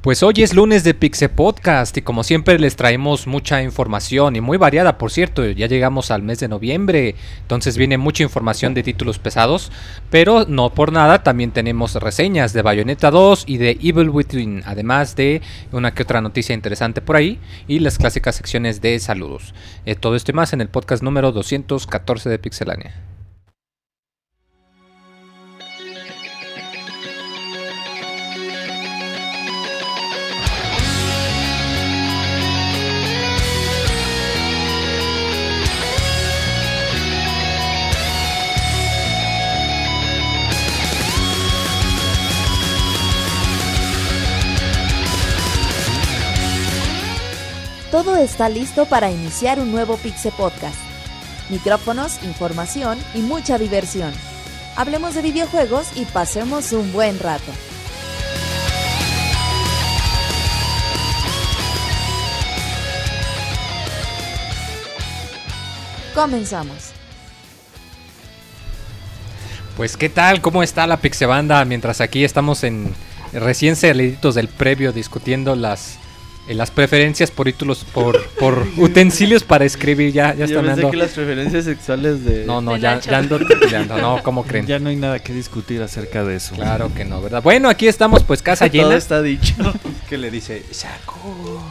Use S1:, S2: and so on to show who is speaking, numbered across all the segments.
S1: Pues hoy es lunes de Pixe Podcast y como siempre les traemos mucha información y muy variada, por cierto, ya llegamos al mes de noviembre, entonces viene mucha información de títulos pesados, pero no por nada también tenemos reseñas de Bayonetta 2 y de Evil Within, además de una que otra noticia interesante por ahí y las clásicas secciones de saludos. Eh, todo esto y más en el podcast número 214 de Pixelania.
S2: Todo está listo para iniciar un nuevo Pixe Podcast. Micrófonos, información y mucha diversión. Hablemos de videojuegos y pasemos un buen rato. Comenzamos.
S1: Pues qué tal, cómo está la Pixebanda mientras aquí estamos en recién saliditos del previo discutiendo las eh, las preferencias por títulos por, por utensilios para escribir ya ya
S3: Yo
S1: están
S3: pensé
S1: dando
S3: que las preferencias sexuales de...
S1: No, no,
S4: de
S1: ya, ya ando no, ¿cómo creen?
S5: Ya no hay nada que discutir acerca de eso.
S1: Claro que no, ¿verdad? Bueno, aquí estamos pues casa
S3: Todo
S1: llena.
S3: está dicho.
S5: Que le dice, Saco,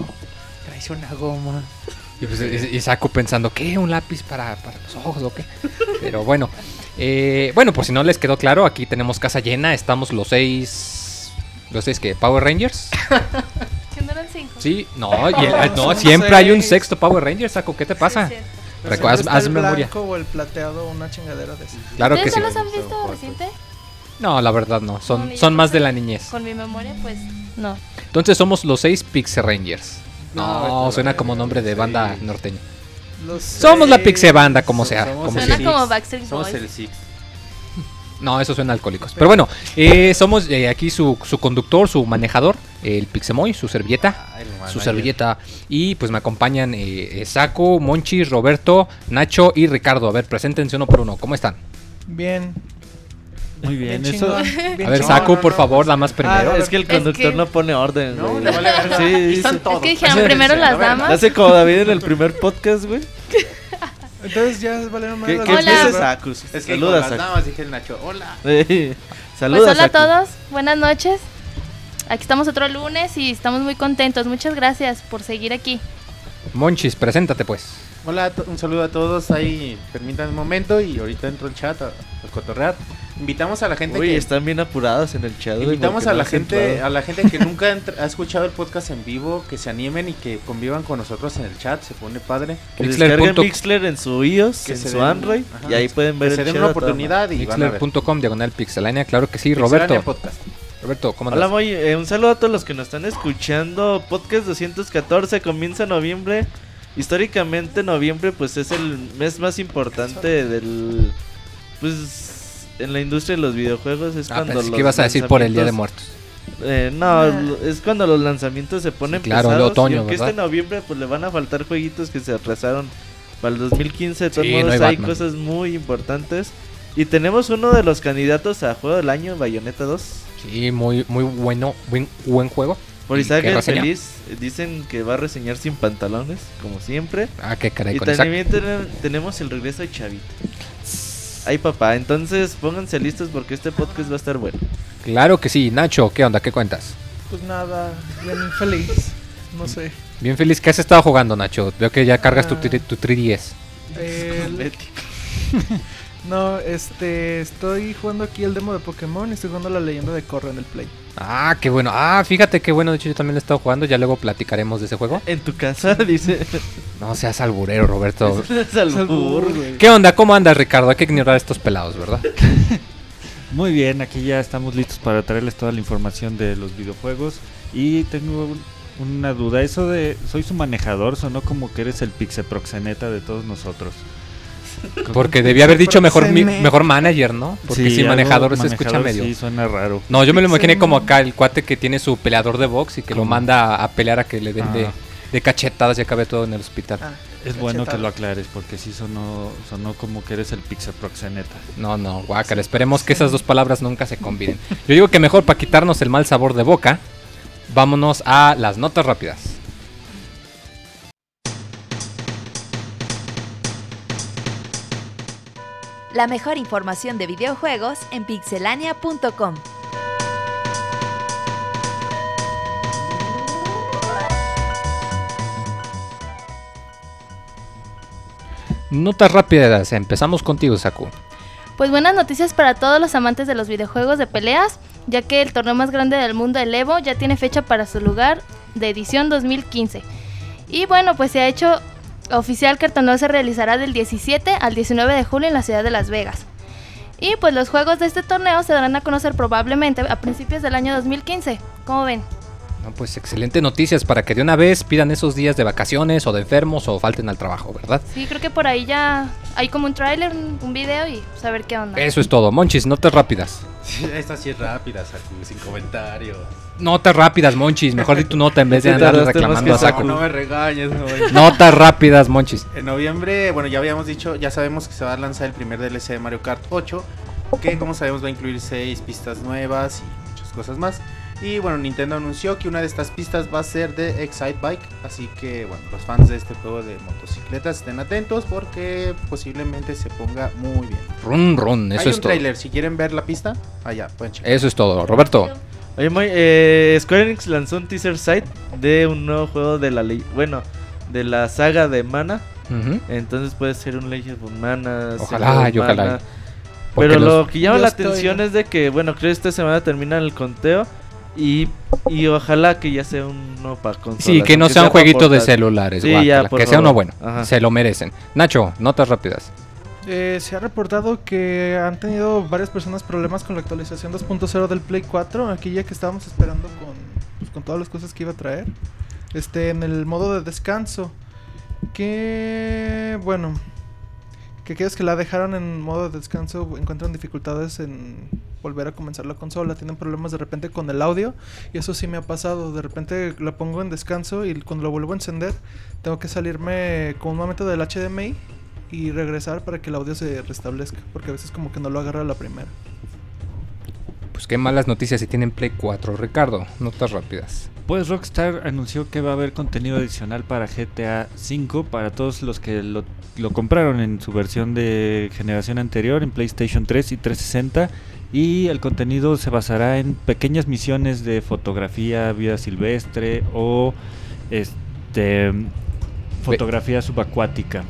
S5: traes una goma.
S1: Y, pues, y- y saco pensando, ¿qué? ¿Un lápiz para, para los ojos o qué? Pero bueno, eh, bueno, por si no les quedó claro, aquí tenemos casa llena, estamos los seis, los seis que Power Rangers. Sí, no, y el-
S6: No,
S1: siempre hay un sexto Power Ranger, saco, ¿qué te pasa?
S4: Sí, es cierto.
S6: Pero
S1: Recu- haz-
S6: el
S1: memoria.
S6: blanco o el plateado, una chingadera de esas.
S1: Claro que
S4: ¿Ustedes
S1: sí.
S4: no los han visto reciente?
S1: No, la verdad no, son, son más de la niñez.
S4: Con mi memoria, pues no.
S1: Entonces somos los seis Pixie Rangers.
S3: No,
S1: suena como nombre de
S3: sí.
S1: banda norteña.
S6: Los
S1: Somos la Pixie Banda, como sea.
S3: Somos
S1: como
S3: el
S4: Suena
S1: sea.
S4: como Backstreet
S3: Somos
S4: Boys.
S3: el Six.
S1: No, eso suena a alcohólicos. Pero bueno, eh, somos eh, aquí su, su conductor, su manejador, el Pixemoy, su servilleta.
S3: Ah,
S1: Su servilleta. Y pues me acompañan eh, Saku, Monchis, Roberto, Nacho y Ricardo. A ver, preséntense uno por uno. ¿Cómo están?
S6: Bien.
S5: Muy bien,
S6: Bien
S5: eso.
S6: chingón, bien
S1: A ver. Saku,
S3: no,
S1: por
S3: no,
S1: favor, damas primero.
S6: ah,
S3: Es que el
S4: Es
S3: conductor
S4: que-
S3: no pone orden,
S7: No,
S3: güey.
S7: le vale.
S3: Sí.
S4: Es que dijeron primero las damas.
S3: Hace como David en el primer podcast, güey.
S6: Entonces ya valieron más
S3: ¿Qué,
S6: las
S3: qué.
S4: Hola.
S3: Sacus?
S7: Es que
S3: Saluda,
S7: con las damas dije el Nacho. Hola.
S3: Sí.
S4: Pues
S3: Saluda,
S4: hola a todos, buenas noches. Aquí estamos otro lunes y estamos muy contentos. Muchas gracias por seguir aquí.
S1: Monchis, preséntate pues.
S7: Hola, un saludo a todos. Ahí permítanme un momento y ahorita entro al chat a, a cotorrear. Invitamos a la gente
S3: Uy,
S7: que
S3: están bien apurados en el chat, güey,
S7: invitamos a la gente
S3: entrado.
S7: a la gente que nunca ha escuchado el podcast en vivo, que se animen y que convivan con nosotros en el chat. Se pone padre.
S3: Que
S1: Mixler
S3: descarguen
S1: punto-
S3: Mixler en su iOS,
S7: Que
S3: en su
S7: den-
S3: Android,
S7: ajá,
S3: y ahí pueden ver
S7: Que
S3: el
S7: se den
S3: chat
S7: una oportunidad y.
S1: Mixler.com, diagonal Pixelania. Claro que sí.
S7: Pixelania
S1: Roberto,
S7: Podcast.
S1: Roberto, ¿cómo
S3: Hola
S1: andas?
S3: Moy, eh, un saludo a todos los que nos están escuchando. Podcast 214 comienza noviembre. Históricamente noviembre pues es el mes más importante del pues en la industria de los videojuegos es
S1: Ah,
S3: cuando los
S1: que ibas a decir por el Día de
S3: lanzamientos-
S1: Muertos.
S3: Eh, no, lo- es cuando los lanzamientos se ponen
S1: Sí, claro, el
S3: pesados,
S1: otoño,
S3: y aunque
S1: ¿verdad?
S3: este noviembre pues le van a faltar jueguitos que se atrasaron para el 2015, de todos
S1: Sí, no
S3: modos
S1: hay
S3: hay
S1: Batman.
S3: cosas muy importantes. Y tenemos uno de los candidatos a juego del año, Bayonetta 2.
S1: Sí, muy, muy bueno, buen, buen juego.
S3: Por
S1: ¿Y
S3: Isaac
S1: qué
S3: el? Feliz dicen que va a reseñar sin pantalones, como siempre.
S1: Ah, qué caray
S3: Y
S1: con
S3: también ten- tenemos el regreso de Chavita. Ay papá, entonces pónganse listos porque este podcast va a estar bueno.
S1: Claro que sí. Nacho, ¿qué onda? ¿Qué cuentas?
S6: Pues nada, bien feliz. No sé.
S1: Bien feliz. ¿Qué has estado jugando, Nacho? Veo que ya cargas tu,
S6: Ah.
S1: tri- tu 3DS.
S6: El- no, este, estoy jugando aquí el demo de Pokémon y estoy jugando la leyenda de Korra en el Play.
S1: Ah, qué bueno. Ah, fíjate qué bueno. De hecho, yo también lo he estado jugando. Ya luego platicaremos de ese juego.
S3: En tu casa, dice.
S1: No seas alburero, Roberto.
S3: Güey.
S1: ¿Qué onda? ¿Cómo andas, Ricardo? Hay que ignorar a estos pelados, ¿verdad?
S5: Muy bien, aquí ya estamos listos para traerles toda la información de los videojuegos. Y tengo un- una duda, eso de soy su manejador, sonó como que eres el pixeproxeneta de todos nosotros.
S1: Porque debía haber dicho mejor, mi- mejor manager, ¿no? Porque si manejador se escucha medio.
S5: Sí, suena raro.
S1: No, yo me lo imaginé como acá el cuate que tiene su peleador de box y que lo manda a pelear a que le den de,
S5: Ah.
S1: de cachetadas y acabe todo en el hospital.
S6: Ah,
S5: Es bueno que lo aclares porque sí sonó, sonó como que eres el Pixel Proxeneta.
S1: No, no, guácala. Esperemos que esas dos palabras nunca se combinen. Yo digo que mejor para quitarnos el mal sabor de boca, vámonos a las notas rápidas.
S2: La mejor información de videojuegos en pixelania.com.
S1: Notas rápidas. Empezamos contigo, Saku.
S4: Pues buenas noticias para todos los amantes de los videojuegos de peleas, ya que el torneo más grande del mundo, el Evo, ya tiene fecha para su lugar de edición 2015. Y bueno, pues se ha hecho oficial torneo se realizará del 17 al 19 de julio en la ciudad de Las Vegas. Y pues los juegos de este torneo se darán a conocer probablemente a principios del año 2015. ¿Cómo ven?
S1: No, pues excelente noticias para que de una vez pidan esos días de vacaciones o de enfermos o falten al trabajo, ¿verdad?
S4: Sí, creo que por ahí ya hay como un tráiler, un, video y saber qué onda.
S1: Eso es todo. Monchis, notas rápidas.
S7: Sí, esta sí es rápida, Saku, sin comentarios.
S1: Notas rápidas, Monchis. Mejor di tu nota en vez de andar reclamando a Saku.
S7: No me regañes, no me-
S1: Notas rápidas, Monchis.
S7: En noviembre, bueno, ya habíamos dicho, ya sabemos que se va a lanzar el primer DLC de Mario Kart 8, que como sabemos va a incluir 6 pistas nuevas y muchas cosas más. Y bueno, Nintendo anunció que una de estas pistas va a ser de Excite Bike, así que bueno, los fans de este juego de motocicletas estén atentos porque posiblemente se ponga muy bien.
S1: Run, run. Eso
S7: Hay
S1: es
S7: un
S1: todo.
S7: trailer, si quieren ver la pista, allá, pueden checar.
S1: Eso es todo. Roberto.
S3: Oye, Moy, eh, Square Enix lanzó un teaser site de un nuevo juego de la ley. Bueno, de la saga de Mana. Entonces puede ser un Legend of Mana.
S1: Ojalá,
S3: Zelda of
S1: y ojalá.
S3: Pero
S1: los-
S3: lo que llama
S6: Yo
S3: la
S6: estoy-
S3: atención es de que, bueno, creo que esta semana termina el conteo. Y, y ojalá que ya sea uno para consolas.
S1: Sí, que no sea un jueguito de celulares.
S3: Sí,
S1: guácala,
S3: ya, por
S1: que sea uno bueno.
S3: Ajá.
S1: Se lo merecen. Nacho, notas rápidas.
S6: Eh, se ha reportado que han tenido varias personas problemas con la actualización 2.0 del Play 4. Aquí ya que estábamos esperando con, pues, con todas las cosas que iba a traer. Este, en el modo de descanso. Que bueno. Que aquellos que la dejaron en modo de descanso encuentran dificultades en volver a comenzar la consola. Tienen problemas de repente con el audio. Y eso sí me ha pasado. De repente la pongo en descanso y cuando lo vuelvo a encender, tengo que salirme con un momento del HDMI y regresar para que el audio se restablezca, porque a veces como que no lo agarra a la primera.
S1: Pues qué malas noticias si tienen Play 4. Ricardo, notas rápidas.
S5: Pues Rockstar anunció que va a haber contenido adicional para GTA V para todos los que lo, lo compraron en su versión de generación anterior en PlayStation 3 y 360 y el contenido se basará en pequeñas misiones de fotografía, vida silvestre o este fotografía subacuática.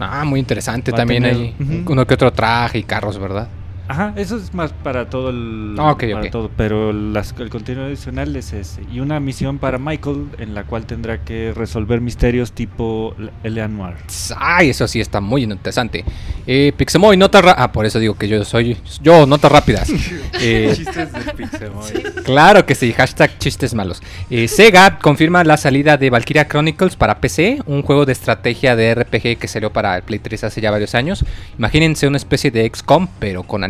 S1: Ah, muy interesante.
S5: Va
S1: También
S5: tener-
S1: hay uno que otro traje y carros, ¿verdad?
S5: Ajá, eso es más para todo el
S1: Ah, ok,
S5: para
S1: ok.
S5: todo, pero las- el contenido adicional es ese y una misión para Michael en la cual tendrá que resolver misterios tipo Eleanor.
S1: Ay, eso sí está muy interesante. Eh, Pixemoy, notas ra- Ah, por eso digo que yo soy. Yo, notas rápidas. Eh,
S5: Chistes de Pixemoy.
S1: Claro que sí, hashtag chistes malos. Eh, Sega confirma la salida de Valkyria Chronicles para PC, un juego de estrategia de RPG que salió para el Play 3 hace ya varios años. Imagínense una especie de XCOM, pero con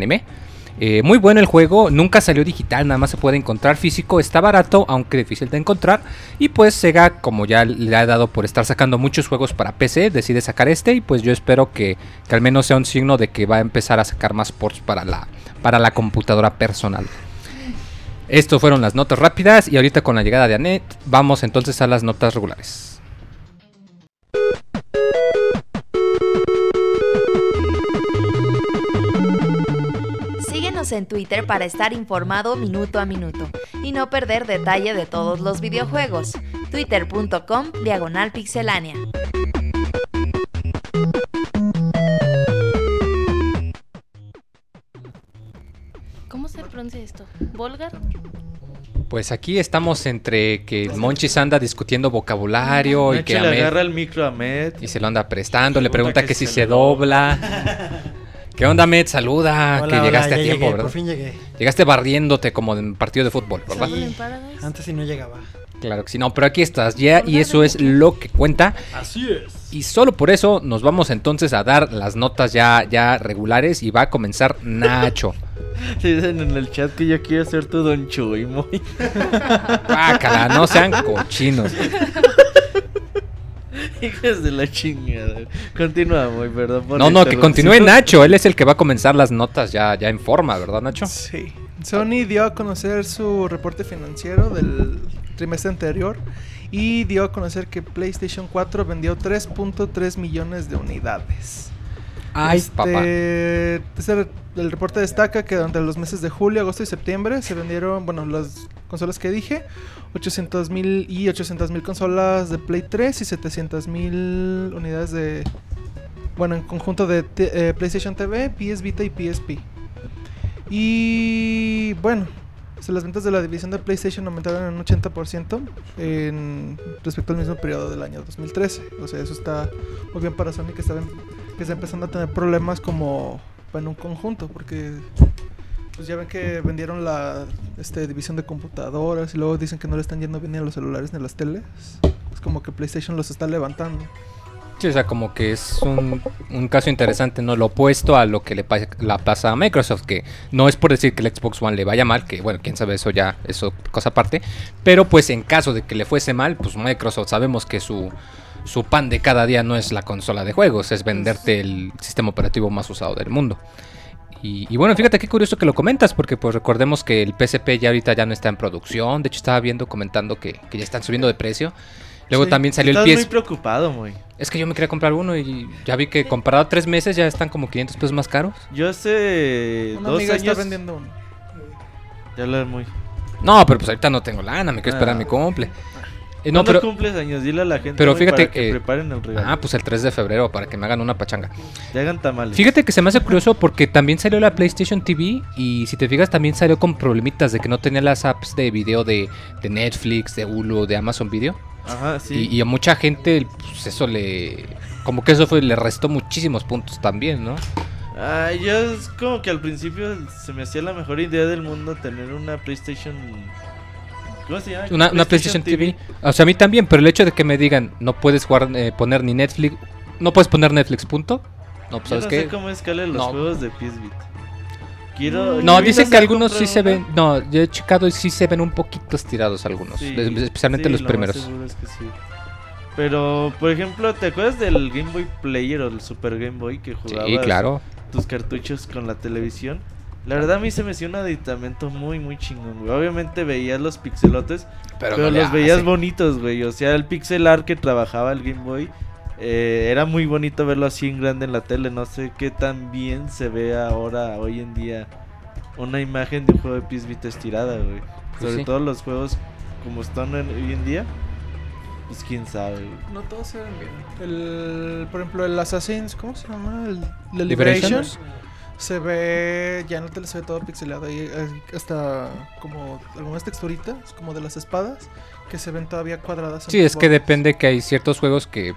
S1: Eh, muy bueno el juego, nunca salió digital, nada más se puede encontrar físico, está barato, aunque difícil de encontrar. Y pues Sega, como ya le ha dado por estar sacando muchos juegos para PC, decide sacar este y pues yo espero que, que al menos sea un signo de que va a empezar a sacar más ports para la, para la computadora personal. Estos fueron las notas rápidas y ahorita con la llegada de Anet vamos entonces a las notas regulares.
S2: Síguenos en Twitter para estar informado minuto a minuto y no perder detalle de todos los videojuegos. Twitter.com Diagonal Pixelánea.
S4: ¿Cómo se pronuncia esto? ¿Volgar?
S1: Pues aquí estamos entre que el Monchis anda discutiendo vocabulario y que
S3: le
S1: Ahmed-
S3: agarra el micro a Med.
S1: y se lo anda prestando, le pregunta que,
S7: que
S1: si
S7: se
S1: dobla. ¿Qué onda, Med? Saluda,
S8: Hola,
S1: que llegaste a tiempo,
S8: llegué,
S1: ¿verdad?
S8: Por fin llegué.
S1: Llegaste barriéndote como en partido de fútbol, ¿verdad?
S4: ¿Solo
S8: Sí. Antes sí no llegaba.
S1: Claro que sí, no, pero aquí estás ya y eso es lo que cuenta.
S8: Así es.
S1: Y solo por eso nos vamos entonces a dar las notas ya, ya regulares y va a comenzar Nacho.
S3: Se dicen en el chat que yo quiero ser tu Don Chuy, muy.
S1: Guácala, no sean cochinos.
S3: Hijas de la chingada. Continúa, muy perdón. por
S1: No, no, que continúe. Nacho. Él es el que va a comenzar las notas ya, ya en forma, ¿verdad, Nacho?
S6: Sí. Sony dio a conocer su reporte financiero del trimestre anterior y dio a conocer que PlayStation 4 vendió 3.3 millones de unidades.
S1: Ay,
S6: Este,
S1: papá.
S6: este- el reporte destaca que durante los meses de julio, agosto y septiembre se vendieron, bueno, las consolas que dije, 800 mil y 800 mil consolas de Play 3 y 700 mil unidades de, bueno, en conjunto de eh, PlayStation TV, PS Vita y PSP. Y bueno, las ventas de la división de PlayStation aumentaron en un 80% en, respecto al mismo periodo del año 2013. O sea, eso está muy bien para Sony que está, que está empezando a tener problemas como en un conjunto, porque pues ya ven que vendieron la este, división de computadoras y luego dicen que no le están yendo bien ni a los celulares ni a las teles. Es como que PlayStation los está levantando.
S1: Sí, o sea, como que es un, un caso interesante, ¿no? Lo opuesto a lo que le pasa, la pasa a Microsoft, que no es por decir que el Xbox One le vaya mal, que bueno, quién sabe, eso ya, eso cosa aparte. Pero pues en caso de que le fuese mal, pues Microsoft sabemos que su, su pan de cada día no es la consola de juegos, es venderte el sistema operativo más usado del mundo. Y, y bueno, fíjate qué curioso que lo comentas, porque pues recordemos que el PSP ya ahorita ya no está en producción. De hecho, estaba viendo, comentando que, que ya están subiendo de precio. Luego
S6: Sí,
S1: también salió el
S3: Estás
S1: PS...
S3: muy preocupado, muy.
S1: Es que yo me quería comprar uno y ya vi que comparado a tres meses ya están como 500 pesos más caros.
S3: Yo hace
S6: Una
S3: dos
S6: amiga
S3: años.
S6: está vendiendo uno.
S3: Ya lo muy.
S1: No, pero pues ahorita no tengo lana, me quiero esperar
S3: Ah.
S1: mi cumple. Eh,
S3: No,
S1: pero...
S3: cumples años, dile a la gente
S1: pero fíjate
S3: para que
S1: que-
S3: preparen el regalo.
S1: Ah, pues el 3 de febrero para que me hagan una pachanga.
S3: Ya hagan tamales.
S1: Fíjate que se me hace curioso porque también salió la PlayStation TV y si te fijas también salió con problemitas de que no tenía las apps de video de, de Netflix, de Hulu, de Amazon Video.
S3: Ajá, sí.
S1: Y, y a mucha gente pues eso le... Como que eso fue, le restó muchísimos puntos también, ¿no?
S3: Ay, yo es como que al principio se me hacía la mejor idea del mundo tener una PlayStation. ¿Cómo se llama?
S1: Una, una PlayStation TV. O sea, a mí también, pero el hecho de que me digan no puedes jugar, eh, poner ni Netflix, no puedes poner Netflix, punto. No, pues
S3: Yo
S1: sabes
S3: no
S1: qué.
S3: sé cómo escalen los
S1: No.
S3: juegos de PS Vita. Quiero.
S1: No,
S3: yo
S1: dicen que algunos sí se ven. No, yo he checado y sí se ven un poquito estirados algunos.
S3: Sí,
S1: especialmente
S3: sí,
S1: los
S3: lo
S1: primeros.
S3: es que sí. Pero, por ejemplo, ¿te acuerdas del Game Boy Player o el Super Game Boy que jugabas
S1: Sí, claro.
S3: tus cartuchos con la televisión? La verdad a mí se me hacía un aditamento muy, muy chingón, güey. Obviamente veías los pixelotes, pero,
S1: no
S3: los veías
S1: hace.
S3: bonitos, güey. O sea, el pixel art que trabajaba el Game Boy eh, era muy bonito verlo así en grande en la tele. No sé qué tan bien se ve ahora, hoy en día, una imagen de un juego de PS Vita estirada, güey.
S1: Pues
S3: Sobre
S1: sí.
S3: todo los juegos como están en- hoy en día. Pues quién sabe, güey.
S6: No todos se ven bien. El, por ejemplo, el Assassin's, ¿cómo se llama? El, el
S1: Liberation.
S6: Liberation. Se ve, ya en la tele se ve todo pixelado. Hay hasta como algunas texturitas, como de las espadas, que se ven todavía cuadradas. en
S1: Sí, es que depende que hay ciertos juegos que eh,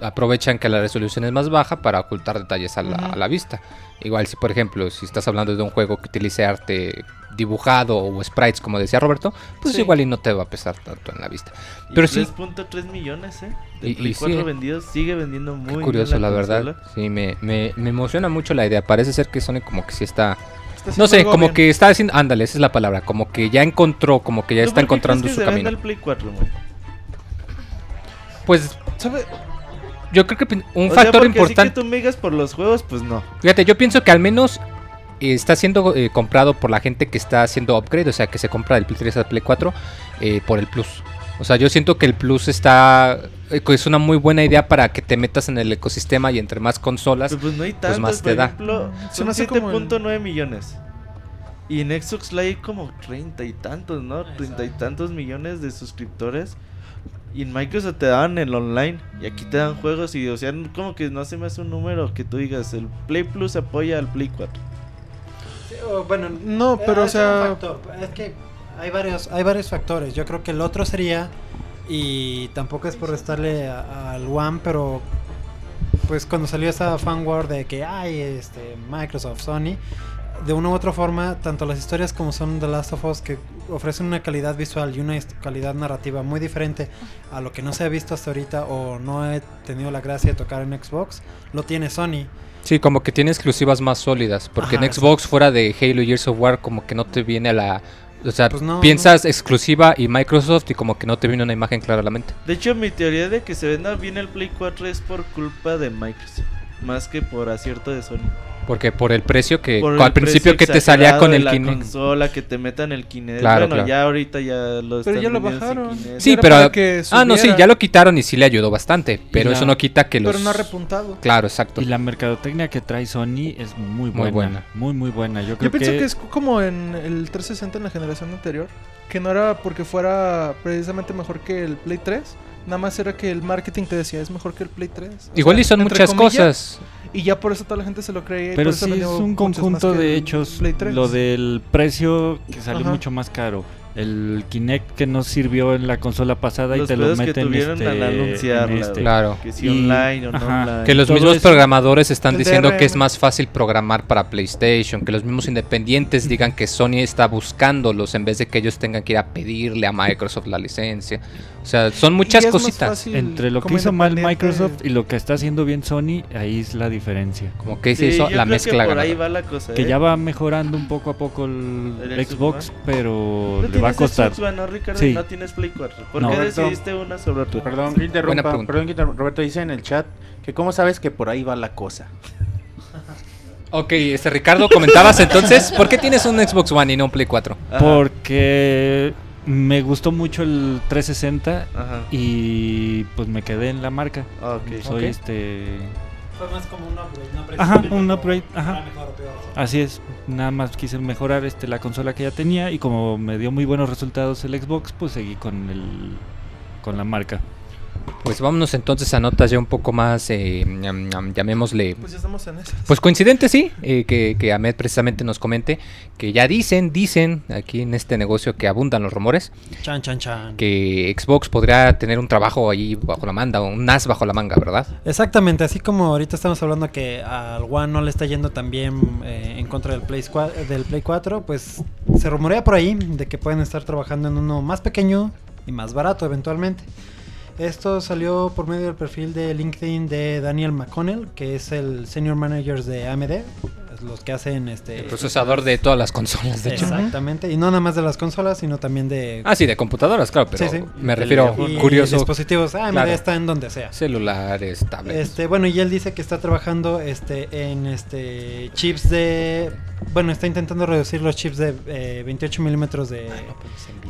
S1: aprovechan que la resolución es más baja para ocultar detalles a la, a la vista. Igual si por ejemplo, si estás hablando de un juego que utilice arte dibujado o sprites como decía Roberto, pues
S6: Sí.
S1: igual y no te va a pesar tanto en la vista. Pero sí.
S3: 3.3 millones, ¿eh? De
S1: Y-
S3: Play
S1: y sí,
S3: 4 vendidos. Sigue vendiendo muy
S1: Qué
S3: bien
S1: curioso, la, verdad. Sí, me, me, me emociona mucho la idea. Parece ser que Sony como que sí está...
S6: Está
S1: No sé, como
S6: bien.
S1: que está haciendo... Ándale, esa es la palabra. Como que ya encontró, como que ya
S3: ¿Tú
S1: está encontrando
S3: crees
S1: su
S3: que se venda
S1: camino.
S3: el Play 4, güey?
S1: Pues
S6: ¿Sabe?
S1: Yo creo que un
S3: O sea,
S1: factor
S3: porque
S1: importante...
S3: Así que tú me digas por los juegos, pues no.
S1: Fíjate, yo pienso que al menos eh, está siendo eh, comprado por la gente que está haciendo upgrade, o sea, que se compra del Play 3 al Play 4 eh, por el Plus. O sea, yo siento que el Plus está... es una muy buena idea para que te metas en el ecosistema y entre más consolas.
S3: Pues no hay tantos,
S1: más
S3: por
S1: te da.
S3: ejemplo,
S6: Se
S3: son
S6: me hace como el-
S3: 7.9 millones. Y en Xbox Live hay como 30 y tantos, ¿no? 30 y tantos millones de suscriptores. Y en Microsoft te daban el online. Y aquí te dan juegos. Y o sea, como que no se me hace un número que tú digas. El Play Plus apoya al Play 4.
S8: Sí, o bueno,
S6: No, pero, o sea-.
S8: Es que hay varios, hay varios factores. Yo creo que el otro sería, y tampoco es por restarle a- al One, pero pues cuando salió esa fanwar de que hay este Microsoft, Sony, de una u otra forma, tanto las historias como son The Last of Us, que ofrecen una calidad visual y una calidad narrativa muy diferente a lo que no se ha visto hasta ahorita o no he tenido la gracia de tocar en Xbox, lo tiene Sony.
S1: Sí, como que tiene exclusivas más sólidas, porque
S8: Ajá,
S1: en Xbox fuera de Halo y Gears of War como que no te viene a la O sea,
S8: Pues no,
S1: piensas exclusiva y Microsoft y como que no te viene una imagen clara a la mente.
S3: De hecho, mi teoría de que se venda bien el Play 4 es por culpa de Microsoft. Más que por acierto de Sony.
S1: Porque por el precio que
S3: Por
S1: al principio que te salía con el
S3: la
S1: Kinect.
S3: consola, que te metan el Kinect.
S1: Claro,
S3: bueno,
S1: claro.
S3: ya ahorita ya lo
S6: Pero ya lo bajaron.
S1: Sí,
S6: Era
S1: pero
S6: que
S1: Ah, no, sí, ya lo quitaron y sí le ayudó bastante, pero
S5: la-
S1: eso no quita que los
S6: Pero no ha repuntado.
S1: Claro, exacto.
S5: Y la mercadotecnia que trae Sony es muy buena.
S1: Muy buena.
S5: Muy, muy buena. Yo creo
S6: Yo pienso
S5: que,
S6: que es como en el 360 en la generación anterior. Que no era porque fuera precisamente mejor que el Play 3. Nada más era que el marketing te decía es mejor que el Play 3. O
S1: Igual
S6: sea,
S1: y son muchas
S6: comillas,
S1: cosas.
S6: Y ya por eso toda la gente se lo creía. y
S5: Pero sí es un conjunto de hechos.
S6: Play 3.
S5: Lo del precio que salió
S6: Ajá.
S5: mucho más caro. El Kinect que no sirvió en la consola pasada
S3: Los
S5: y te lo
S3: que
S5: meten
S3: tuvieron
S5: este,
S3: al anunciarla,
S5: este.
S1: Claro.
S3: Que si
S5: Y-
S3: online o no online.
S1: Que los
S5: Todo
S1: mismos
S5: eso-
S1: programadores están
S6: El
S1: diciendo que es más fácil programar para PlayStation, que los mismos independientes digan que Sony está buscándolos en vez de que ellos tengan que ir a pedirle a Microsoft la licencia. O sea, son muchas cositas.
S5: Entre lo que hizo mal Microsoft y lo que está haciendo bien Sony, ahí es la diferencia.
S1: Como que
S3: Sí,
S1: se hizo
S3: yo
S1: la mezcla
S3: que por ahí va la cosa.
S5: Que
S3: ¿eh?
S5: ya va mejorando un poco a poco el,
S3: ¿El
S5: Xbox,
S3: Xbox
S5: pero
S3: ¿No
S5: le va a
S3: tienes
S5: costar.
S3: Xbox One, ¿no, Ricardo?
S5: Sí.
S3: No tienes Play 4. ¿Por
S5: No.
S3: qué
S7: Roberto.
S3: decidiste una sobre otra?
S7: Perdón que interrumpa, perdón que interrumpa. Roberto dice en el chat que cómo sabes que por ahí va la cosa.
S1: Ok, este Ricardo, comentabas entonces, ¿por qué tienes un Xbox One y no un Play 4?
S3: Ajá,
S5: Porque me gustó mucho el 360
S3: Ajá.
S5: y pues me quedé en la marca.
S3: Ah, ok.
S5: Soy
S1: Ok.
S5: este.
S8: Fue más como un upgrade,
S5: Ajá, un
S8: de
S5: upgrade, ajá.
S8: era mejor o peor.
S5: Así es, nada más quise mejorar este la consola que ya tenía y como me dio muy buenos resultados el Xbox, pues seguí con el con la marca.
S1: Pues vámonos entonces a notas ya un poco más, eh, ñam, ñam, llamémosle...
S6: Pues ya estamos en esas.
S1: Pues coincidente, sí, eh, que, que Ahmed precisamente nos comente que ya dicen, dicen aquí en este negocio que abundan los rumores,
S8: Chan, chan, chan.
S1: que Xbox podría tener un trabajo ahí bajo la manga, un NAS bajo la manga, ¿verdad?
S8: Exactamente, así como ahorita estamos hablando que al One no le está yendo tan bien eh, en contra del Play, del Play 4, pues se rumorea por ahí de que pueden estar trabajando en uno más pequeño y más barato eventualmente. Esto salió por medio del perfil de LinkedIn de Daniel McConnell, que es el Senior Manager de AMD, los que hacen este...
S1: El procesador de todas las consolas, de hecho.
S8: Exactamente, y no nada más de las consolas, sino también de...
S1: Ah, sí, de computadoras, claro, pero
S8: Sí, sí.
S1: me refiero
S8: y
S1: curioso,
S8: dispositivos. AMD
S1: Claro.
S8: está en donde sea.
S1: celulares, tablets.
S8: Este, bueno, y él dice que está trabajando este, en este chips de. Bueno, está intentando reducir los chips de eh, 28 milímetros de,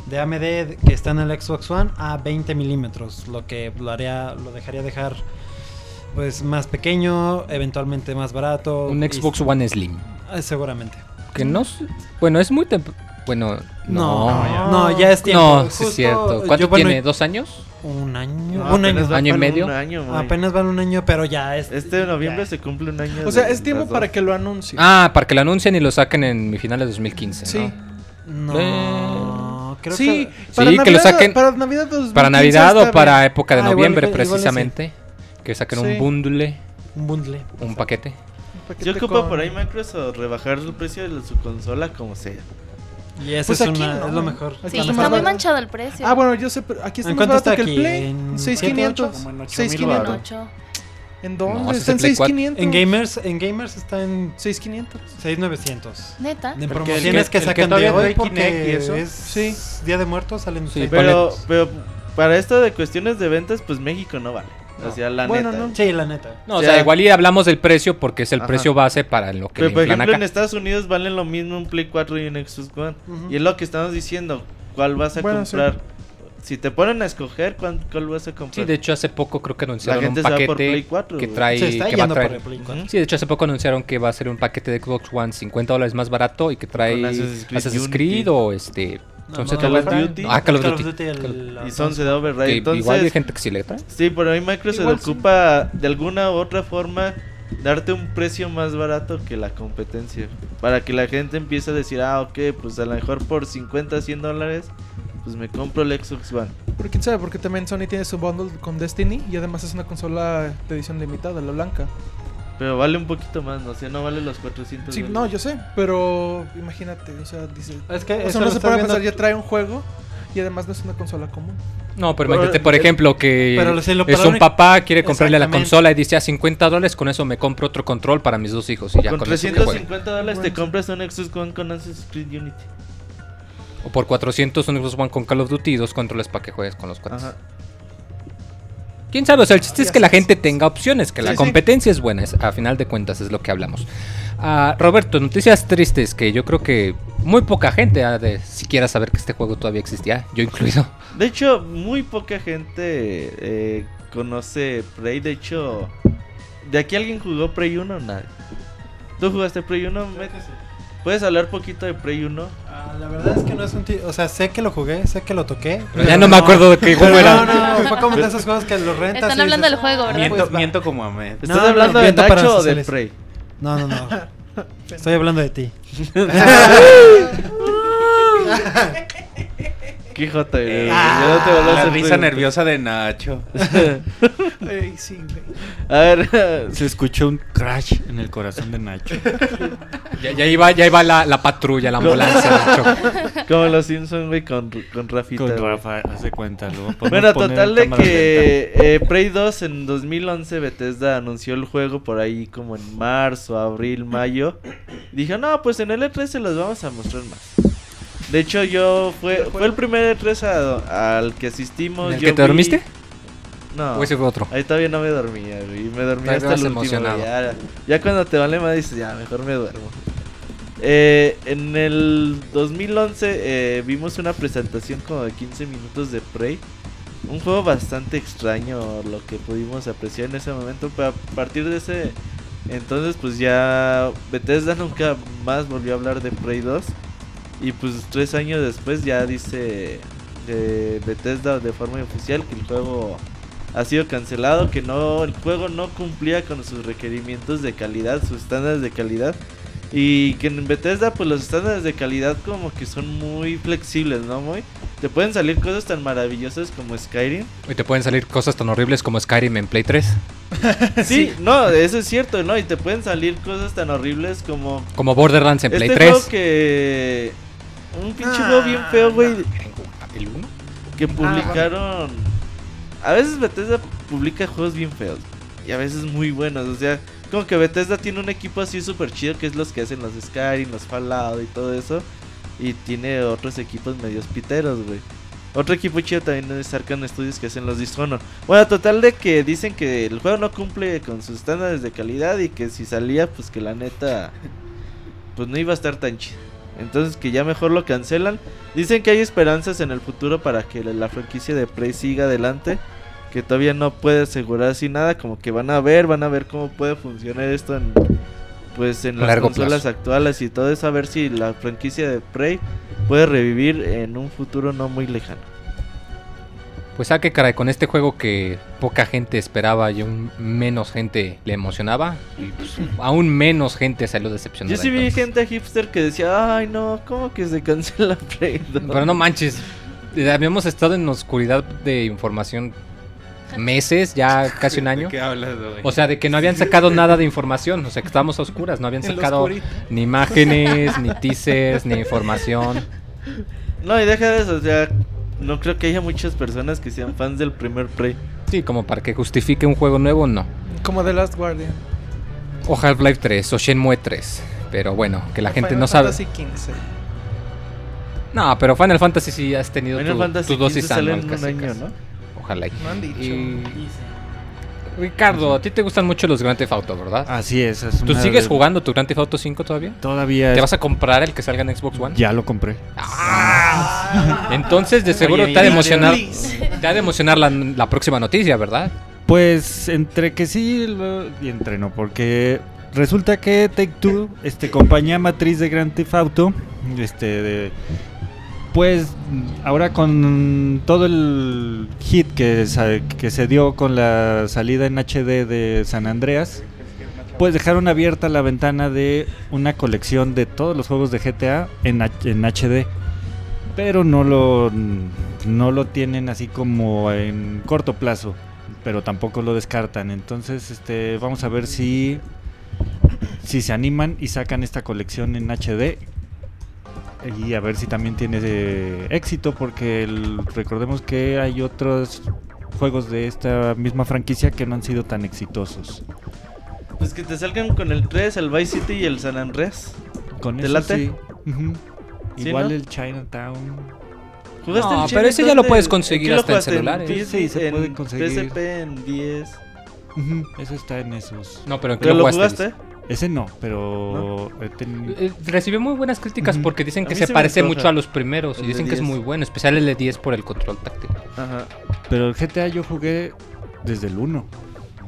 S8: de AMD que están en el Xbox One a 20 milímetros, lo que lo haría, lo dejaría dejar pues más pequeño, eventualmente más barato.
S1: un
S8: y-
S1: Xbox One Slim.
S8: Ah, seguramente.
S1: Que no... Bueno, es muy... temp- Bueno, no.
S8: No, no, ya es tiempo.
S1: No, sí
S8: Justo,
S1: es cierto.
S8: yo,
S1: ¿Cuánto
S8: bueno,
S1: tiene? ¿Dos años?
S8: Un año.
S3: No,
S8: un año.
S1: ¿Año y medio?
S3: Un año.
S8: Apenas van un año, pero ya es.
S3: Este noviembre
S8: ya.
S3: se cumple un año.
S6: O sea, es tiempo para que lo anuncie.
S1: Ah, para que lo anuncien y lo saquen en mi final de 2015.
S6: sí.
S1: ¿no?
S8: No,
S1: Eh,
S8: creo
S6: sí,
S8: que.
S6: para
S1: Sí, que lo
S6: Navidad-
S1: saquen
S6: Para Navidad 2015
S1: Para Navidad o para época de
S8: Ah, igual
S1: noviembre,
S8: igual y sí.
S1: Que saquen
S6: Sí.
S1: un bundle,
S8: Un bundle.
S6: un paquete.
S3: Yo ocupo
S6: con-
S3: por ahí Microsoft rebajar el precio de su consola como sea.
S8: Y eso
S6: Pues
S8: es,
S6: aquí
S8: una-
S6: no.
S8: es lo mejor.
S4: Sí,
S6: está
S4: está muy manchado el precio.
S6: Ah, bueno, yo sé, pero aquí está
S8: ¿En
S6: más
S8: cuánto
S6: barato
S8: está
S6: que el
S8: aquí?
S6: Play.
S8: ¿En
S6: 6500.
S7: Como en 8,000
S6: 6500.
S7: baros.
S4: Ocho.
S6: ¿En
S1: No,
S6: dónde?
S1: ese
S6: está en
S1: es el Play
S6: 6500.
S8: En gamers, en gamers está en
S6: 6500.
S8: 6900.
S4: Neta.
S8: En
S7: el
S8: promociones
S7: que-
S8: que
S7: el que
S8: sacan de
S7: todavía
S8: hoy porque
S7: Kinect y eso.
S8: es
S6: Sí.
S8: Día de Muertos salen
S1: Sí,
S3: Pero, pero para esto de cuestiones de ventas, pues México no vale. O sea, la
S6: Bueno,
S3: neta.
S6: no.
S8: Sí, la neta.
S1: No, o
S3: O
S1: sea, igual y hablamos del precio porque es el
S3: Ajá.
S1: precio base para lo que
S3: Pero
S1: le
S3: por ejemplo,
S1: acá.
S3: en Estados Unidos valen lo mismo un Play 4 y un Xbox One. Y es lo que estamos diciendo. ¿Cuál vas a
S6: Bueno, sí.
S3: comprar? Si te ponen a escoger, ¿cuál, cuál vas a comprar?
S1: Sí, de hecho hace poco creo que anunciaron
S3: gente
S1: un paquete
S3: Play 4,
S1: que trae
S8: Se está
S1: que va a
S8: yendo por
S1: traer.
S8: el Play
S3: Ujú.
S8: 4.
S1: Sí, de hecho hace poco anunciaron que va a ser un paquete de Xbox One 50 dólares más barato y que trae
S3: Assassin's Creed
S1: Assassin's
S3: Unity.
S1: Creed o este
S8: No,
S1: Sunset
S8: no,
S3: Call of
S1: Overdrive.
S3: Duty.
S1: Ah, Call of Duty.
S8: el-
S3: Y son de Override.
S1: Que
S3: Entonces,
S1: igual hay gente que sí le trae.
S3: sí, por ahí Microsoft
S6: Igual sí.
S3: ocupa de alguna u otra forma darte un precio más barato que la competencia. Para que la gente empiece a decir, ah, ok, pues a lo mejor por 50, 100 dólares, pues me compro el Xbox One.
S6: Pero quién sabe, porque también Sony tiene su bundle con Destiny y además es una consola de edición limitada, la blanca.
S3: Pero vale un poquito más, no o sea, no vale los 400
S6: Sí,
S3: dólares.
S6: no, yo sé, pero imagínate, o sea, dice...
S8: Es que
S6: O
S8: eso
S6: sea, no se puede pensar, ya trae un juego y además no es una consola común.
S1: No, pero
S3: Pero,
S1: imagínate, por
S3: eh,
S1: ejemplo, que
S8: pero si lo-
S1: es un papá, quiere comprarle la consola y dice a 50 dólares, con eso me compro otro control para mis dos hijos y ya
S3: con
S1: con, eso que jueguen.
S3: 350 dólares te
S6: Bueno,
S3: compras un Xbox One con Assassin's Creed Unity.
S1: O por 400 un Xbox One con Call of Duty y dos controles para que juegues con los cuates.
S3: Ajá.
S1: ¿Quién sabe? O sea, el chiste es que la gente tenga opciones, que la
S3: sí.
S1: competencia es buena, es- a final de cuentas es lo que hablamos. Ah, Roberto, noticias tristes que yo creo que muy poca gente ha de siquiera saber que este juego todavía existía, yo incluido.
S3: De hecho, muy poca gente eh, conoce Prey. De hecho, ¿de aquí alguien jugó Prey 1? Nadie. ¿Tú jugaste Prey 1? Met? ¿Puedes hablar poquito de Prey 1?
S8: La verdad es que no es un tío. O sea, sé que lo jugué, sé que lo toqué.
S1: Pero ya no me acuerdo de qué juego
S8: pero
S1: era.
S8: No, no, fue como de esos juegos que los rentas.
S4: Están hablando del juego, ¿verdad?
S7: Miento,
S8: Pues
S7: miento como Ahmed.
S3: ¿Estás
S8: No, no,
S3: hablando de Nacho o de
S8: sociales.
S3: Prey?
S8: No, no, no. Estoy hablando de ti.
S3: Quijote,
S7: Eh,
S3: no te
S7: la risa
S3: preguntas.
S7: nerviosa de Nacho.
S6: Ey, sí, güey.
S3: A ver,
S5: Se escuchó un crash en el corazón de Nacho.
S1: Ya, ya iba, ya iba la, la patrulla, la ambulancia. de choque.
S3: como los Simpsons, güey, con, con Rafita.
S5: Con. Rafa, hace cuenta. podemos
S3: Bueno, total de que eh, Prey 2 en 2011 Bethesda anunció el juego por ahí como en marzo, abril, mayo. Dijo, no, pues en el E3 se los vamos a mostrar más. De hecho, yo fue, fue el primer E3 a- al que asistimos.
S1: ¿En el
S3: yo
S1: que te
S3: vi-
S1: dormiste?
S3: No.
S1: ¿O ese fue otro?
S3: Ahí todavía no me dormía, güey. y Me dormía
S1: Todavía
S3: hasta el último.
S1: emocionado.
S3: ya cuando te vale más dices, ya, mejor me duermo. Eh, en el 2011 eh, vimos una presentación como de 15 minutos de Prey. Un juego bastante extraño lo que pudimos apreciar en ese momento. Pero a partir de ese entonces pues ya Bethesda nunca más volvió a hablar de Prey 2. Y pues tres años después ya dice Bethesda de forma oficial que el juego ha sido cancelado, que no el juego no cumplía con sus requerimientos de calidad, sus estándares de calidad. Y que en Bethesda pues los estándares de calidad como que son muy flexibles, ¿no? Muy te pueden salir cosas tan maravillosas como Skyrim.
S1: Y te pueden salir cosas tan horribles como Skyrim en Play 3.
S3: Sí, no, eso es cierto, ¿no? Y te pueden salir cosas tan horribles como
S1: Como Borderlands en Play
S3: este
S1: 3.
S3: juego que un pinche juego bien feo, güey,
S1: ¿El uno?
S3: que publicaron. A veces Bethesda publica juegos bien feos y a veces muy buenos. O sea, como que Bethesda tiene un equipo así súper chido que es los que hacen los Skyrim, los Fallout y todo eso. Y tiene otros equipos medios piteros, güey. Otro equipo chido también es Arcan Studios que hacen los Dishonored. Bueno, total de que dicen que el juego no cumple con sus estándares de calidad y que si salía, pues que la neta, pues no iba a estar tan chido. Entonces que ya mejor lo cancelan. Dicen que hay esperanzas en el futuro para que la, franquicia de Prey siga adelante. Que todavía no puede asegurar así nada. Como que van a ver, van a ver cómo puede funcionar esto en pues en las
S1: largo
S3: consolas
S1: plazo.
S3: actuales y todo eso. A ver si la franquicia de Prey puede revivir en un futuro no muy lejano.
S1: Pues a qué caray, con este juego que poca gente esperaba y aún menos gente le emocionaba, y pues, aún menos gente salió decepcionada.
S3: Yo sí vi
S1: entonces.
S3: gente hipster que decía, ay no, ¿cómo que se cancela dos?"
S1: Pero no manches, eh, habíamos estado en oscuridad de información meses, ya casi un año.
S7: ¿De qué hablas?
S1: O sea, de que no habían sacado nada de información, o sea, que estábamos a oscuras, no habían sacado ni imágenes, ni teasers, ni información.
S3: No, y deja de eso, o sea, no creo que haya muchas personas que sean fans del primer Prey.
S1: Sí, como para que justifique un juego nuevo, no.
S6: Como The Last Guardian.
S1: O Half-Life 3, o Shenmue 3. Pero bueno, que la
S6: O
S1: gente
S6: Final
S1: no sabe.
S6: Fantasy XV.
S1: No, pero Final Fantasy sí has tenido
S3: Final
S1: tu,
S3: Fantasy
S1: tu dosis anual
S3: en un
S1: casi,
S3: año,
S1: casi.
S3: ¿no?
S1: Ojalá. y-
S6: No han dicho.
S1: Y... Ricardo, a ti te gustan mucho los Grand Theft Auto, ¿verdad?
S5: Así es. es
S1: ¿Tú sigues
S5: de-
S1: jugando tu Grand Theft Auto 5 todavía?
S5: Todavía.
S1: ¿Te vas a comprar el que salga en Xbox One?
S5: Ya lo compré.
S1: Ah. Entonces, de seguro
S7: Oye,
S1: te ha de emocionar, te ha de emocionar la, la próxima noticia, ¿verdad?
S5: Pues entre que sí lo- y entre no, porque resulta que Take Two, este compañía matriz de Grand Theft Auto, este de- pues ahora con todo el hit que, se dio con la salida en HD de San Andreas, pues dejaron abierta la ventana de una colección de todos los juegos de GTA en, en HD. Pero no lo, no lo tienen así como en corto plazo pero tampoco lo descartan. Entonces, este, vamos a ver si si se animan y sacan esta colección en HD y a ver si también tiene eh, éxito porque el- recordemos que hay otros juegos de esta misma franquicia que no han sido tan exitosos.
S3: Pues que te salgan con el 3, el Vice City y el San Andreas.
S5: Con
S3: ¿Te
S5: eso
S3: late?
S5: sí. Ujú.
S3: ¿Sí,
S5: Igual
S3: no?
S5: el Chinatown.
S3: ¿Jugaste
S1: No,
S3: el
S1: pero ese ya lo
S3: de-
S1: puedes
S3: ¿en
S1: conseguir hasta en celulares.
S3: PS,
S5: Sí, se puede
S3: en
S5: conseguir.
S3: PSP, en 10.
S5: Ujú, Eso está en esos.
S1: No, pero ¿en qué
S3: ¿Pero
S1: lo
S3: lo
S1: jugaste?
S3: jugaste?
S5: Ese no, pero he teni-
S1: Eh, Recibió muy buenas críticas
S5: Ujú.
S1: porque dicen que se
S3: se
S1: parece mucho a los primeros
S3: El
S1: y
S3: de
S1: dicen que es
S3: 10.
S1: muy bueno, especial el de 10 por el control táctil.
S3: Ajá.
S5: pero el GTA yo jugué desde el 1.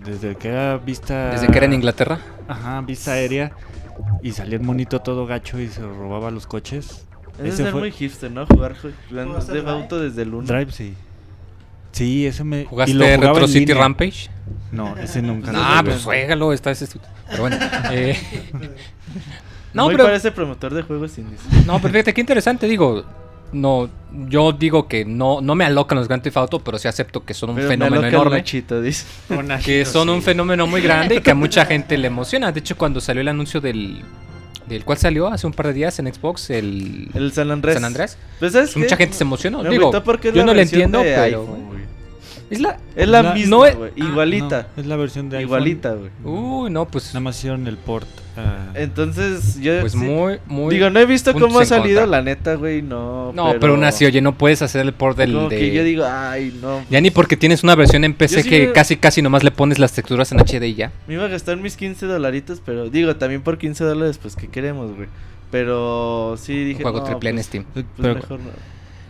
S5: Desde que era vista.
S1: Desde que era en Inglaterra.
S5: Ajá, vista aérea. Y salía el monito todo gacho y se robaba los coches.
S3: Es
S5: Ese
S3: ser
S5: fue-
S3: muy hipster, ¿no? Jugar ju- Grand
S8: ¿Jugaste
S3: Theft
S8: Drive?
S3: Auto desde el 1.
S5: Drive, sí. Sí, ese me. y
S1: ¿Jugaste
S5: lo jugaba
S1: Retro City
S5: línea.
S1: Rampage?
S5: No, ese nunca.
S1: Ah, pues juégalo, está ese. Pero bueno. eh, no,
S3: Muy
S1: pero.
S3: parece promotor de juegos indies.
S1: No, pero fíjate, qué interesante, digo. No, yo digo que no, no me alocan los Grand Theft Auto, pero sí acepto que son un
S3: Pero
S1: fenómeno enorme.
S3: Nachito, dice.
S1: Que son un fenómeno muy grande y que a mucha gente le emociona. De hecho, cuando salió el anuncio del. ¿Del cual salió hace un par de días en Xbox? El.
S3: El San Andrés.
S1: San Andrés.
S3: Pues, ¿sabes
S1: Pues mucha gente se emocionó.
S3: Me
S1: Digo, yo no le entiendo, pero.
S3: iPhone.
S1: Es la.
S3: Es la,
S5: La-
S3: misma,
S1: no es-
S3: güey.
S5: Ah,
S3: Igualita.
S5: no, es la versión de iPhone.
S3: Igualita, güey.
S1: Uy, no, pues.
S5: Nada más hicieron el port. ah,
S3: Entonces, yo.
S1: Pues
S3: sí-
S1: muy, muy.
S3: Digo, no he visto cómo ha
S1: en
S3: salido,
S1: contra.
S3: la neta, güey. No.
S1: No, pero, aún así, oye, no puedes hacer el port del.
S3: Como
S1: de-
S3: que yo digo, ay, no.
S1: Ya ni porque tienes una versión en PC
S3: sí
S1: que
S3: me-
S1: casi casi nomás le pones las texturas en HD y ya.
S3: Me iba a gastar mis 15 dolaritos, pero digo, también por 15 dólares, pues, ¿qué queremos, güey? Pero sí dije.
S1: Un juego
S3: no,
S1: triple en
S3: pues,
S1: Steam.
S3: pues,
S5: pero
S3: mejor no.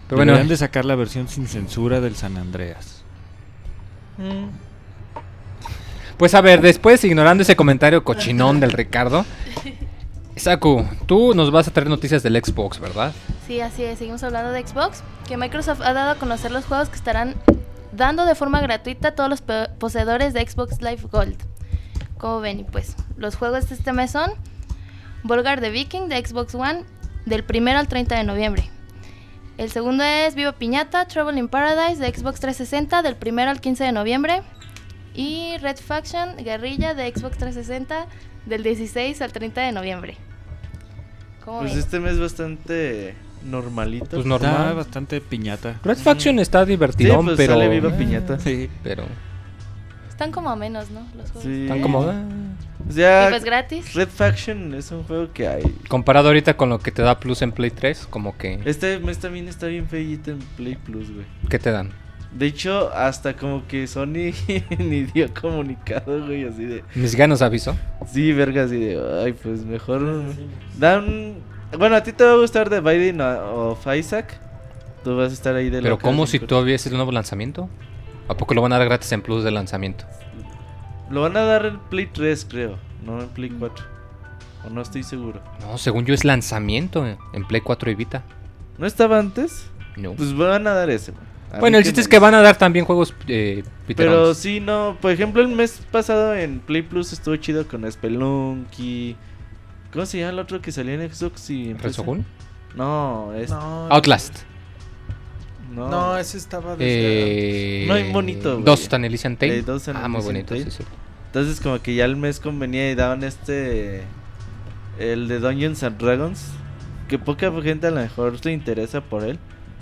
S1: Pero bueno,
S5: deberían de sacar la versión sin censura del San Andreas.
S6: Mm.
S1: pues a ver, después ignorando ese comentario cochinón del Ricardo. Saku, tú nos vas a traer noticias del Xbox, ¿verdad?
S4: Sí, así es. Seguimos hablando de Xbox. Que Microsoft ha dado a conocer los juegos que estarán dando de forma gratuita a todos los poseedores de Xbox Live Gold. Como ven, pues los juegos de este mes son Volgar the Viking de Xbox One del 1 al 30 de noviembre. El segundo es Viva Piñata, Trouble in Paradise de Xbox 360 del 1 al 15 de noviembre. Y Red Faction Guerrilla de Xbox 360 del 16 al 30 de noviembre. ¿Cómo
S3: Pues
S4: ven?
S3: este mes bastante normalito.
S1: Pues
S5: Está
S1: normal.
S5: bastante piñata.
S1: Red Faction está
S3: Sí,
S1: divertidón,
S3: pues
S1: pero.
S3: sale Viva Piñata.
S5: Sí.
S1: Pero.
S4: Están como a menos, ¿no? Los juegos.
S3: Sí.
S1: Están como. ah.
S3: O sea,
S4: Y pues gratis.
S3: Red Faction es un juego que hay.
S1: Comparado ahorita con lo que te da Plus en Play 3, como que.
S3: Este mes también está bien feíto en Play Plus, güey.
S1: ¿Qué te dan?
S3: De hecho, hasta como que Sony ni dio comunicado, güey, así de...
S1: Mis ganos aviso.
S3: Sí, verga, así de... Ay, pues mejor... Dan... Bueno, a ti te va a gustar The Binding of Isaac. Tú vas a estar ahí de
S1: Pero ¿cómo si todavía es el nuevo lanzamiento? ¿A poco lo van a dar gratis en Plus de lanzamiento?
S3: Lo van a dar en Play 3, creo. No en Play 4. O no estoy seguro.
S1: No, según yo es lanzamiento en- Play 4 y Vita.
S3: ¿No estaba antes?
S1: No.
S3: Pues van a dar ese, güey. A
S1: bueno, el chiste es que van a dar también juegos eh,
S3: Pero sí, no. Por ejemplo, el mes pasado en Play Plus estuvo chido con Spelunky. ¿Cómo se llama el otro que salía en Xbox y?
S1: ¿Resogun?
S3: No, es.
S6: No,
S1: Outlast.
S3: No,
S6: No, ese estaba desde
S1: Eh,
S3: No, hay bonito, güey.
S1: Dos tan Elysian Tale.
S3: Eh, Dos
S1: ah, muy bonito, sí, sí.
S3: Entonces, como que ya el mes convenía y daban este. El de Dungeons and Dragons. Que poca gente a lo mejor se interesa por él.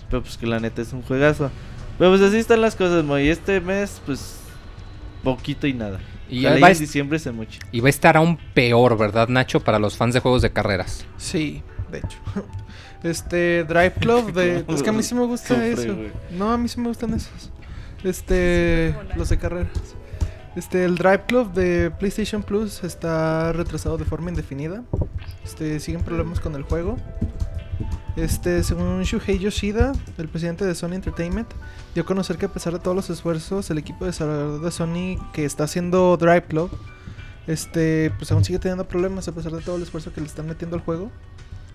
S3: Pero pues que la neta es un juegazo. Pero pues así están las cosas, Moy. Este mes, pues. Poquito y nada.
S1: Y va
S3: en diciembre se mucho.
S1: Y va a estar aún peor, ¿verdad, Nacho? Para los fans de juegos de carreras.
S6: Sí, de hecho. Este, Drive Club de... Es que a mí sí me gusta eso. No, a mí sí me gustan esos. Este, los de carreras. Este, el Drive Club de PlayStation Plus está retrasado de forma indefinida. Este, siguen problemas con el juego. Este, según Shuhei Yoshida, el presidente de Sony Entertainment, dio a conocer que a pesar de todos los esfuerzos, el equipo de desarrollador de Sony que está haciendo Drive Club, este, pues aún sigue teniendo problemas a pesar de todo el esfuerzo que le están metiendo al juego.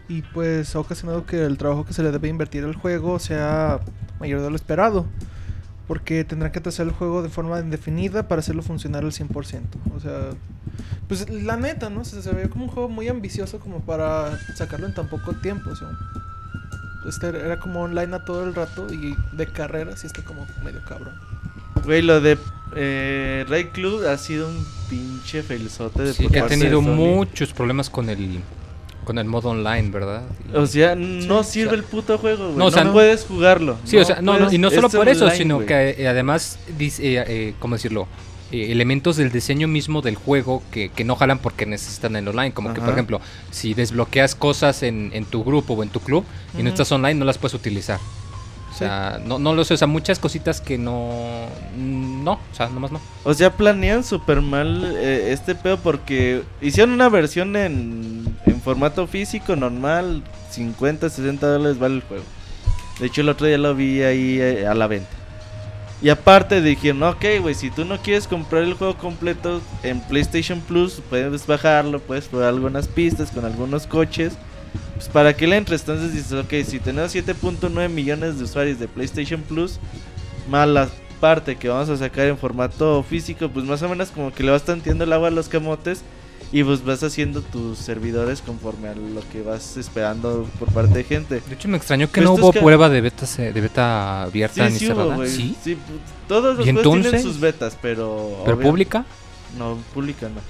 S6: Y pues ha ocasionado que el trabajo que se le debe invertir al juego sea mayor de lo esperado. Porque tendrán que trazar el juego de forma indefinida para hacerlo funcionar al 100%. O sea, pues la neta, ¿no? Se, se veía como un juego muy ambicioso como para sacarlo en tan poco tiempo. O sea, este era como online a todo el rato y de carreras y está como medio cabrón.
S3: Güey, lo de eh, Ray Club ha sido un pinche felsote de
S1: Sí,
S3: de
S1: tenido muchos problemas con el con el modo online, ¿verdad?
S3: O sea, no
S1: Sí,
S3: sirve
S1: o sea-
S3: el puto juego, güey.
S1: No,
S3: No,
S1: o sea, no-
S3: puedes jugarlo.
S1: Sí, o sea, no, no,
S3: puedes-
S1: y no solo por eso,
S3: online,
S1: sino que eh, además, dice, eh, eh, ¿cómo decirlo? eh, elementos del diseño mismo del juego que, que no jalan porque necesitan el online. Como que, por ejemplo, si desbloqueas cosas en, en tu grupo o en tu club y no estás online, no las puedes utilizar. O sea, no, no lo sé, o sea, muchas cositas que no... No, o sea, nomás no.
S3: O sea, planean súper mal eh, este pedo porque hicieron una versión en, en formato físico normal, 50, 60 dólares vale el juego. De hecho, el otro día lo vi ahí eh, a la venta. Y aparte dijeron, ok, güey, si tú no quieres comprar el juego completo en PlayStation Plus, puedes bajarlo, puedes probar algunas pistas con algunos coches. Pues para que le entres, entonces dices, ok, si tenemos 7.9 millones de usuarios de PlayStation Plus, más la parte que vamos a sacar en formato físico, pues más o menos como que le vas tanteando el agua a los camotes y pues vas haciendo tus servidores conforme a lo que vas esperando por parte de gente.
S1: De hecho, me extrañó que
S3: Pues
S1: no hubo prueba de beta, de beta abierta ni
S3: sí hubo,
S1: cerrada.
S3: güey.
S1: Sí,
S3: Sí, pu- todos los
S1: ¿Y
S3: tienen sus betas, pero...
S1: pero pública.
S3: No, pública no.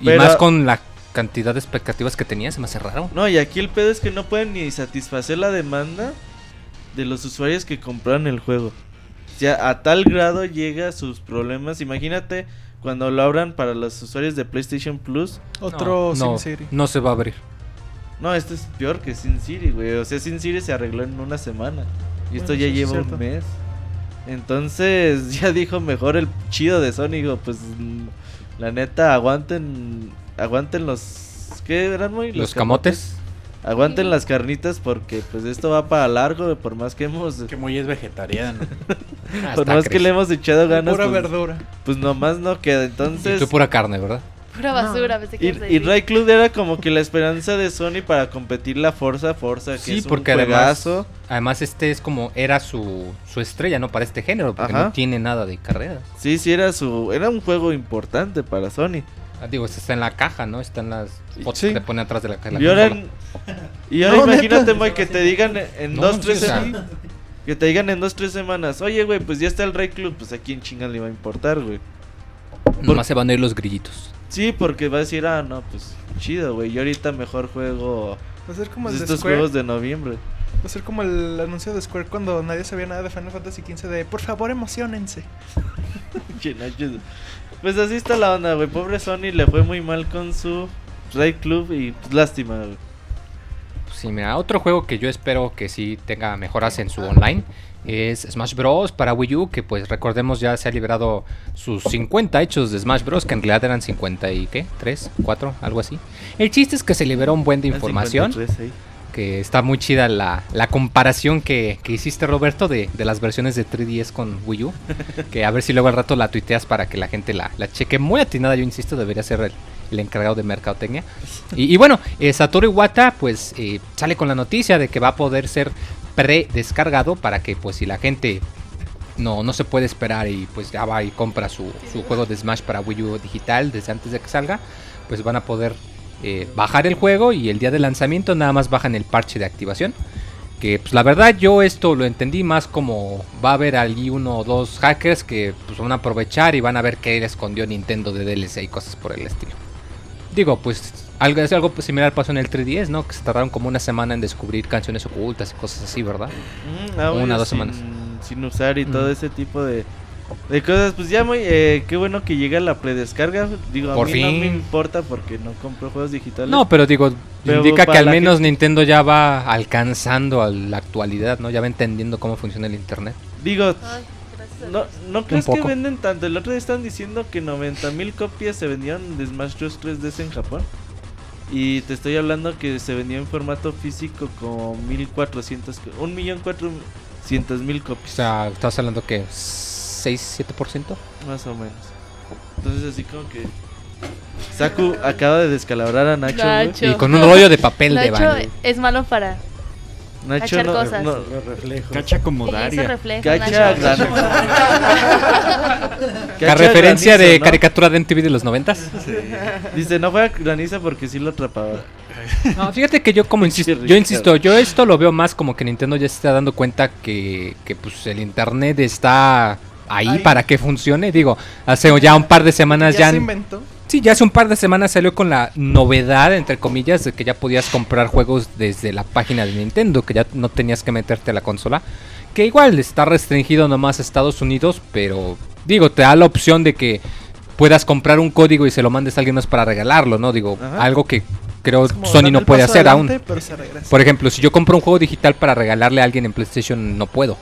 S1: Y más con la cantidad de expectativas que tenía, se me hace raro.
S3: No, y aquí el pedo es que no pueden ni satisfacer la demanda de los usuarios que compraron el juego. O sea, a tal grado llega sus problemas. Imagínate cuando lo abran para los usuarios de PlayStation Plus.
S6: Otro
S1: no, no, se va a abrir.
S3: No, esto es peor que Sin City, güey. O sea, Sin City se arregló en una semana. Y esto ya
S6: es
S3: lleva un mes. Entonces, ya dijo mejor el chido de Sony. Digo, pues, mm, la neta, aguanten. Aguanten los. ¿Qué eran muy?
S1: Los camotes.
S3: Aguanten las carnitas porque, pues, esto va para largo. Por más que hemos.
S7: Que muy es vegetariano.
S3: Por más que le hemos echado ganas.
S6: Pura
S3: pues,
S6: verdura.
S3: pues nomás no queda.
S1: Y
S3: Entonces.
S1: tú pura carne, ¿verdad?
S4: Pura basura, pensé que
S3: Y, y. Ray Club era como que la esperanza de Sony para competir la Forza Forza, que
S1: Sí,
S3: es un
S1: porque además,
S3: juegazo.
S1: además este es como era su, su estrella, ¿no? Para este género, porque
S3: Ajá.
S1: no tiene nada de carreras.
S3: Sí, sí, era su era un juego importante para Sony.
S1: Ah, digo, está en la caja, ¿no? Está en las fotos
S6: Sí.
S1: que te pone atrás de la, la
S3: y ahora,
S1: consola.
S3: en- y ahora
S6: No,
S3: imagínate. Moy, que te digan en
S1: No,
S3: dos,
S1: sí,
S3: tres
S1: o sea,
S3: semanas. Que te digan en dos, tres semanas. Oye, güey, pues ya está el Ray Club. Pues a quién chinga le va a importar, güey.
S1: Nomás se van a ir los grillitos.
S3: Sí, porque va a decir, ah, no, pues chido, güey. Yo ahorita mejor juego
S6: Va a ser como
S3: pues,
S6: el de
S3: estos
S6: Square.
S3: juegos de noviembre.
S6: Va a ser como el anuncio de Square cuando nadie sabía nada de Final Fantasy XV de por favor emocionense.
S3: Pues así está la onda, güey. Pobre Sony le fue muy mal con su Ray Club y pues lástima, güey.
S1: Sí, mira, otro juego que yo espero que sí tenga mejoras en su online es Smash Bros. para Wii U, que pues recordemos ya se ha liberado sus 50 hechos de Smash Bros. que en realidad eran 50 y qué, 3, 4, algo así. El chiste es que se liberó un buen de información.
S3: 53 ahí.
S1: Que está muy chida la, la comparación que, que hiciste Roberto de, de las versiones de 3DS con Wii U. que a ver si luego al rato la tuiteas para que la gente la, la cheque. Muy atinada, yo insisto, debería ser el, el encargado de mercadotecnia. Y, y bueno, eh, Satoru Iwata pues eh, sale con la noticia de que va a poder ser pre-descargado para que pues si la gente no, no se puede esperar y pues ya va y compra su, su juego de Smash para Wii U digital desde antes de que salga, pues van a poder eh, bajar el juego y el día de lanzamiento nada más bajan el parche de activación. Que pues la verdad yo esto lo entendí más como va a haber allí uno o dos hackers que pues van a aprovechar y van a ver qué le escondió Nintendo de DLC y cosas por el estilo. Digo, pues algo, es algo similar pasó en el 3DS, ¿no? Que se tardaron como una semana en descubrir canciones ocultas y cosas así, ¿verdad?
S3: Mm,
S1: Una, dos
S3: sin-
S1: semanas.
S3: Sin usar y todo
S1: Mm.
S3: ese tipo de, de cosas. Pues ya muy, eh, qué bueno que llega la predescarga. Digo, a
S1: Por
S3: mí no me
S1: fin.
S3: importa porque no compro juegos digitales.
S1: No, pero digo,
S3: Pero
S1: indica que al menos Nintendo ya va alcanzando a la actualidad, ¿no? Ya va entendiendo cómo funciona el internet.
S3: Digo,
S4: Ay, gracias a
S3: no. ¿no crees que venden tanto? El otro día están diciendo que 90 mil copias se vendieron de Smash Bros. 3DS en Japón. Y te estoy hablando que se vendió en formato físico como 1400, co- 1.400.000
S1: O
S3: copias.
S1: sea, estás hablando que 6, 7%.
S3: Más o menos. Entonces así como que Saku acaba de descalabrar a Nacho.
S4: Nacho.
S1: Y con un rollo de papel de
S4: Nacho
S1: baño.
S4: es malo para
S3: Nacho
S4: Cachar
S3: no,
S4: cosas.
S3: no-
S7: Los reflejos.
S5: Cacha como
S4: Sí, eso
S5: Daria.
S4: refleja.
S3: Cacha
S4: Nacho.
S3: gran-
S1: referencia
S3: granizo,
S1: de
S3: ¿no?
S1: caricatura de MTV de los 90
S3: Dice, no fue a graniza porque sí lo atrapaba.
S1: No, fíjate que yo como insisto, yo insisto, yo esto lo veo más como que Nintendo ya se está dando cuenta que, que pues el internet está ahí,
S6: Ahí.
S1: para que funcione. Digo, hace ya un par de semanas
S6: ya
S1: ya,
S6: se inventó.
S1: sí, ya hace un par de semanas salió con la novedad entre comillas de que ya podías comprar juegos desde la página de Nintendo, que ya no tenías que meterte a la consola, que igual está restringido nomás a Estados Unidos, pero digo, te da la opción de que puedas comprar un código y se lo mandes a alguien más para regalarlo, ¿no? Digo,
S3: Ajá.
S1: algo que creo Sony no puede hacer
S6: adelante,
S1: aún.
S6: Pero se regresa.
S1: Por ejemplo, si yo compro un juego digital para regalarle a alguien en PlayStation, no puedo,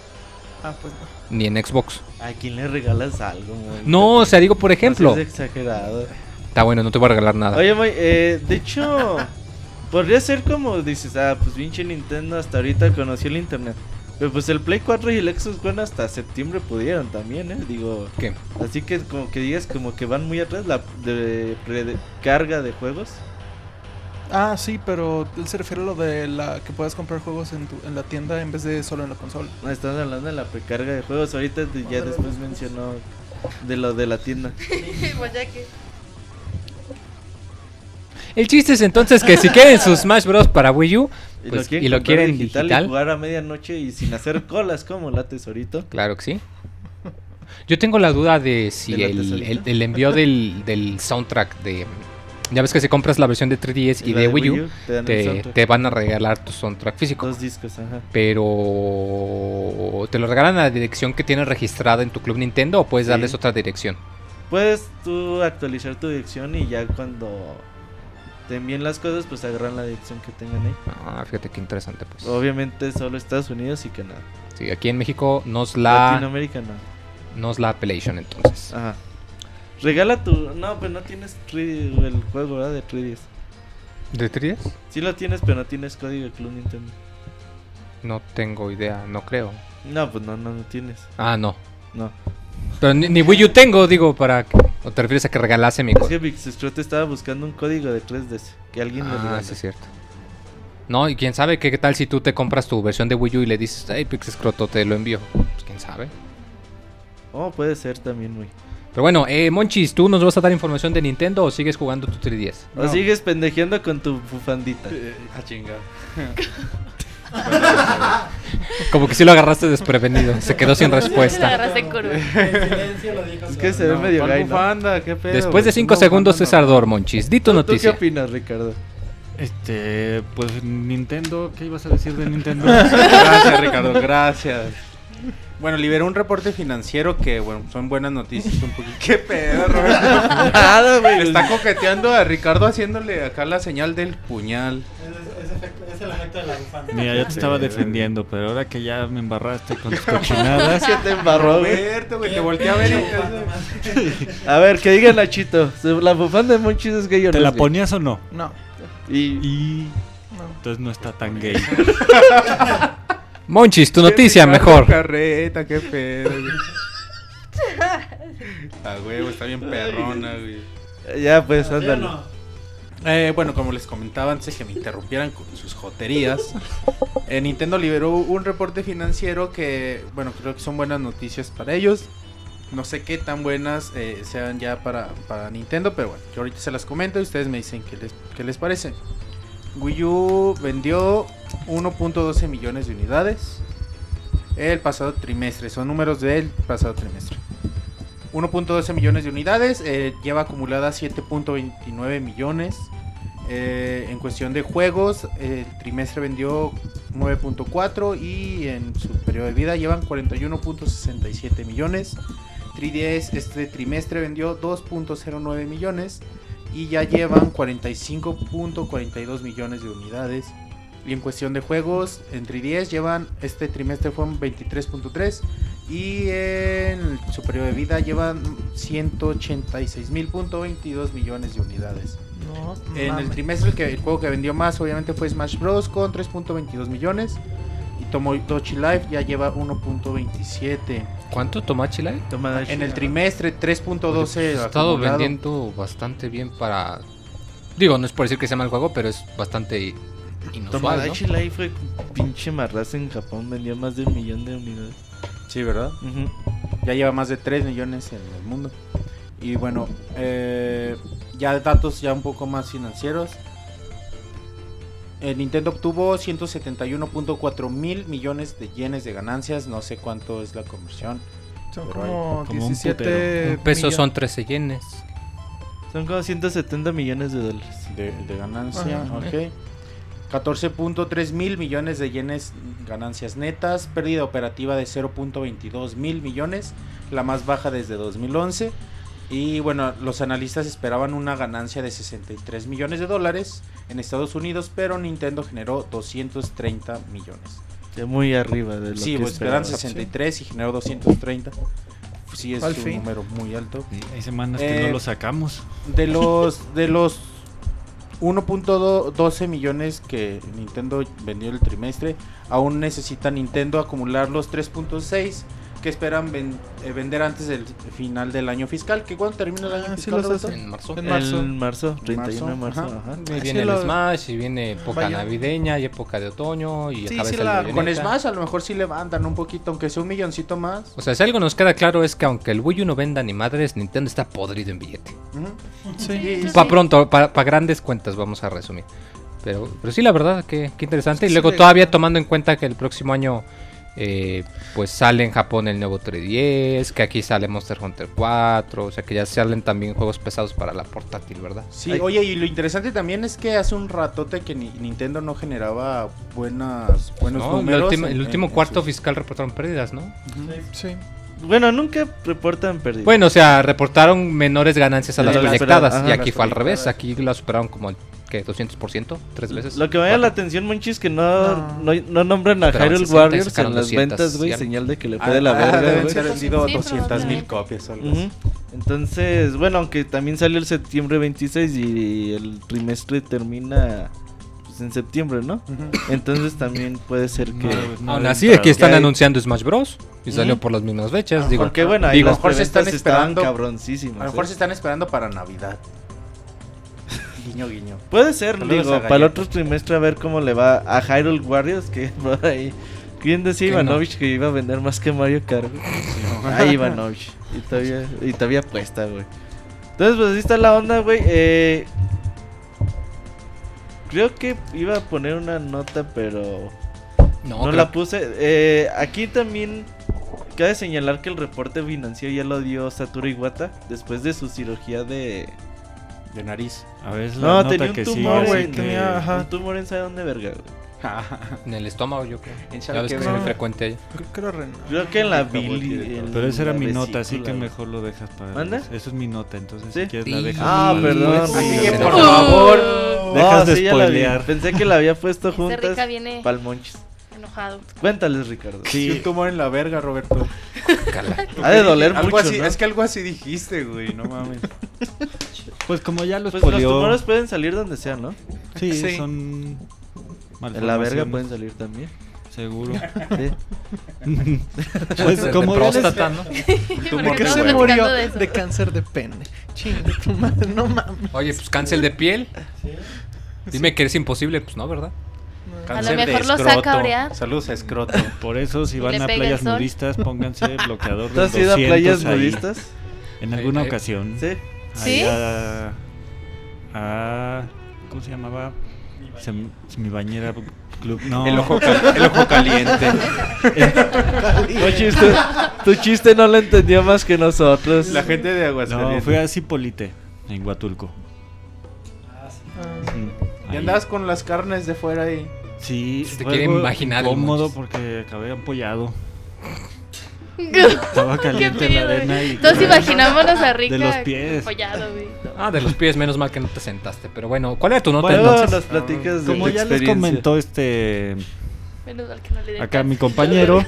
S6: Ah, pues no.
S1: Ni en Xbox.
S3: ¿A quién le regalas algo?
S1: No, o sea, digo, por ejemplo,
S3: No exagerado.
S1: está bueno, no te voy a regalar nada.
S3: Oye, Moy, eh, de hecho, podría ser como dices, ah, pues pinche Nintendo hasta ahorita conoció el internet. Pero pues el Play 4 y el Xbox One hasta septiembre pudieron también, ¿eh? Digo,
S1: ¿Qué?
S3: así que como que digas como que van muy atrás la de, de carga de juegos.
S6: Ah, sí, pero él se refiere a lo de la que puedas comprar juegos en, tu, en la tienda en vez de solo en la consola.
S3: No, estamos hablando de la precarga de juegos. Ahorita de- ya después mencionó de lo de la tienda.
S1: El chiste es entonces que si quieren su Smash Bros. para Wii U,
S3: Y
S1: pues,
S3: quieren
S1: y lo quieren digital,
S3: y jugar a medianoche y sin hacer colas como la tesorito.
S1: claro que sí. Yo tengo la duda de si
S3: ¿De la
S1: el, el- el envío del, del soundtrack de... Ya ves que si compras la versión de 3DS y de Wii U,
S3: te
S1: te, van a regalar tu soundtrack físico.
S3: Dos discos, ajá.
S1: Pero... ¿Te lo regalan a la dirección que tienes registrada en tu club Nintendo o puedes
S3: Sí.
S1: darles otra dirección?
S3: Puedes tú actualizar tu dirección y ya cuando te envíen las cosas, pues agarran la dirección que tengan ahí.
S1: Ah, fíjate qué interesante pues.
S3: Obviamente solo Estados Unidos y Canadá.
S1: Sí, aquí en México nos la,
S3: Latinoamérica no.
S1: nos la Appellation entonces.
S3: Ajá. Regala tu. No, pues no tienes 3D el juego, ¿verdad? De 3DS.
S1: ¿De 3DS?
S3: Sí lo tienes, pero no tienes código de Club Nintendo.
S1: No tengo idea, no creo.
S3: No, pues no, no, no tienes.
S1: Ah, no.
S3: No.
S1: Pero ni, ni Wii U tengo, digo, para... que- ¿O te refieres a que regalase mi
S3: Es
S1: código?
S3: que Vixstrut estaba buscando un código de 3DS. Que alguien le
S1: Ah,
S3: regale.
S1: sí es cierto. No, y quién sabe qué, qué tal si tú te compras tu versión de Wii U y le dices, hey, Pixescroto, te lo envío. Pues quién sabe.
S3: Oh, puede ser también, muy.
S1: Pero bueno, eh, Monchis, ¿tú nos vas a dar información de Nintendo o sigues jugando tu 3DS?
S3: O
S7: No.
S3: sigues pendejeando con tu bufandita.
S7: a chingar.
S1: Como que sí lo agarraste desprevenido, se quedó sin respuesta.
S3: Es que se ve medio
S7: ¿cuál
S3: gay, ¿no?
S7: bufanda? ¿Qué pedo,
S1: Después de
S7: güey?
S1: 5
S7: No,
S1: segundos,
S7: bufanda,
S1: César
S7: no.
S1: Dor, Monchis. Di tu
S3: ¿Tú, tú qué
S1: noticia.
S3: opinas, Ricardo?
S5: Este, pues Nintendo, ¿qué ibas a decir de Nintendo?
S7: Gracias, Ricardo, gracias. Bueno, liberó un reporte financiero que, bueno, son buenas noticias. Un poquito. ¿Qué pedo, Roberto?
S3: Nada, güey.
S7: Le está coqueteando a Ricardo haciéndole acá la señal del puñal.
S8: Es, es efecto- es el efecto de la bufanda.
S5: Mira, yo te estaba defendiendo, pero ahora que ya me embarraste con tus cochinadas,
S3: Se te embarró, güey.
S7: Roberto, güey, te volteé a ver y...
S3: A ver, que diga Nachito. ¿La bufanda de Monchis es gay o
S5: ¿te
S3: no
S5: la
S3: gay?
S5: ponías o no?
S6: No,
S3: Y...
S5: Y
S6: no.
S5: entonces no está tan gay.
S1: Monchis, tu noticia mejor.
S7: Carreta, qué pedo, güey. A huevo, está bien perrona, güey.
S3: Ya, pues,
S8: ¿Sí o
S3: ándale.
S8: no?
S7: Eh, bueno, como les comentaba antes que me interrumpieran con sus joterías, eh, Nintendo liberó un reporte financiero que, bueno, creo que son buenas noticias para ellos. No sé qué tan buenas eh, sean ya para, para Nintendo, pero bueno, yo ahorita se las comento y ustedes me dicen qué les, qué les parece. Wii U vendió 1.12 millones de unidades el pasado trimestre, son números del pasado trimestre. 1.12 millones de unidades, eh, lleva acumulada 7.29 millones. Eh, en cuestión de juegos, el trimestre vendió 9.4 y en su periodo de vida llevan 41.67 millones. 3DS este trimestre vendió 2.09 millones y ya llevan 45.42 millones de unidades. Y en cuestión de juegos, en 3DS llevan, este trimestre fueron 23.3 y en su periodo de vida llevan 186.22 millones de unidades.
S6: No,
S7: En el trimestre el, que, el juego que vendió más obviamente fue Smash Bros. con 3.22 millones. Tomodachi Life ya lleva 1.27.
S1: ¿Cuánto Tomachi?
S3: Toma,
S7: En el trimestre 3.12
S1: Ha estado
S7: acumulado.
S1: vendiendo bastante bien para... Digo, no es por decir que sea mal juego, pero es bastante inusual, ¿no?
S3: Tomodachi Life fue pinche marraza en Japón. Vendió más de un millón de unidades.
S7: Sí, ¿verdad? Ya lleva más de 3 millones en el mundo. Y bueno, eh, ya datos ya un poco más financieros. Eh, Nintendo obtuvo 171.4 mil millones de yenes de ganancias. No sé cuánto es la conversión.
S6: Son
S7: Pero
S6: como
S5: como un
S6: 17
S1: Un peso
S6: millones.
S1: son 13 yenes.
S3: Son como 170 millones de dólares.
S7: de, de ganancia,
S6: Ajá.
S7: ok. 14.3 mil millones de yenes ganancias netas, pérdida operativa de 0.22 mil millones, la más baja desde 2011. Y bueno, los analistas esperaban una ganancia de 63 millones de dólares en Estados Unidos, pero Nintendo generó 230 millones.
S3: Ya muy arriba de lo
S7: Sí,
S3: que
S7: pues esperan
S3: esperaba.
S7: 63 y generó 230. Sí, es un
S6: fin.
S7: número muy alto.
S5: Sí, hay semanas que
S7: Eh,
S5: no lo sacamos.
S7: De los de los 1.12 millones que Nintendo vendió el trimestre, aún necesita Nintendo acumular los 3.6 que esperan ven- eh, vender antes del final del año fiscal. ¿Que cuándo termina el año
S6: Ah, sí
S7: fiscal?
S6: los.
S1: En marzo.
S6: En marzo.
S3: En marzo, 31 de marzo.
S7: Marzo,
S3: ajá.
S1: Y viene el
S6: lo-
S1: Smash, y viene época
S6: Vaya.
S1: navideña, y época de otoño, y
S7: Sí, sí la- con. Smash a lo mejor sí levantan un poquito, aunque sea un milloncito más.
S1: O sea, si algo nos queda claro es que aunque el Wii U no venda ni madres, Nintendo está podrido en billete.
S6: Sí.
S1: Para pronto, para grandes cuentas, vamos a resumir. Pero, pero sí, la verdad, que, que interesante. Y luego todavía tomando en cuenta que el próximo año, eh, pues sale en Japón el nuevo 3DS, que aquí sale Monster Hunter 4, o sea que ya salen también juegos pesados para la portátil, ¿verdad?
S7: Sí,
S3: Ay.
S7: oye, y lo interesante también es que hace un ratote que ni- Nintendo no generaba buenas, buenos
S1: No, el
S7: números.
S1: el
S7: en-
S1: último
S7: en
S1: cuarto
S7: sus-
S1: fiscal reportaron pérdidas, ¿no?
S6: Sí.
S3: Bueno, nunca reportan pérdidas.
S1: Bueno, o sea, reportaron menores ganancias a las
S3: las
S1: proyectadas. y aquí fue al revés. Aquí la superaron como el ¿qué? 200%, tres veces.
S3: Lo que me llama la atención, Monchi, es que no,
S6: No.
S3: no. no nombran a Hyrule
S1: 60 y
S3: Warriors en las
S1: 200
S3: ventas, güey. Señal de que le
S7: Ah,
S3: fue de la
S7: ah,
S3: verga,
S7: deben
S3: güey.
S7: ser vendido
S4: Sí,
S7: 200 mil copias o algo así.
S3: Ujú. Entonces, bueno, aunque también salió el septiembre 26 y el trimestre termina pues, en septiembre, ¿no?
S7: Ujú.
S3: Entonces también puede ser que...
S5: No, no
S1: Aún así, aquí están anunciando Smash Bros. Y salió por las mismas fechas. Digo,
S3: Aunque bueno, ahí
S1: digo,
S3: las
S7: mejor se están esperando-
S3: cabroncísimas.
S7: A lo mejor
S3: ¿eh?
S7: se están esperando para Navidad. Guiño, guiño.
S3: Puede ser,
S7: Saludos
S3: digo, para el otro trimestre a ver cómo le va a Hyrule Warriors, que por ahí... ¿Quién decía
S1: no.
S3: Ivanovich que iba a vender más que Mario Kart? Ay, Ivanovich. Y todavía, y todavía puesta, güey. Entonces, pues así está la onda, güey. Eh, creo que iba a poner una nota, pero
S1: no,
S3: no, la puse. Eh, aquí también cabe señalar que el reporte financiero ya lo dio Satoru Iwata después de su cirugía de...
S7: De nariz.
S5: A ver, es la
S3: No,
S5: nota
S3: tenía un
S5: que
S3: tumor,
S5: sigue,
S3: güey,
S5: así que-
S6: tenía- Ajá.
S3: Un tumor en sabe dónde verga, güey.
S1: En el estómago, yo creo.
S7: En
S1: Ya ves que es muy frecuente ahí.
S6: Creo que era renal.
S3: Creo que en la
S7: Acabó el
S3: bili...
S7: director.
S3: en
S5: Pero esa era
S3: la
S5: mi nota, así que mejor lo dejas para...
S3: ¿Manda?
S5: Eso es mi nota, entonces
S3: ¿Sí?
S5: si quieres la
S1: Sí.
S5: dejas.
S3: Ah, perdón.
S1: Sí, sí,
S7: por
S1: sí.
S7: favor.
S5: Dejas de
S3: sí, la
S5: spoilear.
S3: Pensé que la había puesto juntas.
S4: rica viene
S3: Palmonchis.
S4: Enojado.
S3: Cuéntales, Ricardo.
S7: Sí. Un tumor en la verga, Roberto.
S3: Ha de doler
S7: algo
S3: mucho,
S7: así,
S3: ¿no?
S7: Es que algo así dijiste, güey, no mames.
S5: Pues como ya
S3: Pues los
S5: spoileó,
S3: tumores pueden salir donde sea, ¿no?
S5: Sí,
S6: Sí.
S5: son...
S3: En la verga pueden salir también.
S5: Seguro.
S3: Sí.
S5: pues
S1: De
S5: como les-
S1: próstata, ¿no?
S4: ¿Por
S6: ¿De
S4: qué
S6: se murió?
S4: de?
S6: De cáncer de pene. Chinga tu madre, no mames.
S1: Oye, pues cáncer de piel. Dime que es imposible, pues no, ¿verdad?
S4: A lo mejor lo saca a orear.
S7: Saludos a escroto.
S5: Por eso si van a playas nudistas, pónganse bloqueador
S3: ¿Tú has ido a
S5: 200
S3: playas
S5: ahí,
S3: nudistas?
S5: En alguna
S1: Ahí- ahí-
S5: ocasión.
S3: Sí.
S4: ¿Sí?
S5: a- a- ¿Cómo se llamaba? Se mi bañera club. No.
S7: El ojo, cal- el ojo caliente.
S3: Tu chiste, tu chiste no lo entendió más que nosotros.
S7: La gente de
S5: No,
S7: Aguascalientes.
S5: fue a Cipolite, en Huatulco.
S6: Ah,
S5: Mm,
S7: Y
S5: ahí.
S7: andabas con las carnes de fuera ahí.
S5: Sí,
S1: Se te
S5: fue
S1: quiere
S5: algo
S1: imaginar
S5: Cómodo porque acabé ampollado. Estaba caliente la arena y.
S4: Todos imaginámonos a Rica
S5: los pies.
S4: apoyado, güey.
S1: Ah, de los pies, menos mal que no te sentaste. Pero bueno, ¿cuál era tu nota
S5: Bueno,
S1: entonces?
S3: nos platicas de
S5: Como ya les comentó este.
S4: Menos mal que no le den
S5: Acá mi compañero.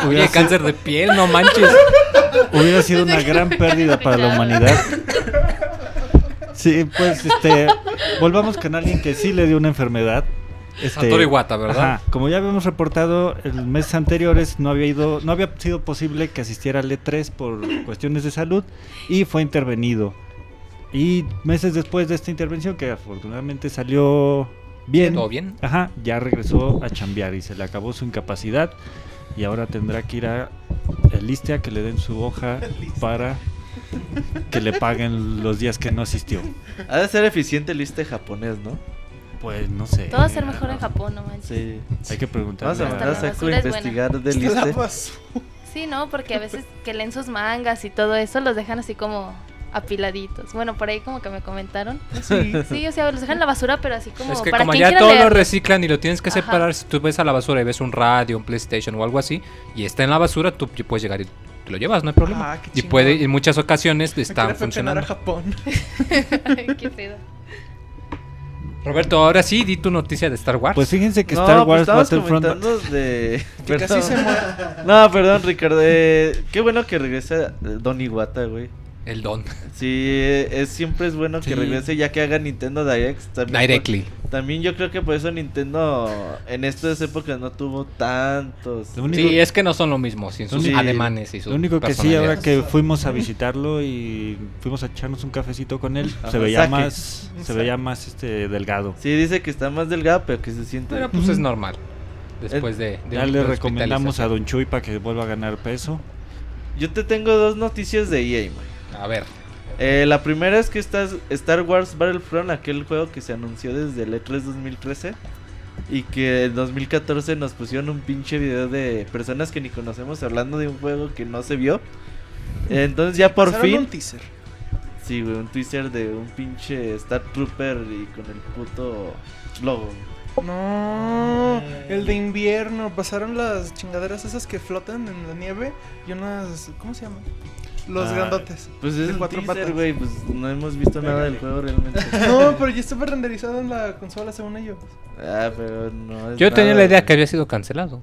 S1: Oye,
S5: hubiera,
S1: cáncer de piel, no manches.
S5: hubiera sido una gran pérdida para la humanidad. Sí, pues este. Volvamos con alguien que sí le dio una enfermedad. Este,
S1: Satoru Iwata, ¿verdad?
S5: Ajá, como ya habíamos reportado, el meses anteriores no había ido, no había sido posible que asistiera al E3 por cuestiones de salud y fue intervenido. Y meses después de esta intervención, que afortunadamente salió bien,
S1: ¿Todo bien?
S5: Ajá, ya regresó a chambear y se le acabó su incapacidad y ahora tendrá que ir a el ISTE a que le den su hoja para que le paguen los días que no asistió.
S3: Ha de ser eficiente el liste japonés, ¿no?
S5: Pues no sé.
S4: Todo va a ser mejor en Japón, no manches.
S3: Sí.
S5: Hay que preguntar.
S3: Vamos a mandar a Saku a investigar del liste.
S4: Sí, no, porque a veces que leen sus mangas y todo eso los dejan así como apiladitos. Bueno, por ahí como que me comentaron.
S3: Sí.
S4: Sí, o sea, los dejan en la basura, pero así como
S1: Es que
S4: para
S1: como ya todo lo reciclan y lo tienes que
S4: Ajá.
S1: separar, si tú ves a la basura y ves un radio, un PlayStation o algo así, y está en la basura, tú puedes llegar y te lo llevas, no hay problema.
S6: Ah, qué
S1: y puede, en muchas ocasiones están
S6: pepenar a
S1: funcionando.
S6: Japón.
S4: Ay, qué pedo.
S1: Roberto, ahora sí, di tu noticia de Star Wars.
S5: Pues fíjense que
S3: no,
S5: Star
S3: pues
S5: Wars
S3: estabas
S5: Battlefront.
S3: comentando de...
S6: Que casi
S3: Perdón.
S6: se.
S3: No, perdón, Ricardo. eh, qué bueno que regresa Don Iwata, güey.
S1: El Don.
S3: Sí, eh, es, siempre es bueno que regrese ya que haga Nintendo Direct. También,
S1: Directly.
S3: por- también yo creo que por eso Nintendo en estas épocas no tuvo tantos.
S1: Sí, es que no son lo mismo, sin sus
S3: Sí.
S1: alemanes y sus
S5: lo único que sí, ahora que fuimos a visitarlo y fuimos a echarnos un cafecito con él,
S3: Ajá,
S5: se veía
S3: saque.
S5: más, se veía más este delgado.
S3: Sí, dice que está más delgado, pero que se siente.
S1: Pero pues es normal. Después de, de
S5: Ya le recomendamos a. Don Chuy para que vuelva a ganar peso.
S3: Yo te tengo dos noticias de EA, güey.
S1: A ver,
S3: Eh, la primera es que está Star Wars Battlefront, aquel juego que se anunció desde el E3 2013. Y que en 2014 nos pusieron un pinche video de personas que ni conocemos hablando de un juego que no se vio. Entonces ya por
S6: Pasaron
S3: fin...
S6: un teaser.
S3: Sí, güey, un teaser de un pinche Star Trooper y con el puto logo.
S6: No, el de invierno. Pasaron las chingaderas esas que flotan en la nieve y unas. ¿Cómo se llaman? Los
S5: Ah,
S6: grandotes.
S3: Pues
S6: de
S3: es un
S6: cuatro
S3: teaser,
S6: patas.
S3: güey, pues no hemos visto nada del juego realmente.
S6: No, pero ya estaba renderizado en la consola según ellos.
S3: ah, pero no es
S1: yo tenía la idea
S3: güey.
S1: que había sido cancelado.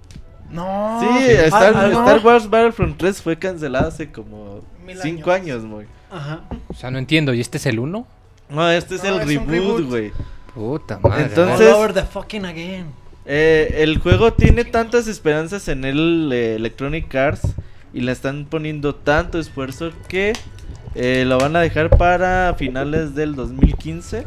S6: No.
S3: Sí, Star,
S6: Ah, no.
S3: Star Wars Battlefront 3 fue cancelado hace como
S6: Mil
S3: 5
S6: años.
S3: güey.
S8: Ajá.
S1: O sea, no entiendo. ¿Y este es el 1?
S3: No, este es
S6: No,
S3: el
S6: es
S3: reboot,
S6: reboot.
S3: güey.
S1: Puta madre.
S3: Entonces-
S8: All over the fucking again.
S3: Eh, el juego tiene tantas esperanzas en el eh, Electronic Arts y le están poniendo tanto esfuerzo que eh, lo van a dejar para finales del 2015.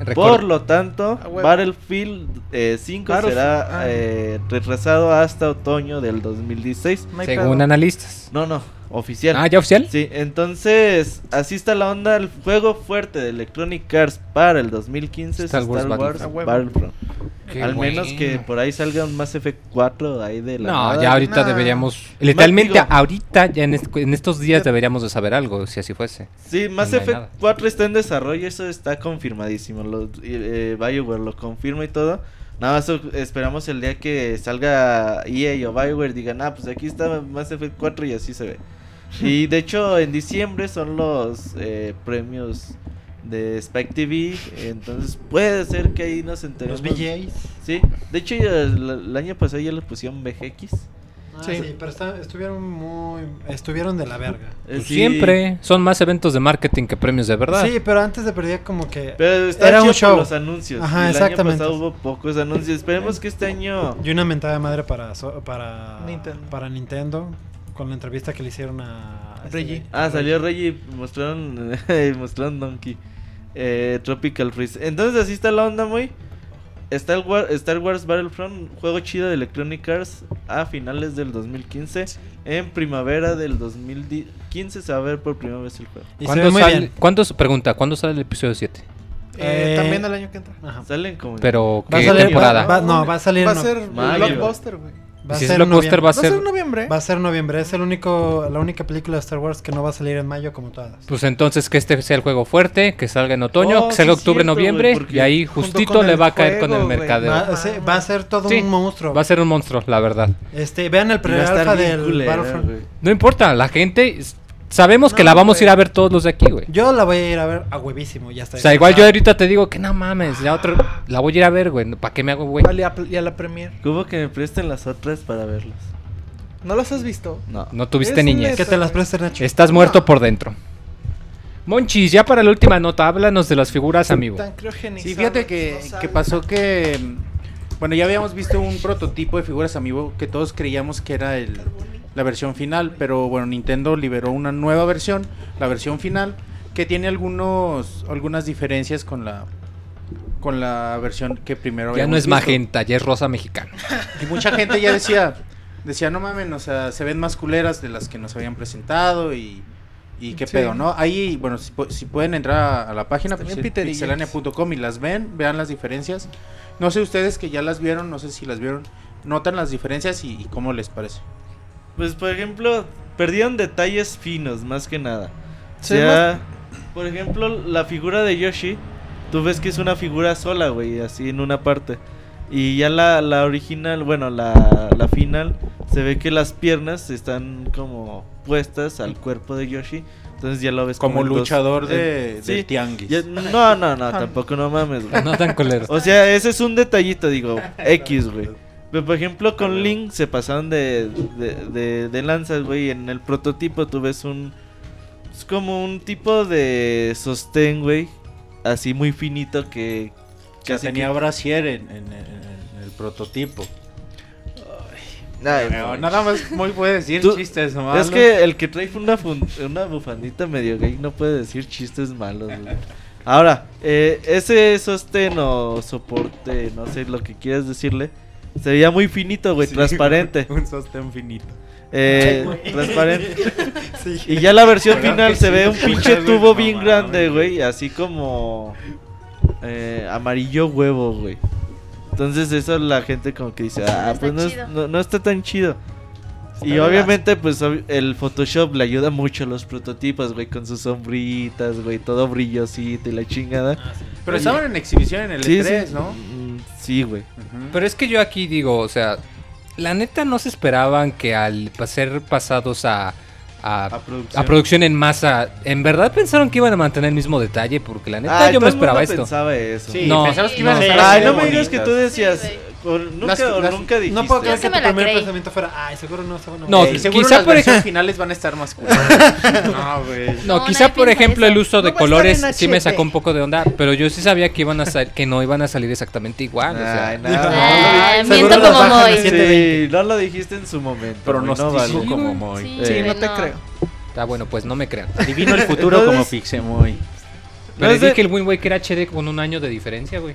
S1: Record-
S3: Por lo tanto,
S6: Ah.
S3: Battlefield eh, 5
S6: Battlefield,
S3: será
S6: ah.
S3: eh, retrasado hasta otoño del 2016.
S6: No hay
S1: según analistas.
S3: No, no, oficial.
S1: Ah, ¿ya oficial?
S3: Sí, entonces, así está la onda. El juego fuerte de Electronic Arts para el 2015
S1: Star
S3: es
S1: Wars
S3: Star Wars
S6: Battlefront.
S3: Al menos que
S1: bueno.
S3: por ahí salga un Mass Effect 4 ahí de la
S1: No,
S3: nada.
S1: ya ahorita
S6: Nah.
S1: deberíamos. Literalmente,
S3: digo-
S1: ahorita, ya en, est- en estos días deberíamos de saber algo, si así fuese.
S3: Sí, Mass
S1: No
S3: Effect
S1: nada.
S3: 4 está en desarrollo, eso está confirmadísimo. Lo, eh, BioWare lo confirma y todo. Nada más esperamos el día que salga EA o BioWare digan, ah, pues aquí está Mass Effect 4 y así se ve. Y de hecho, en diciembre son los eh, premios de Spike TV. Entonces puede ser que ahí nos enteremos.
S8: Los VJs.
S3: Sí, de hecho, el, el año pasado ya le pusieron VGX.
S8: Ah,
S6: Sí.
S8: sí. pero está- estuvieron muy. Estuvieron de la verga.
S3: Eh,
S1: Pues
S3: sí,
S1: Siempre son más eventos de marketing que premios de verdad.
S8: Sí, pero antes de perdía como que.
S3: Pero está
S8: Era un show.
S3: los anuncios.
S8: Ajá,
S3: y el
S8: exactamente.
S3: año pasado hubo pocos anuncios. Esperemos que este año.
S8: Y una mentada de madre para, para,
S6: Nintendo.
S8: para Nintendo. Con la entrevista que le hicieron a. este-
S6: Reggie.
S3: Ah, salió Reggie y mostraron, mostraron Donkey. Eh, Tropical Freeze. Entonces así está la onda, muy. Star Wars, Star Wars Battlefront, juego chido de Electronic Arts a finales del 2015. En primavera del 2015 se va a ver por primera vez el juego.
S8: Y
S1: ¿Cuándo sale-
S8: bien.
S1: ¿cuándo, se- pregunta, ¿cuándo sale el episodio 7?
S6: Eh,
S8: Eh,
S6: también el año que entra.
S8: Ajá.
S3: Salen como.
S1: Pero,
S8: Va a
S1: ¿qué
S8: salir-
S1: temporada?
S8: va- no, va a salir
S6: Va a ser. Blockbuster, güey.
S8: Va a
S1: si es
S8: ser en
S1: blockbuster, va a
S6: Va a ser
S1: ser.
S6: noviembre.
S8: Va a ser noviembre, es el único, la única película de Star Wars que no va a salir en mayo como todas.
S1: Pues entonces que este sea el juego fuerte, que salga en otoño,
S3: Oh,
S1: que salga
S3: sí,
S1: octubre,
S3: cierto,
S1: noviembre, y ahí justito le va a caer con el mercadeo.
S8: Va, a ser-
S6: mames.
S8: va a ser todo
S1: Sí,
S8: un monstruo.
S1: Va a ser un monstruo, la verdad.
S8: Este, vean el
S3: bien
S8: del
S3: culera,
S8: Battlefront.
S1: No importa, la gente. Sabemos que la vamos a ir a ver todos los de aquí, güey.
S8: Yo la voy a ir a ver a huevísimo, ya está.
S1: O sea, igual yo ahorita te digo que no mames, ya otro. La voy a ir a ver, güey. ¿Para qué me hago, güey?
S6: Vale, a, y a la premier.
S3: Como que me presten las otras para verlos.
S6: ¿No las has visto?
S3: No.
S1: No tuviste niñez.
S8: Que te las preste Nacho.
S1: Estás muerto por dentro. Monchis, ya para la última nota, háblanos de las figuras, amigo.
S6: Tan
S7: Sí, fíjate que,
S6: no
S7: que pasó que. mm, Bueno, ya habíamos visto un prototipo de figuras amiibo que todos creíamos que era el, la versión final, pero bueno, Nintendo liberó una nueva versión, la versión final, que tiene algunos algunas diferencias con la con la versión que primero
S1: Ya no es
S7: visto.
S1: magenta, ya es rosa mexicana.
S7: Y mucha gente ya decía, decía, no mames, o sea, se ven más culeras de las que nos habían presentado y, y qué
S6: Sí.
S7: pedo, ¿no? Ahí, bueno, si, si pueden entrar a, a la página
S6: piterillas.
S7: pixelania.com y las ven, vean las diferencias. No sé ustedes que ya las vieron, no sé si las vieron, notan las diferencias y, y cómo les parece.
S3: Pues por ejemplo, perdieron detalles finos más que nada. O
S6: Sí,
S3: sea, por ejemplo, la figura de Yoshi, tú ves que es una figura sola, güey, así en una parte. Y ya la, la original, bueno, la, la final, se ve que las piernas están como puestas al cuerpo de Yoshi. Entonces ya lo ves
S7: Como
S3: dos-
S7: luchador de,
S3: sí,
S7: del tianguis.
S3: ya- no, no, no, tampoco no mames, güey.
S1: No tan coleros.
S3: O sea, ese es un detallito, digo, X, güey. Pero por ejemplo, con Link se pasaron de, de, de, de lanzas, güey. En el prototipo tú ves un. Es como un tipo de sostén, güey. Así muy finito que.
S7: que tenía
S3: que-
S7: brasier en, en- en- el prototipo.
S3: Ay,
S7: Pero nada más muy puede decir
S3: Tú-
S7: chistes
S3: Es
S7: malos.
S3: que el que trae una, una bufandita medio gay no puede decir chistes malos, güey. Ahora, eh, ese sostén o soporte, no sé lo que quieras decirle, se veía muy finito, güey,
S7: Sí,
S3: transparente.
S7: Un sostén finito.
S3: Eh, transparente. Y ya la versión
S7: ¿Verdad
S3: final se
S7: sí?
S3: ve un pinche tubo bien grande,
S7: güey.
S3: así como eh, amarillo huevo, güey. Entonces eso la gente como que dice, ah, pues no, es- no- no está tan chido. Y obviamente pues el Photoshop le ayuda mucho a los prototipos, güey, con sus sombritas, güey, todo brillosito y la chingada.
S7: Pero estaban en exhibición en el
S3: Sí,
S7: E3,
S3: sí.
S7: ¿no?
S3: Sí, güey.
S1: Pero es que yo aquí digo, o sea, la neta no se esperaban que al ser pasados a, a,
S3: A producción.
S1: a producción en masa, en verdad pensaron que iban a mantener el mismo detalle, porque la neta
S3: Ay,
S1: yo
S3: todo
S1: me
S3: el mundo
S1: esperaba esto.
S3: pensaba eso.
S7: Sí,
S1: No,
S7: pensabas que
S1: no.
S7: iban a estar
S3: Ay, no me digas que tú decías,
S4: Sí,
S3: o nunca,
S8: Las-
S3: o
S8: las-
S3: nunca dijiste.
S8: No puedo creer que tu primer
S4: creí.
S8: pensamiento fuera, ay, seguro no se van a
S1: No,
S7: seguro
S1: quizá
S7: las
S1: por ejemplo-
S7: finales van a estar más no, güey.
S1: No,
S4: No,
S1: quizá por ejemplo el uso de
S6: No
S1: colores sí me sacó un poco de onda, pero yo sí sabía que iban a sal- que no iban a salir exactamente igual, o sea,
S3: Ay, no,
S8: Dijo,
S3: no,
S8: "Ah,
S3: no,
S4: miento
S8: seguro
S4: como Moy.
S8: a
S3: Sí,
S8: 720".
S3: no lo dijiste en su momento.
S7: Pronostico como Moy.
S4: Sí,
S6: no te creo.
S1: está bueno, pues no me crean.
S7: Adivino el futuro como Pixemoy.
S1: Pero dije el Wind Waker HD con un año de diferencia, güey.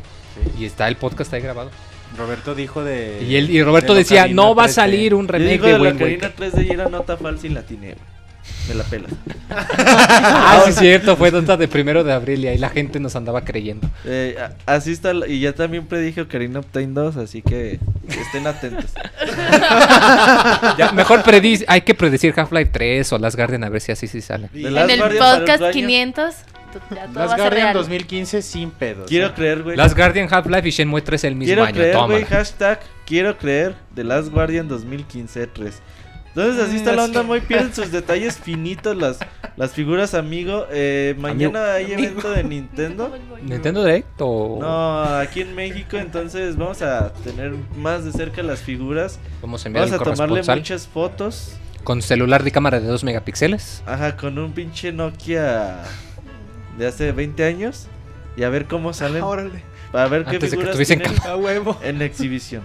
S1: Y está el podcast ahí grabado.
S7: Roberto dijo de.
S1: Y él y Roberto
S7: de
S1: decía, no va a
S7: 3D".
S1: salir un remake de
S3: de la
S1: Wind
S3: Karina
S1: Waker.
S3: 3D y era nota falsa y la güey. Me la pelas.
S1: Ah, sí es cierto, fue nota de primero de abril y ahí la gente nos andaba creyendo.
S3: Eh, así está. Y ya también predije Ocarina of Time 2, así que estén atentos.
S1: Ya, mejor predic hay que predecir Half-Life 3 o Last Guardian a ver si así sí sale.
S4: En el podcast
S3: otro año,
S4: 500, tú- ya todo va
S7: Las
S4: a ser
S7: Guardian
S4: real.
S7: 2015 sin pedos.
S3: Quiero
S7: ¿eh?
S3: creer, güey.
S1: Last Guardian, Half-Life y Shenmue 3 el mismo
S3: Quiero
S1: año,
S3: creer, güey. Hashtag quiero creer The Last Guardian 2015 3. Entonces así está la onda, muy pierden sus detalles finitos las, las figuras amigo. Eh, mañana hay evento de Nintendo.
S1: ¿Nintendo Direct o
S3: No, aquí en México, entonces vamos a tener más de cerca las figuras.
S1: vamos a enviar
S3: Vamos a tomarle muchas fotos.
S1: con celular de cámara de 2 megapíxeles?
S3: Ajá, con un pinche Nokia de hace 20 años. Y a ver cómo salen.
S6: Órale.
S3: Para ver qué
S1: Antes de que
S3: figuras
S1: tuviesen
S3: tienen
S6: A huevo.
S3: en la exhibición.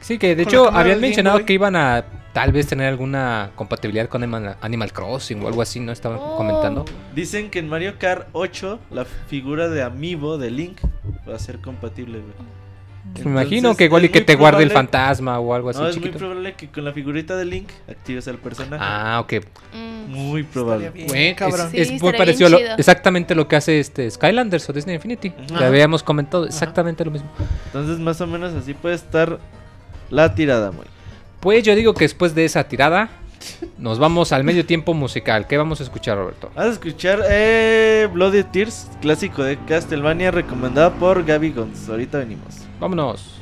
S1: Sí, que de
S6: Con
S1: hecho habían mencionado
S6: Boy.
S1: que iban a tal vez tener alguna compatibilidad con Animal, Animal Crossing o algo así, ¿no? Estaban
S4: Oh.
S1: comentando.
S3: Dicen que en Mario Kart 8 la figura de Amiibo de Link va a ser compatible, güey.
S1: Me imagino que igual y que te guarde el fantasma o algo así
S3: No, es muy
S1: chiquito.
S3: probable que con la figurita de Link actives al personaje.
S1: Ah, ok.
S4: Mm.
S3: Muy probable.
S6: Bien,
S1: Bueno,
S6: cabrón.
S1: es,
S4: Sí,
S1: es muy parecido lo- exactamente lo que hace este Skylanders o Disney Infinity.
S3: Ajá.
S1: Que habíamos comentado exactamente lo mismo.
S3: Entonces, más o menos así puede estar la tirada, muy.
S1: Pues yo digo que después de esa tirada nos vamos al medio tiempo musical. ¿Qué vamos a escuchar, Roberto?
S3: Vas a escuchar eh, Bloody Tears, clásico de Castlevania, recomendado por Gaby Gons. Ahorita venimos.
S1: Vámonos.
S9: Thank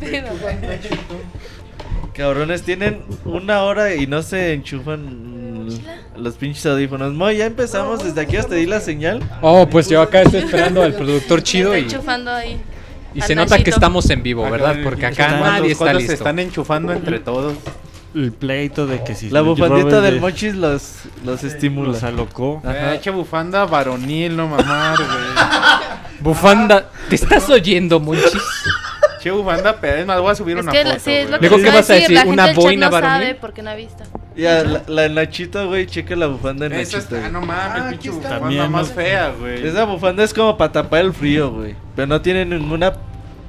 S8: Mi
S4: ¿Qué pedo?
S3: Cabrones, tienen una hora y no se enchufan los pinches audífonos. Mo, ya empezamos. Desde aquí hasta di la señal.
S1: Oh, pues yo acá estoy esperando al productor chido
S4: Está
S1: y,
S4: enchufando ahí.
S1: y se nota que estamos en vivo, ¿verdad? Porque acá nadie está
S7: cuatro se
S1: listo.
S7: están enchufando entre todos.
S5: El pleito de que si
S3: La bufandita del
S5: de-
S3: mochis los, los estimula.
S5: los alocó.
S3: Ajá.
S7: Eh, eche bufanda varonil, no mamar, güey.
S1: Bufanda, ¿te estás oyendo, Monchis?
S7: Che bufanda, pero es más, voy a subir
S4: Es
S7: una
S4: que
S7: foto.
S4: sí, es lo
S7: güey.
S4: que
S1: Luego, ¿qué vas a decir?
S4: La gente
S1: ¿Una
S4: del chat
S1: boina
S4: no
S1: varonil?
S4: sabe porque no ha visto.
S3: Ya, la, la de Nachito, güey, checa la bufanda de
S7: Esa
S3: Nachito.
S7: está,
S3: güey.
S7: no mames, pinche bufanda
S5: También,
S7: más
S5: ¿no?
S7: fea, güey.
S3: Esa bufanda es como para tapar el frío, güey. Pero no tiene ninguna.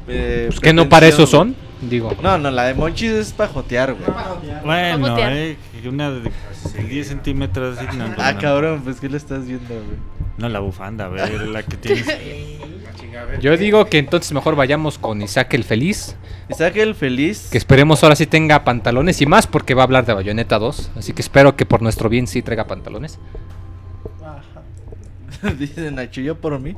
S3: Eh,
S1: Pues que no para eso son, digo.
S3: güey. No, no, la de Monchis es para jotear, güey.
S5: Bueno,
S4: Pagotear.
S5: eh, que una de 10 centímetros. no,
S3: Ah,
S5: no.
S3: cabrón, pues ¿qué le estás viendo, güey?
S5: No, la bufanda, ver, la que tienes.
S1: Yo digo que entonces mejor vayamos con Isaac el Feliz.
S3: Isaac el feliz.
S1: Que esperemos ahora sí tenga pantalones y más porque va a hablar de Bayonetta 2. Así que espero que por nuestro bien sí traiga pantalones.
S3: Dice Nacho, yo por mí.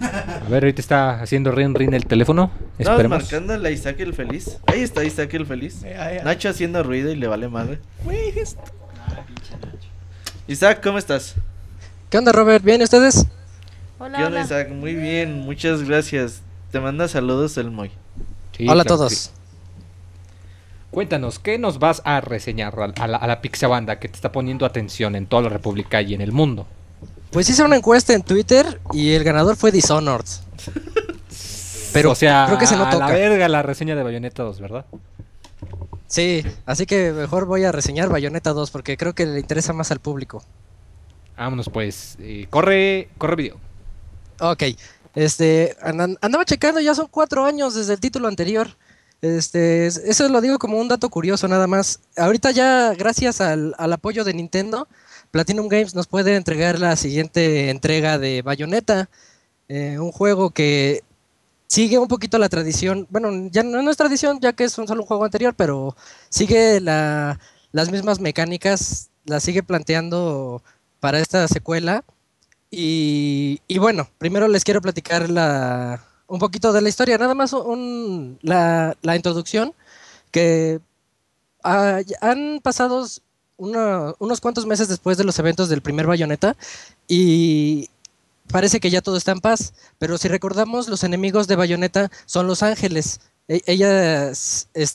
S1: A ver, ahorita está haciendo rin rin el teléfono.
S3: Estamos marcando a Isaac el feliz. Ahí está Isaac el feliz.
S6: Eh.
S3: Nacho haciendo ruido y le vale madre. Isaac, ¿cómo estás?
S9: ¿Qué onda, Robert? ¿Bien ustedes?
S4: Hola,
S3: ¿Qué onda,
S4: hola.
S3: Isaac? Muy bien, muchas gracias. Te manda saludos el Moy.
S1: Sí,
S9: Hola a
S1: claro
S9: todos.
S1: sí. Cuéntanos, ¿qué nos vas a reseñar a, la, a la Pixabanda que te está poniendo atención en toda la República y en el mundo?
S9: Pues hice una encuesta en Twitter y el ganador fue Dishonored. Pero
S1: o sea,
S9: creo que se no
S1: a la verga la reseña de Bayonetta 2, ¿verdad?
S9: Sí, así que mejor voy a reseñar Bayonetta 2 porque creo que le interesa más al público.
S1: Vámonos pues. eh, corre, corre video.
S9: Ok, este, andaba checando, ya son cuatro años desde el título anterior. Este, es- eso lo digo como un dato curioso nada más. Ahorita ya, gracias al, al apoyo de Nintendo, Platinum Games nos puede entregar la siguiente entrega de Bayonetta, eh, un juego que sigue un poquito la tradición, bueno, ya no, no es tradición ya que es un solo juego anterior, pero sigue la- las mismas mecánicas, las sigue planteando para esta secuela. Y, bueno, primero les quiero platicar la, un poquito de la historia, nada más un- la, la introducción, que han pasado una- unos cuantos meses después de los eventos del primer Bayonetta y parece que ya todo está en paz, pero si recordamos, los enemigos de Bayonetta son los ángeles. E- ella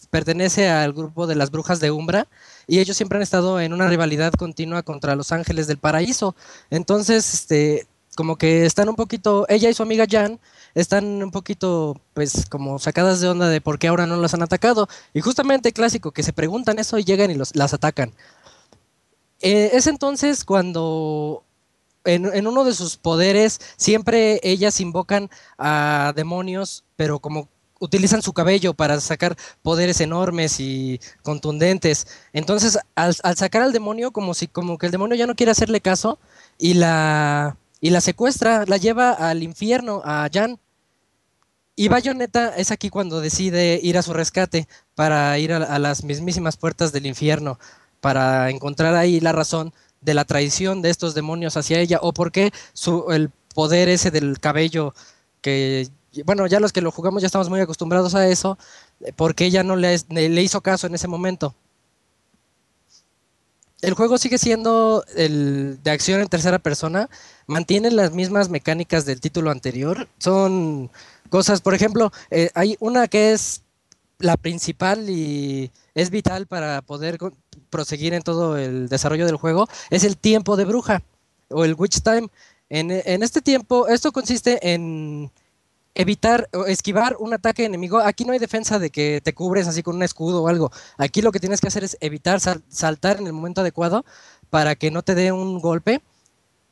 S9: pertenece al grupo de las brujas de Umbra y ellos siempre han estado en una rivalidad continua contra los ángeles del paraíso. Entonces, este, como que están un poquito, ella y su amiga Jan están un poquito, pues, como sacadas de onda de por qué ahora no los han atacado. Y justamente clásico, que se preguntan eso y llegan y los, las atacan. Eh, es entonces cuando en uno de sus poderes siempre ellas invocan a demonios, pero como utilizan su cabello para sacar poderes enormes y contundentes. Entonces, al, sacar al demonio, como si como que el demonio ya no quiere hacerle caso y la y la secuestra, la lleva al infierno a Jan. Y Bayonetta es aquí cuando decide ir a su rescate para ir a, a las mismísimas puertas del infierno, para encontrar ahí la razón de la traición de estos demonios hacia ella o por qué su, el poder ese del cabello que bueno ya los que lo jugamos ya estamos muy acostumbrados a eso eh, porque ella no le, le hizo caso en ese momento el juego sigue siendo el de acción en tercera persona, mantiene las mismas mecánicas del título anterior. Son cosas, por ejemplo, eh, hay una que es la principal y es vital para poder proseguir en todo el desarrollo del juego, es el tiempo de bruja o el witch time. En, en este tiempo, esto consiste en evitar o esquivar un ataque enemigo. Aquí no hay defensa de que te cubres así con un escudo o algo. Aquí lo que tienes que hacer es evitar sal- saltar en el momento adecuado para que no te dé un golpe.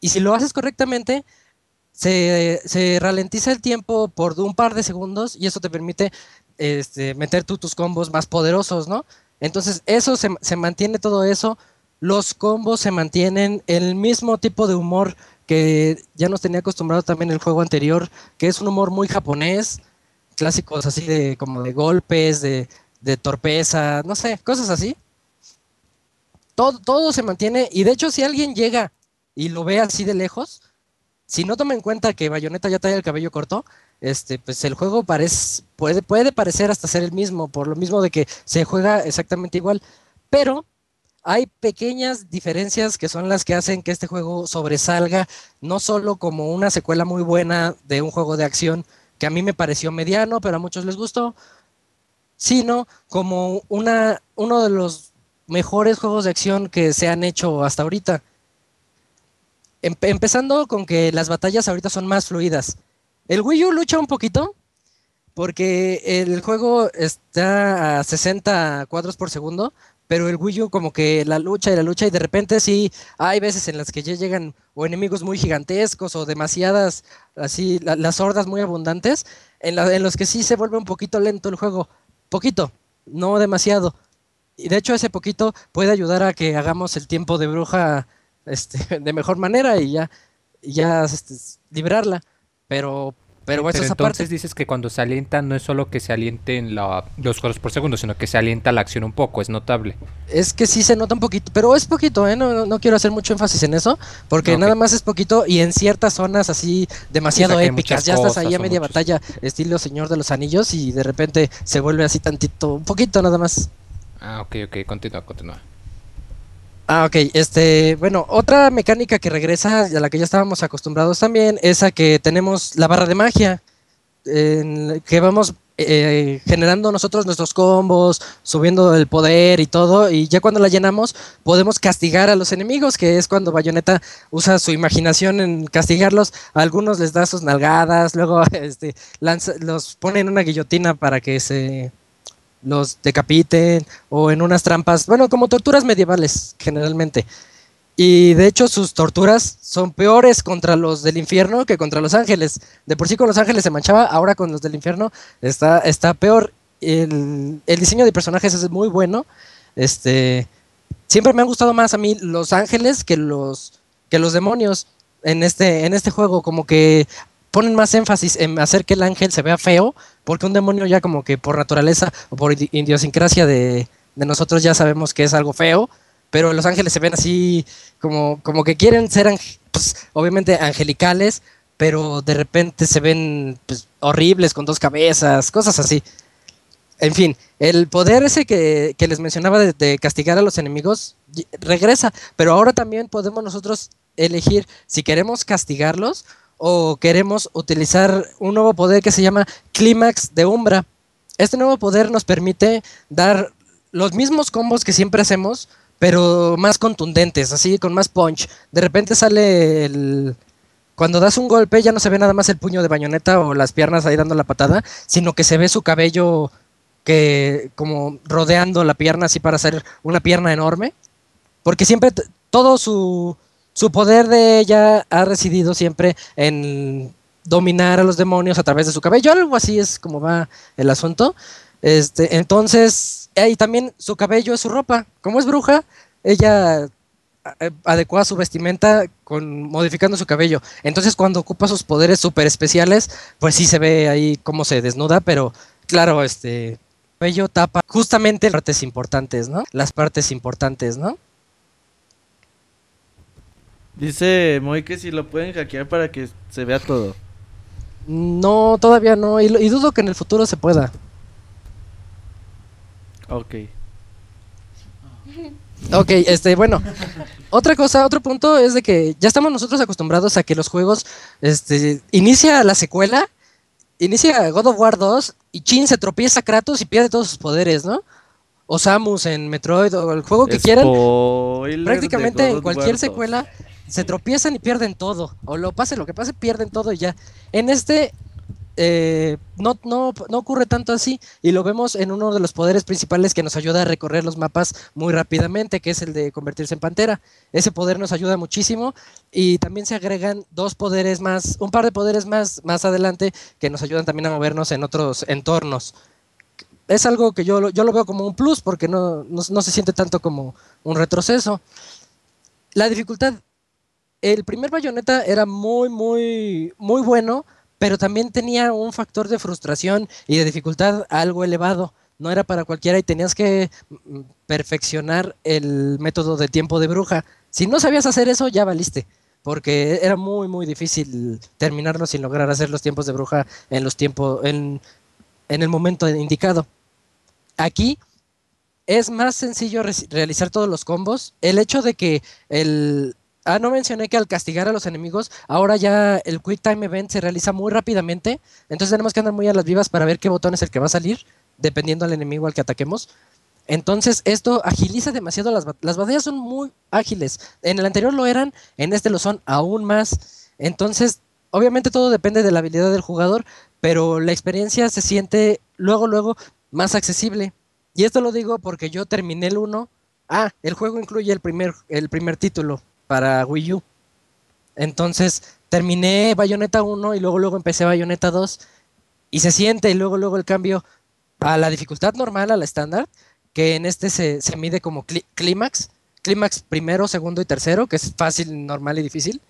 S9: Y si lo haces correctamente, se, se ralentiza el tiempo por un par de segundos y eso te permite este, meter tú tus combos más poderosos, ¿no? Entonces, eso se, se mantiene todo eso. Los combos se mantienen el mismo tipo de humor que ya nos tenía acostumbrado también el juego anterior, que es un humor muy japonés, clásicos así de como de golpes, de, de torpeza, no sé, cosas así. Todo, todo se mantiene y de hecho si alguien llega y lo ve así de lejos, si no toma en cuenta que Bayonetta ya trae el cabello corto, este, pues el juego parece, puede, puede parecer hasta ser el mismo, por lo mismo de que se juega exactamente igual, pero hay pequeñas diferencias que son las que hacen que este juego sobresalga, no solo como una secuela muy buena de un juego de acción que a mí me pareció mediano, pero a muchos les gustó, sino como una, uno de los mejores juegos de acción que se han hecho hasta ahorita. Empe- empezando con que las batallas ahorita son más fluidas. El Wii U lucha un poquito porque el juego está a 60 cuadros por segundo, pero el Wii U como que la lucha y la lucha y de repente sí hay veces en las que ya llegan o enemigos muy gigantescos o demasiadas así la- las hordas muy abundantes en, la- en los que sí se vuelve un poquito lento el juego, poquito, no demasiado. Y de hecho ese poquito puede ayudar a que hagamos el tiempo de bruja este, de mejor manera y ya, ya este, librarla. Pero, pero,
S1: Pero entonces dices que cuando se alienta no es solo que se alienten la- los cuadros por segundo, sino que se alienta la acción un poco, es notable.
S9: Es que sí se nota un poquito, pero es poquito, ¿eh? No, no, no quiero hacer mucho énfasis en eso, porque
S1: Ok.
S9: nada más es poquito y en ciertas zonas así demasiado
S1: o sea,
S9: épicas. Ya estás ahí a media
S1: muchos-
S9: batalla, estilo Señor de los Anillos, y de repente se vuelve así tantito, un poquito nada más.
S1: Ah, ok, ok, continúa, continúa.
S9: Ah, ok. Este, bueno, otra mecánica que regresa, a la que ya estábamos acostumbrados también, es a que tenemos la barra de magia, que vamos eh, generando nosotros nuestros combos, subiendo el poder y todo, y ya cuando la llenamos podemos castigar a los enemigos, que es cuando Bayonetta usa su imaginación en castigarlos, a algunos les da sus nalgadas, luego este, lanza- los pone en una guillotina para que se los decapiten, o en unas trampas, bueno, como torturas medievales generalmente. Y de hecho sus torturas son peores contra los del infierno que contra los ángeles. De por sí con los ángeles se manchaba, ahora con los del infierno está, está peor. El, el diseño de personajes es muy bueno. Este, siempre me han gustado más a mí los ángeles que los, que los demonios en este, en este juego. Como que ponen más énfasis en hacer que el ángel se vea feo, porque un demonio ya como que por naturaleza o por idi- idiosincrasia de, de nosotros ya sabemos que es algo feo, pero los ángeles se ven así como, como que quieren ser, pues, obviamente, angelicales, pero de repente se ven pues, horribles con dos cabezas, cosas así. En fin, el poder ese que, que les mencionaba de, castigar a los enemigos regresa, pero ahora también podemos nosotros elegir si queremos castigarlos o queremos utilizar un nuevo poder que se llama Clímax de Umbra. Este nuevo poder nos permite dar los mismos combos que siempre hacemos, pero más contundentes, así con más punch. De repente sale el... Cuando das un golpe ya no se ve nada más el puño de bañoneta o las piernas ahí dando la patada, sino que se ve su cabello que como rodeando la pierna así para hacer una pierna enorme. Porque siempre todo su, su poder de ella ha residido siempre en dominar a los demonios a través de su cabello. Algo así es como va el asunto. Este, entonces, y también su cabello es su ropa. Como es bruja, ella eh, adecua su vestimenta con modificando su cabello. Entonces, cuando ocupa sus poderes super especiales, pues sí se ve ahí cómo se desnuda, pero claro, este cabello tapa justamente las partes importantes, ¿no? Las partes importantes, ¿no?
S3: Dice Moy que si lo pueden hackear para que se vea todo.
S9: No, todavía no, y, y dudo que en el futuro se pueda.
S3: Ok.
S9: Ok, este, bueno. Otra cosa, otro punto es de que ya estamos nosotros acostumbrados a que los juegos, este, inicia la secuela, inicia God of War 2 y Chin se tropieza Kratos y pierde todos sus poderes, ¿no? O Samus en Metroid o el juego que quieran.
S3: Spoiler de
S9: Prácticamente en cualquier
S3: War 2.
S9: secuela se tropiezan y pierden todo. O lo pase lo que pase, pierden todo y ya. En este eh, no, no, no ocurre tanto así y lo vemos en uno de los poderes principales que nos ayuda a recorrer los mapas muy rápidamente, que es el de convertirse en pantera. Ese poder nos ayuda muchísimo y también se agregan dos poderes más, un par de poderes más más adelante que nos ayudan también a movernos en otros entornos. Es algo que yo, yo lo veo como un plus porque no, no, no se siente tanto como un retroceso. La dificultad. El primer bayoneta era muy, muy, muy bueno, pero también tenía un factor de frustración y de dificultad algo elevado. No era para cualquiera y tenías que mm, perfeccionar el método de tiempo de bruja. Si no sabías hacer eso, ya valiste. Porque era muy, muy difícil terminarlo sin lograr hacer los tiempos de bruja en los tiempos, en, en el momento indicado. Aquí es más sencillo re- realizar todos los combos. El hecho de que el... Ah, no mencioné que al castigar a los enemigos, ahora ya el Quick Time Event se realiza muy rápidamente. Entonces tenemos que andar muy a las vivas para ver qué botón es el que va a salir, dependiendo al enemigo al que ataquemos. Entonces esto agiliza demasiado las, bat- las batallas, son muy ágiles. En el anterior lo eran, en este lo son aún más. Entonces, obviamente todo depende de la habilidad del jugador, pero la experiencia se siente luego, luego más accesible. Y esto lo digo porque yo terminé el 1. Ah, el juego incluye el primer, el primer título para Wii U. Entonces terminé Bayonetta 1 y luego luego empecé Bayonetta 2 y se siente luego luego el cambio a la dificultad normal, a la estándar, que en este se, se mide como clí- clímax, clímax primero, segundo y tercero, que es fácil, normal y difícil.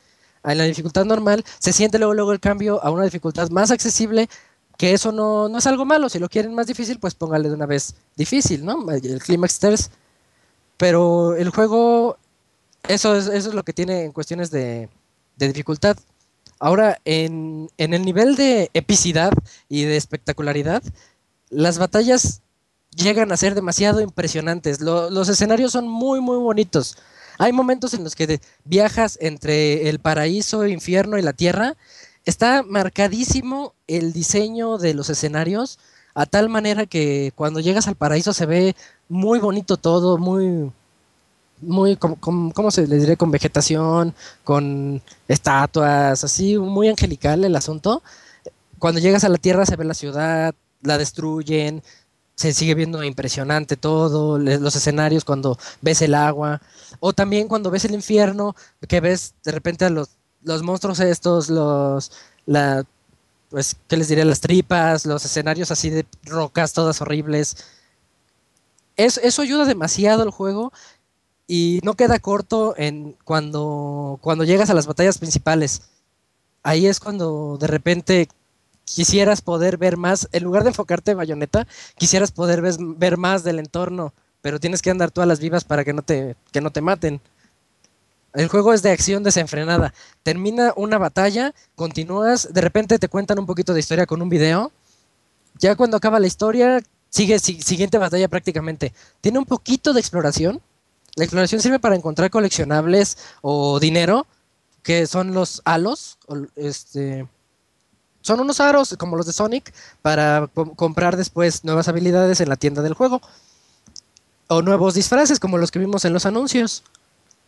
S9: En la dificultad normal se siente luego luego el cambio a una dificultad más accesible, que eso no, no es algo malo, si lo quieren más difícil, pues póngale de una vez difícil, ¿no? El clímax 3. Pero el juego eso es, eso es lo que tiene en cuestiones de, de dificultad. Ahora, en, en el nivel de epicidad y de espectacularidad, las batallas llegan a ser demasiado impresionantes. Lo- los escenarios son muy, muy bonitos. Hay momentos en los que de- viajas entre el paraíso, infierno y la tierra. Está marcadísimo el diseño de los escenarios. a tal manera que cuando llegas al paraíso se ve muy bonito todo, muy, muy, como, como- ¿cómo se le diré? Con vegetación, con estatuas, así, muy angelical el asunto. Cuando llegas a la tierra se ve la ciudad, la destruyen, se sigue viendo impresionante todo, los escenarios cuando ves el agua, o también cuando ves el infierno, que ves de repente a los, los monstruos estos, los, la, pues, ¿qué les diré? Las tripas, los escenarios así de rocas todas horribles. Es- eso ayuda demasiado al juego y no queda corto en cuando, cuando llegas a las batallas principales. Ahí es cuando de repente quisieras poder ver más, en lugar de enfocarte en bayoneta, quisieras poder ver más del entorno, pero tienes que andar todas las vivas para que no te, que no te maten. El juego es de acción desenfrenada. Termina una batalla, continúas, de repente te cuentan un poquito de historia con un video. Ya cuando acaba la historia, sigue si- siguiente batalla prácticamente. Tiene un poquito de exploración. La exploración sirve para encontrar coleccionables o dinero, que son los halos. este, son unos aros como los de Sonic para com- comprar después nuevas habilidades en la tienda del juego. O nuevos disfraces como los que vimos en los anuncios.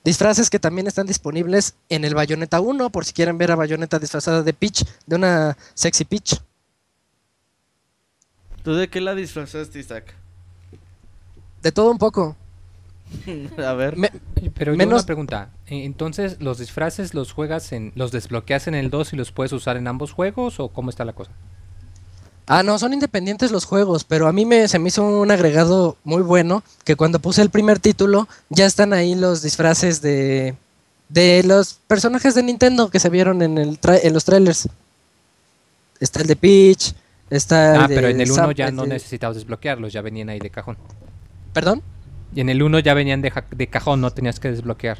S9: Disfraces que también están disponibles en el Bayonetta 1 por si quieren ver a Bayonetta disfrazada de Peach, de una sexy Peach.
S3: ¿Tú de qué la disfrazaste, Isaac?
S9: De todo un poco.
S3: A ver.
S9: Me-
S1: Pero yo
S9: Menos-
S1: una pregunta. eh, Entonces, ¿los disfraces los juegas en... los desbloqueas en el 2 y los puedes usar en ambos juegos o cómo está la cosa?
S9: Ah, no, son independientes los juegos, pero a mí me, se me hizo un agregado muy bueno que cuando puse el primer título ya están ahí los disfraces de, de los personajes de Nintendo que se vieron en, el tra- en los trailers. Está el de Peach, está el
S1: Ah,
S9: de
S1: pero en el 1
S9: Sam-
S1: ya
S9: el
S1: no
S9: de-
S1: necesitabas desbloquearlos, ya venían ahí de cajón.
S9: ¿Perdón?
S1: Y en el 1 ya venían de, ja- de cajón, no tenías que desbloquear.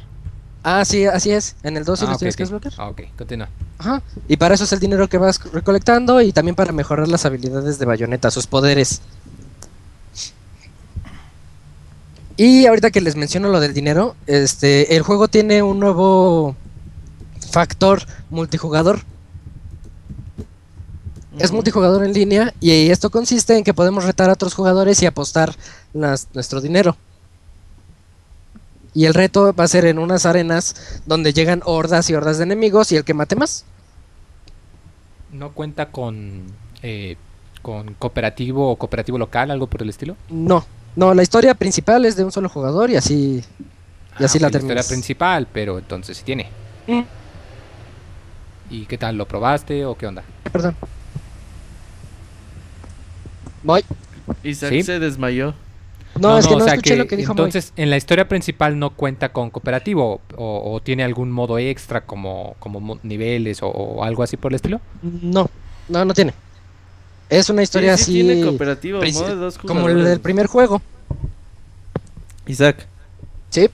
S9: Ah, sí, así es. En el 2 sí
S1: ah,
S9: los
S1: ok,
S9: tienes que desbloquear.
S1: Ah, ok, continúa.
S9: Ajá. Y para eso es el dinero que vas recolectando y también para mejorar las habilidades de Bayonetta, sus poderes. Y ahorita que les menciono lo del dinero, este, el juego tiene un nuevo factor multijugador. Es multijugador en línea y esto consiste en que podemos retar a otros jugadores y apostar las- nuestro dinero. Y el reto va a ser en unas arenas donde llegan hordas y hordas de enemigos y el que mate más.
S1: ¿No cuenta con, eh, con cooperativo o cooperativo local, algo por el estilo?
S9: No, no, la historia principal es de un solo jugador y así y así
S1: Ah,
S9: la
S1: ok, historia
S9: terminas.
S1: principal, pero entonces sí tiene.
S9: Mm.
S1: ¿Y qué tal? ¿Lo probaste o qué onda?
S9: Perdón. Voy.
S3: Isaac
S1: ¿Sí?
S3: se desmayó.
S9: No, es que
S1: o
S9: no
S1: sea
S9: escuché lo que dijo Moy.
S1: Entonces, en la historia principal no cuenta con cooperativo o, o tiene algún modo extra como, como mo- niveles o, o algo así por el estilo.
S9: No, no, no tiene. Es una historia
S3: sí,
S9: así
S3: sí tiene cooperativo, modo de dos
S9: como el del primer juego.
S3: Isaac.
S9: Sí,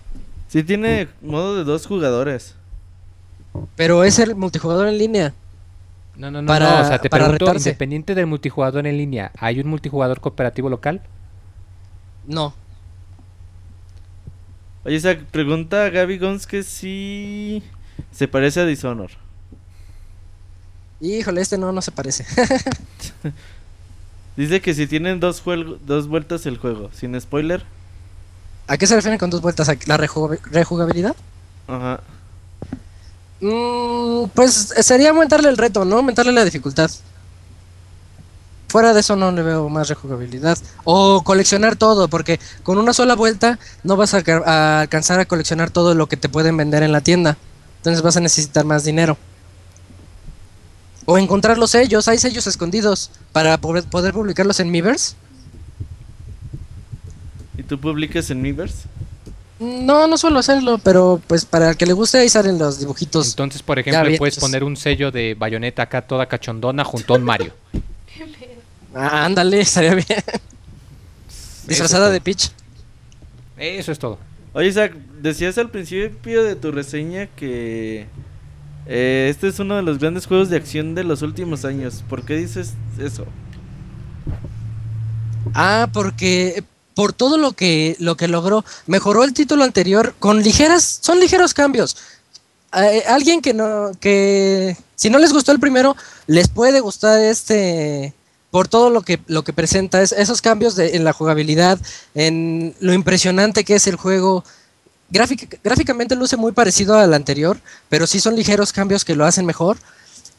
S3: Sí tiene modo de dos jugadores.
S9: pero es el multijugador en línea.
S1: No, no, no,
S9: Para-
S1: no, o sea, te
S9: para
S1: pregunto,
S9: retarse.
S1: independiente del multijugador en línea, ¿hay un multijugador cooperativo local?
S9: No.
S3: Oye, Isaac, pregunta a Gaby Gons que si se parece a Dishonor.
S9: Híjole, este no, no se parece.
S3: Dice que si tienen dos, juego- dos vueltas el juego, sin spoiler.
S9: ¿A qué se refieren con dos vueltas? ¿A la rejug- rejugabilidad?
S3: Ajá.
S9: Mm, pues eh, sería aumentarle el reto, ¿no? Aumentarle la dificultad. Fuera de eso no le veo más rejugabilidad. O coleccionar todo, porque con una sola vuelta no vas a, ca- a alcanzar a coleccionar todo lo que te pueden vender en la tienda. Entonces vas a necesitar más dinero. O encontrar los sellos, hay sellos escondidos para poder, poder publicarlos en Miiverse.
S3: ¿Y tú publicas en Miiverse?
S9: No, no suelo hacerlo, pero pues para el que le guste ahí salen los dibujitos.
S1: Entonces, por ejemplo, puedes poner un sello de bayoneta acá toda cachondona junto a un Mario.
S9: Ah, ándale, estaría bien. Disfrazada de Peach.
S1: Eso es todo.
S3: Oye, Isaac, decías al principio de tu reseña que eh, este es uno de los grandes juegos de acción de los últimos años. ¿Por qué dices eso?
S9: Ah, porque por todo lo que lo que logró, mejoró el título anterior con ligeras, son ligeros cambios. Eh, alguien que no que si no les gustó el primero, les puede gustar este por todo lo que, lo que presenta, es, esos cambios de, en la jugabilidad, en lo impresionante que es el juego. Gráfic- gráficamente luce muy parecido al anterior, pero sí son ligeros cambios que lo hacen mejor.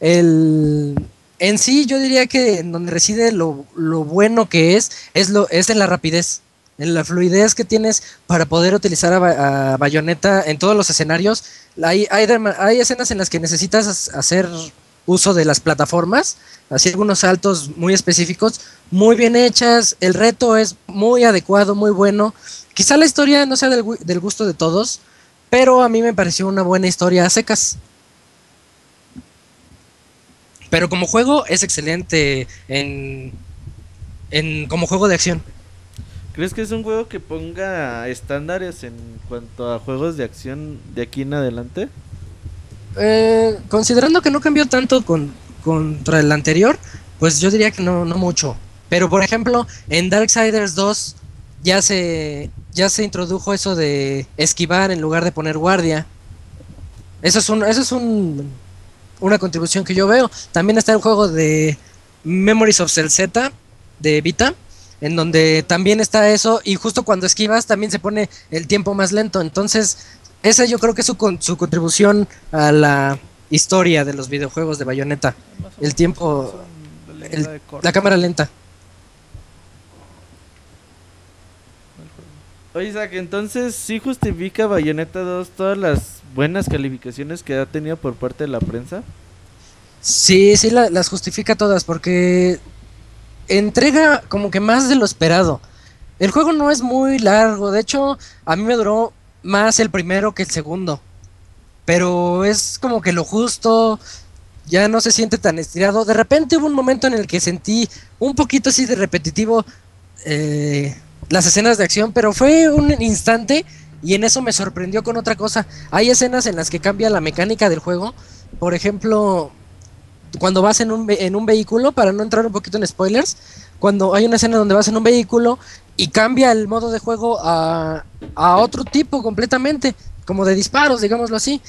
S9: El, en sí, yo diría que en donde reside lo, lo bueno que es, es, lo, es en la rapidez, en la fluidez que tienes para poder utilizar a, a Bayonetta en todos los escenarios. Hay, hay, hay escenas en las que necesitas hacer uso de las plataformas, así algunos saltos muy específicos, muy bien hechas, el reto es muy adecuado, muy bueno. Quizá la historia no sea del, del gusto de todos, pero a mí me pareció una buena historia a secas. Pero como juego es excelente en, en como juego de acción.
S3: ¿Crees que es un juego que ponga estándares en cuanto a juegos de acción de aquí en adelante?
S9: Eh, considerando que no cambió tanto con, contra el anterior, pues yo diría que no, no mucho. Pero por ejemplo, en Darksiders 2 ya se, ya se introdujo eso de esquivar en lugar de poner guardia. Eso es, un, eso es un, una contribución que yo veo. También está el juego de Memories of Cell Z de Vita, en donde también está eso y justo cuando esquivas también se pone el tiempo más lento. Entonces, esa yo creo que es su, con- su contribución a la historia de los videojuegos de Bayonetta. El tiempo, el-
S6: de
S9: la cámara lenta.
S3: Oye, Isaac, entonces sí justifica Bayonetta 2 todas las buenas calificaciones que ha tenido por parte de la prensa.
S9: Sí, sí la- las justifica todas porque entrega como que más de lo esperado. El juego no es muy largo, de hecho a mí me duró más el primero que el segundo. Pero es como que lo justo, ya no se siente tan estirado. De repente hubo un momento en el que sentí un poquito así de repetitivo eh, las escenas de acción, pero fue un instante y en eso me sorprendió con otra cosa. Hay escenas en las que cambia la mecánica del juego. Por ejemplo, cuando vas en un, en un vehículo, para no entrar un poquito en spoilers, cuando hay una escena donde vas en un vehículo y cambia el modo de juego a, a otro tipo completamente, como de disparos, digámoslo así.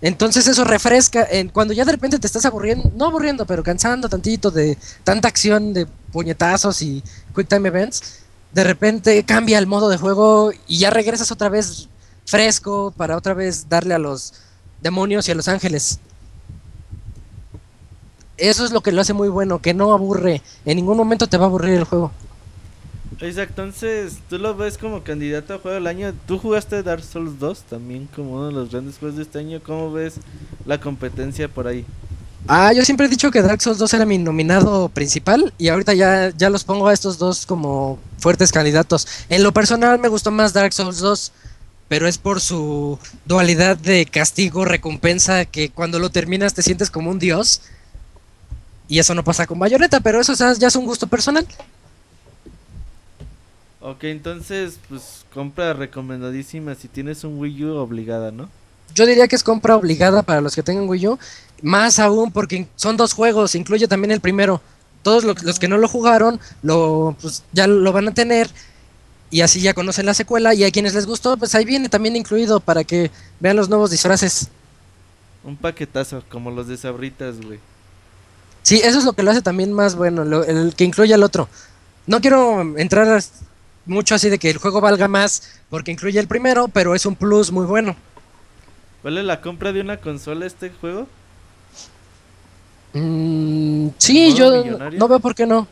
S9: Entonces eso refresca, en, cuando ya de repente te estás aburriendo, no aburriendo, pero cansando tantito de tanta acción de puñetazos y quick time events, de repente cambia el modo de juego y ya regresas otra vez fresco para otra vez darle a los demonios y a los ángeles. Eso es lo que lo hace muy bueno, que no aburre. En ningún momento te va a aburrir el juego.
S3: Isaac, entonces tú lo ves como candidato a juego del año. Tú jugaste Dark Souls 2 también como uno de los grandes juegos de este año. ¿Cómo ves la competencia por ahí?
S9: Ah, yo siempre he dicho que Dark Souls 2 era mi nominado principal y ahorita ya, ya los pongo a estos dos como fuertes candidatos. En lo personal me gustó más Dark Souls 2, pero es por su dualidad de castigo-recompensa que cuando lo terminas te sientes como un dios. Y eso no pasa con Bayonetta, pero eso ya ya es un gusto personal.
S3: Ok, entonces, pues compra recomendadísima si tienes un Wii U obligada, ¿no?
S9: Yo diría que es compra obligada para los que tengan Wii U. Más aún porque son dos juegos, incluye también el primero. Todos lo- los que no lo jugaron lo, pues, ya lo van a tener y así ya conocen la secuela. Y a quienes les gustó, pues ahí viene también incluido para que vean los nuevos disfraces.
S3: Un paquetazo, como los de Sabritas, güey.
S9: Sí, eso es lo que lo hace también más bueno, lo- el que incluye al otro. No quiero entrar a- mucho así de que el juego valga más porque incluye el primero, pero es un plus muy bueno.
S3: ¿Vale la compra de una consola este juego?
S9: Mm, sí,
S3: ¿Modo
S9: yo
S3: millonario?
S9: no veo por qué no.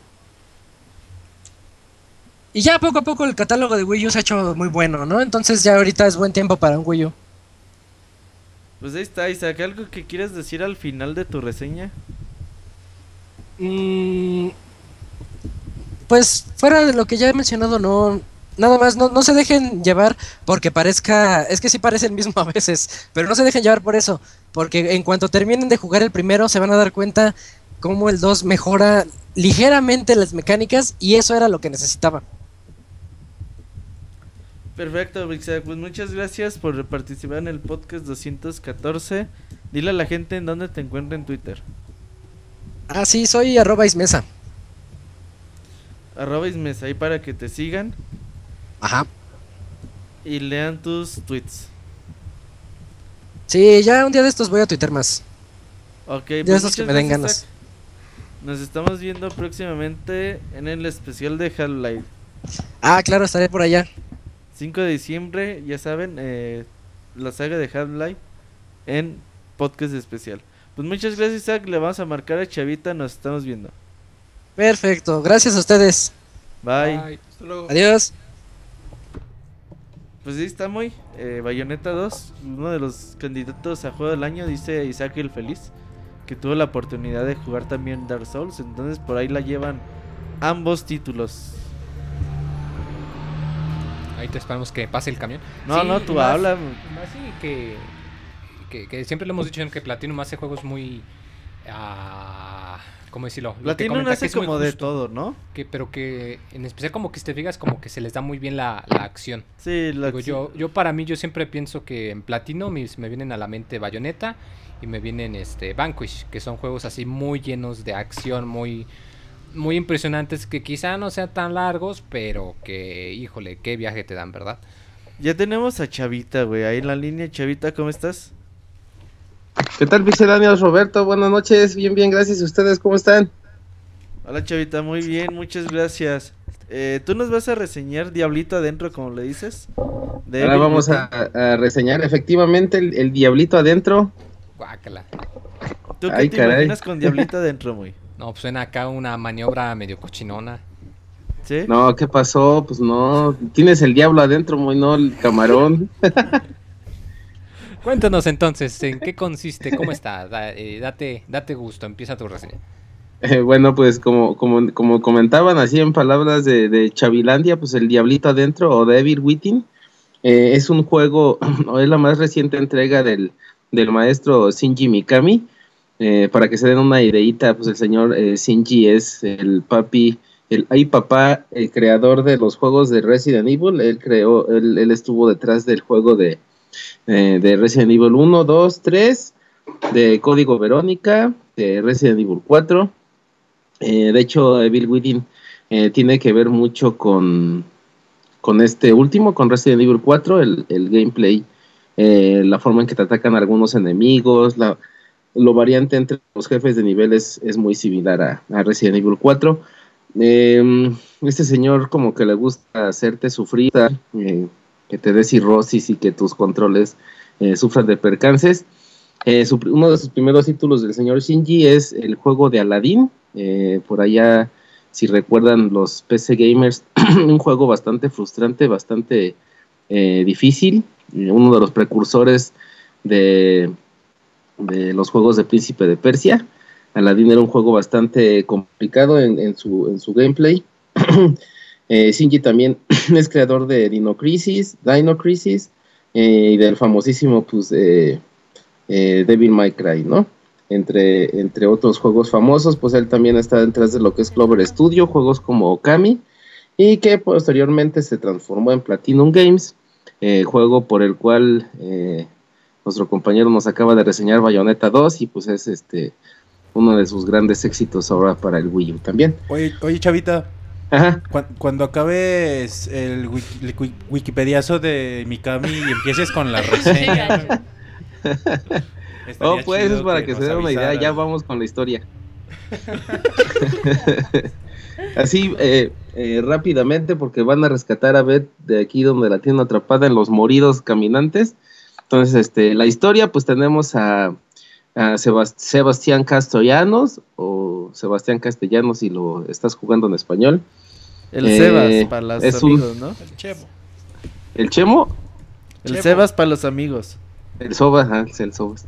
S9: Y ya poco a poco el catálogo de Wii U se ha hecho muy bueno, ¿no? Entonces ya ahorita es buen tiempo para un Wii U.
S3: Pues ahí está, Isaac. ¿Algo que quieras decir al final de tu reseña?
S9: Mm, pues fuera de lo que ya he mencionado, no. Nada más, no, no se dejen llevar porque parezca. Es que sí parece el mismo a veces, pero no se dejen llevar por eso. Porque en cuanto terminen de jugar el primero, se van a dar cuenta cómo el 2 mejora ligeramente las mecánicas y eso era lo que necesitaba.
S3: Perfecto, Isaac. Pues muchas gracias por participar en el podcast 214. Dile a la gente en dónde te encuentra en Twitter.
S9: Ah, sí, soy arroba ismesa.
S3: Arroba Ismes ahí para que te sigan
S9: Ajá.
S3: y lean tus tweets.
S9: Sí, ya un día de estos voy a tuitear más.
S3: Ok,
S9: De
S3: pues
S9: esos que me den ganas.
S3: Nos estamos viendo próximamente en el especial de Half-Life.
S9: Ah, claro, estaré por allá.
S3: 5 de diciembre, ya saben, eh, la saga de Half-Life en podcast especial. Pues muchas gracias, Isaac. Le vamos a marcar a Chavita. Nos estamos viendo.
S9: Perfecto, gracias a ustedes.
S3: Bye.
S6: Hasta luego.
S9: Adiós.
S3: Pues ahí está muy. Eh, Bayonetta 2, uno de los candidatos a juego del año, dice Isaac el Feliz. Que tuvo la oportunidad de jugar también Dark Souls. Entonces por ahí la llevan ambos títulos.
S1: Ahí te esperamos que pase el camión.
S3: No,
S1: Sí,
S3: no, tú
S1: más-
S3: habla.
S1: más sí, que, que, que siempre le hemos dicho que Platinum hace juegos muy... ah, ¿Cómo decirlo? Lo que
S3: Platinum hace como de todo, ¿no?
S1: que, pero que en especial como que si te fijas como que se les da muy bien la, la acción.
S3: Sí, la
S1: Digo, yo, yo para mí yo siempre pienso que en Platino me, me vienen a la mente Bayonetta y me vienen este Vanquish, que son juegos así muy llenos de acción, muy muy impresionantes que quizá no sean tan largos, pero que híjole, qué viaje te dan, ¿verdad?
S3: Ya tenemos a Chavita, güey. Ahí en la línea. Chavita, ¿cómo estás?
S10: ¿Qué tal, Pixelanios? Roberto, buenas noches. Bien, bien, gracias. ¿Y ustedes cómo están?
S3: Hola, Chavita. Muy bien, muchas gracias. Eh, ¿Tú nos vas a reseñar Diablito adentro, como le dices? De
S10: Ahora
S3: Evil
S10: vamos a, a reseñar efectivamente el, el Diablito adentro.
S1: Guácala.
S3: ¿Tú qué
S10: Ay,
S3: te
S10: caray.
S3: imaginas con Diablito adentro, muy?
S1: No, pues suena acá una maniobra medio cochinona.
S3: ¿Sí?
S10: No, ¿qué pasó? Pues no, tienes el diablo adentro, muy no, el camarón.
S1: Cuéntanos entonces, ¿en qué consiste? ¿Cómo está? Da- eh, date, date gusto, empieza tu reseña.
S10: Eh, bueno, pues como, como, como comentaban así en palabras de, de Chavilandia, pues el Diablito Adentro o Devil Within eh, es un juego, es la más reciente entrega del, del maestro Shinji Mikami. Eh, para que se den una ideita, pues el señor eh, Shinji es el papi, el ay papá, el creador de los juegos de Resident Evil. Él creó, él, él estuvo detrás del juego de, eh, de Resident Evil 1, 2, 3, de Código Verónica, de Resident Evil 4. Eh, de hecho, Evil Within eh, tiene que ver mucho con, con este último, con Resident Evil 4, el, el gameplay, la forma en que te atacan algunos enemigos, la, lo variante entre los jefes de nivel es, muy similar a, Resident Evil 4. Eh, este señor como que le gusta hacerte sufrir, que te dé cirrosis y que tus controles eh, sufran de percances. Eh, uno de sus primeros títulos del señor Shinji es el juego de Aladdin. eh, por allá, si recuerdan los PC gamers, un juego bastante frustrante, bastante difícil. uno de los precursores de, los juegos de Príncipe de Persia. Aladdin era un juego bastante complicado en su, en su gameplay. Eh, también es creador de Dino Crisis, Dino Crisis eh, y del famosísimo pues, eh, eh, Devil May Cry, ¿no? Entre, entre otros juegos famosos, pues él también está detrás de lo que es Clover Studio, juegos como Okami, y que posteriormente se transformó en Platinum Games, eh, juego por el cual nuestro compañero nos acaba de reseñar Bayonetta 2 y pues es este uno de sus grandes éxitos ahora para el Wii U también.
S7: Oye, oye Chavita,
S10: Ajá.
S7: cuan- cuando acabes el wiki- el wiki- wikipediazo de Mikami y empieces con la reseña.
S10: Oh, pues es para que, se den una idea, ya vamos con la historia. Así, eh, eh, rápidamente, porque van a rescatar a Beth de aquí donde la tienen atrapada en los moridos caminantes. Entonces, este, la historia, pues tenemos a, a Sebas- Sebastián Castellanos, o Sebastián Castellanos si lo estás jugando en español.
S3: El
S10: Eh,
S3: Sebas para los
S10: es un-
S3: amigos, ¿no?
S6: El Chevo.
S10: El Chemo,
S3: El
S6: Chevo.
S3: Sebas para los amigos.
S10: El Sobas, es el Sobas.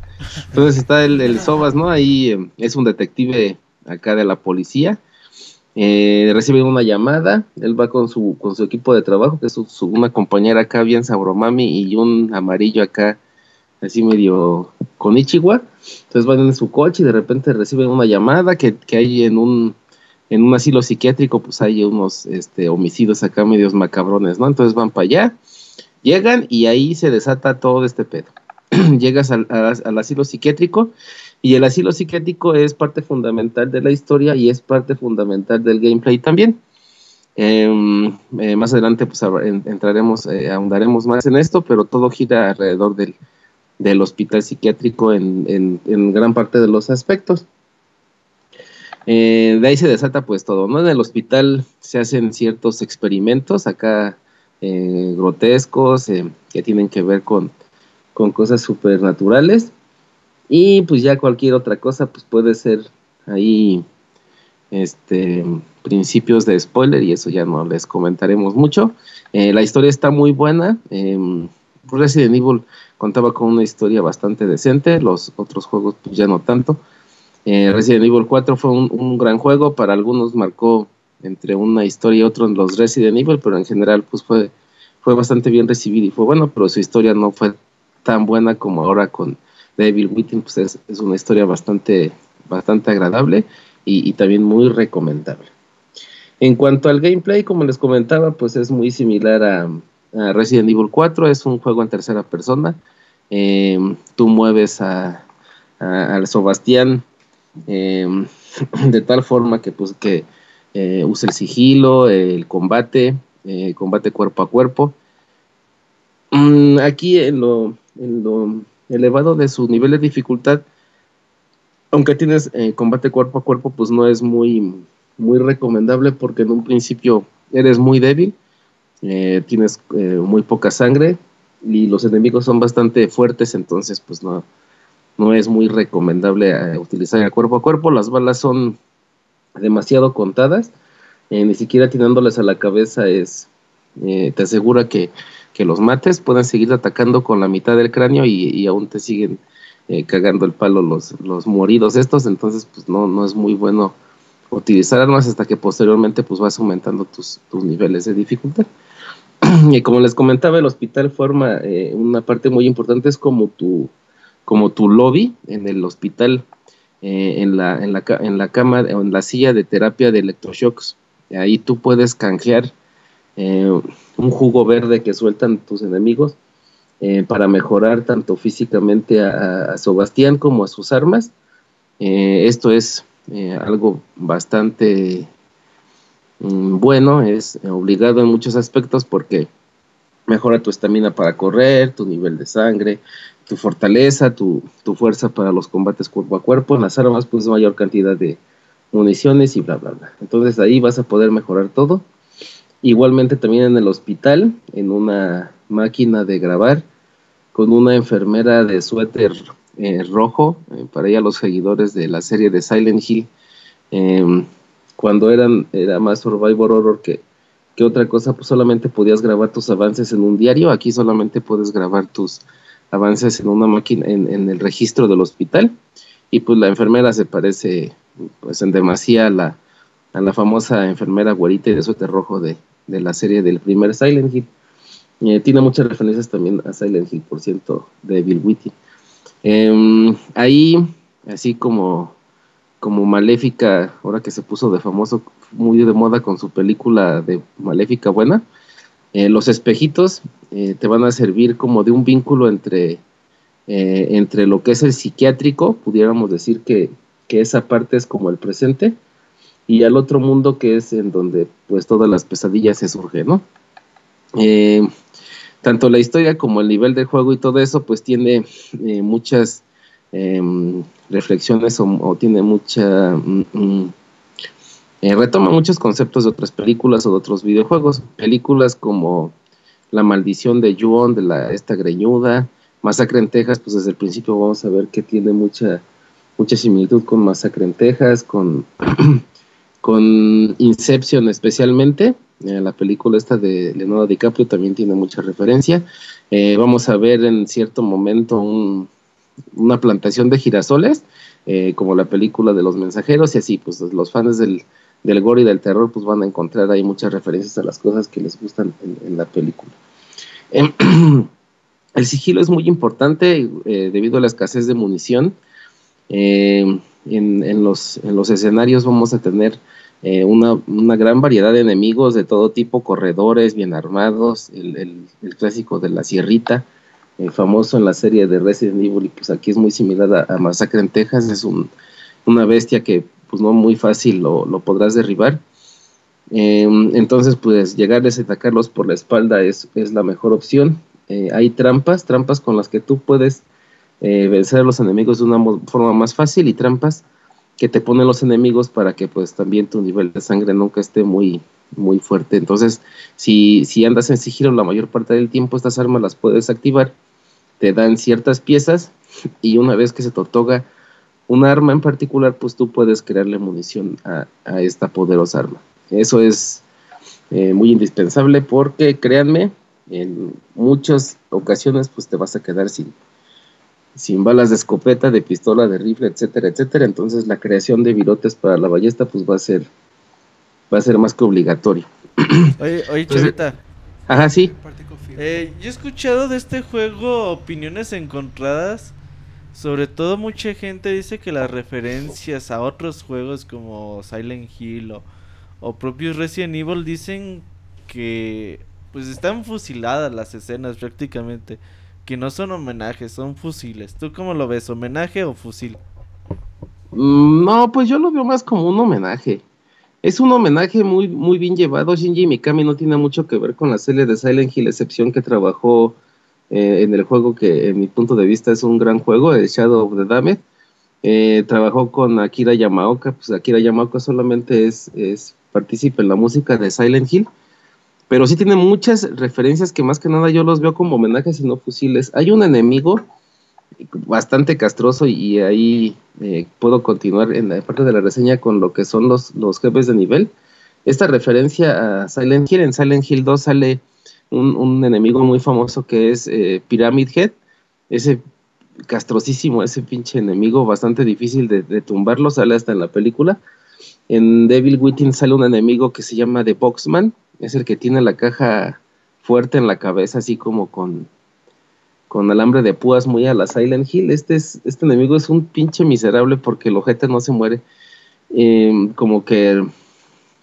S10: Entonces está el, el Sobas, ¿no? Ahí eh, es un detective acá de la policía. Eh, recibe una llamada, él va con su, con su equipo de trabajo, que es su- su- una compañera acá bien sabromami y un amarillo acá, así medio con Ichiwa. Entonces van en su coche y de repente reciben una llamada que, que hay en un, en un asilo psiquiátrico, pues hay unos este, homicidios acá medios macabrones, ¿no? Entonces van para allá, llegan y ahí se desata todo este pedo. Llegas al, asilo psiquiátrico y el asilo psiquiátrico es parte fundamental de la historia y es parte fundamental del gameplay también. Em, eh, más adelante pues entraremos, eh, ahondaremos más en esto, pero todo gira alrededor del, del hospital psiquiátrico en- en gran parte de los aspectos. Eh, de ahí se desata pues todo, ¿no? En el hospital se hacen ciertos experimentos acá eh, grotescos eh, que tienen que ver con, con cosas supernaturales y pues ya cualquier otra cosa pues puede ser ahí este principios de spoiler y eso ya no les comentaremos mucho. la historia está muy buena. Resident Evil contaba con una historia bastante decente, los otros juegos pues ya no tanto. Eh, Resident Evil 4 fue un, gran juego, para algunos marcó entre una historia y otro en los Resident Evil, pero en general pues fue, fue bastante bien recibido y fue bueno, pero su historia no fue tan buena como ahora con Devil Within, pues es, una historia bastante, bastante agradable y, también muy recomendable. En cuanto al gameplay, como les comentaba, pues es muy similar a, Resident Evil 4, es un juego en tercera persona. Eh, tú mueves a, al Sebastián eh, de tal forma que pues que eh, use el sigilo, el combate, eh, combate cuerpo a cuerpo. Mm, aquí en lo, en lo, elevado de su nivel de dificultad, aunque tienes combate cuerpo a cuerpo, pues no es muy, muy recomendable porque en un principio eres muy débil, tienes muy poca sangre y los enemigos son bastante fuertes, entonces pues no, no es muy recomendable eh, utilizar cuerpo a cuerpo. Las balas son demasiado contadas. Eh, ni siquiera tirándoles a la cabeza es eh, te asegura que, los mates pueden seguir atacando con la mitad del cráneo y, aún te siguen cagando el palo los, los moridos estos. Entonces, pues no, no es muy bueno utilizar armas hasta que posteriormente pues vas aumentando tus, tus niveles de dificultad. y como les comentaba, el hospital forma una parte muy importante, es como tu como tu lobby en el hospital, eh, en, la, en, la, en la cama o en la silla de terapia de electroshocks. Ahí tú puedes canjear eh, un jugo verde que sueltan tus enemigos eh, para mejorar tanto físicamente a, Sebastián como a sus armas. esto es algo bastante mm, bueno, es obligado en muchos aspectos porque mejora tu estamina para correr, tu nivel de sangre, tu fortaleza, tu, fuerza para los combates cuerpo a cuerpo, en las armas pues mayor cantidad de municiones y bla bla bla. Entonces ahí vas a poder mejorar todo. Igualmente también en el hospital, en una máquina de grabar, con una enfermera de suéter eh, rojo, eh, para ella los seguidores de la serie de Silent Hill, em, cuando eran, era más Survivor Horror que, que otra cosa, pues solamente podías grabar tus avances en un diario, aquí solamente puedes grabar tus avances en una máquina, en, el registro del hospital, y pues la enfermera se parece pues en demasía a la, a la famosa enfermera güerita y de suéter rojo de, la serie del primer Silent Hill. Eh, tiene muchas referencias también a Silent Hill, por ciento, de Bill Witty. Em, ahí, así como, como Maléfica, ahora que se puso de famoso, muy de moda con su película de Maléfica Buena, eh, los espejitos eh, te van a servir como de un vínculo entre, eh, entre lo que es el psiquiátrico, pudiéramos decir que, esa parte es como el presente, y al otro mundo que es en donde pues todas las pesadillas se surgen, ¿no? tanto la historia como el nivel del juego y todo eso pues tiene muchas em, reflexiones o, tiene mucha... Mm, mm, eh, retoma muchos conceptos de otras películas o de otros videojuegos. Películas como La maldición de Juon, de la, esta greñuda, Masacre en Texas, pues desde el principio vamos a ver que tiene mucha, mucha similitud con Masacre en Texas, con, con Inception especialmente. Eh, la película esta de Leonardo DiCaprio también tiene mucha referencia. Eh, vamos a ver en cierto momento una plantación de girasoles, como la película de los mensajeros, y así, pues los fans del, del gore y del terror, pues van a encontrar ahí muchas referencias a las cosas que les gustan en, la película. Em, el sigilo es muy importante eh, debido a la escasez de munición. Em, en, los, en los escenarios vamos a tener eh, una, gran variedad de enemigos de todo tipo, corredores bien armados, el, clásico de la sierrita, el famoso en la serie de Resident Evil, y pues aquí es muy similar a, Masacre en Texas, es una bestia que pues no muy fácil lo, podrás derribar. Em, entonces, pues llegarles a atacarlos por la espalda es, la mejor opción. Eh, hay trampas, trampas con las que tú puedes eh, vencer a los enemigos de una forma más fácil y trampas que te ponen los enemigos para que pues también tu nivel de sangre nunca esté muy, muy fuerte. Entonces, si, si andas en sigilo la mayor parte del tiempo, estas armas las puedes activar, te dan ciertas piezas y una vez que se te un arma en particular, pues tú puedes crearle munición a, a esta poderosa arma. Eso es eh, muy indispensable porque créanme, en muchas ocasiones pues te vas a quedar sin, sin balas de escopeta, de pistola, de rifle, etcétera, etcétera. Entonces la creación de virotes para la ballesta pues va a ser va a ser más que obligatorio.
S3: Oye, oye Chavita.
S10: Ajá, sí.
S3: Eh, yo he escuchado de este juego opiniones encontradas. Sobre todo mucha gente dice que las referencias a otros juegos como Silent Hill o, o propios Resident Evil dicen que pues están fusiladas las escenas prácticamente. Que no son homenajes, son fusiles. ¿Tú cómo lo ves? ¿Homenaje o fusil?
S10: Mm, no, pues yo lo veo más como un homenaje. Es un homenaje muy, muy bien llevado. Shinji Mikami no tiene mucho que ver con la serie de Silent Hill, excepción que trabajó eh, en el juego que, en mi punto de vista, es un gran juego, el Shadow of the Damned. Eh, trabajó con Akira Yamaoka. Pues Akira Yamaoka solamente es, es partícipe en la música de Silent Hill. Pero sí tiene muchas referencias que más que nada yo los veo como homenajes y no fusiles. Hay un enemigo bastante castroso y ahí eh, puedo continuar en la parte de la reseña con lo que son los, los jefes de nivel. Esta referencia a Silent Hill, en Silent Hill 2 sale un, un enemigo muy famoso que es eh, Pyramid Head, ese castrosísimo, ese pinche enemigo bastante difícil de, tumbarlo, sale hasta en la película. En Devil Within sale un enemigo que se llama The Boxman, es el que tiene la caja fuerte en la cabeza, así como con, con alambre de púas muy a la Silent Hill. Este, es, este enemigo es un pinche miserable porque el ojete no se muere. Eh, como que,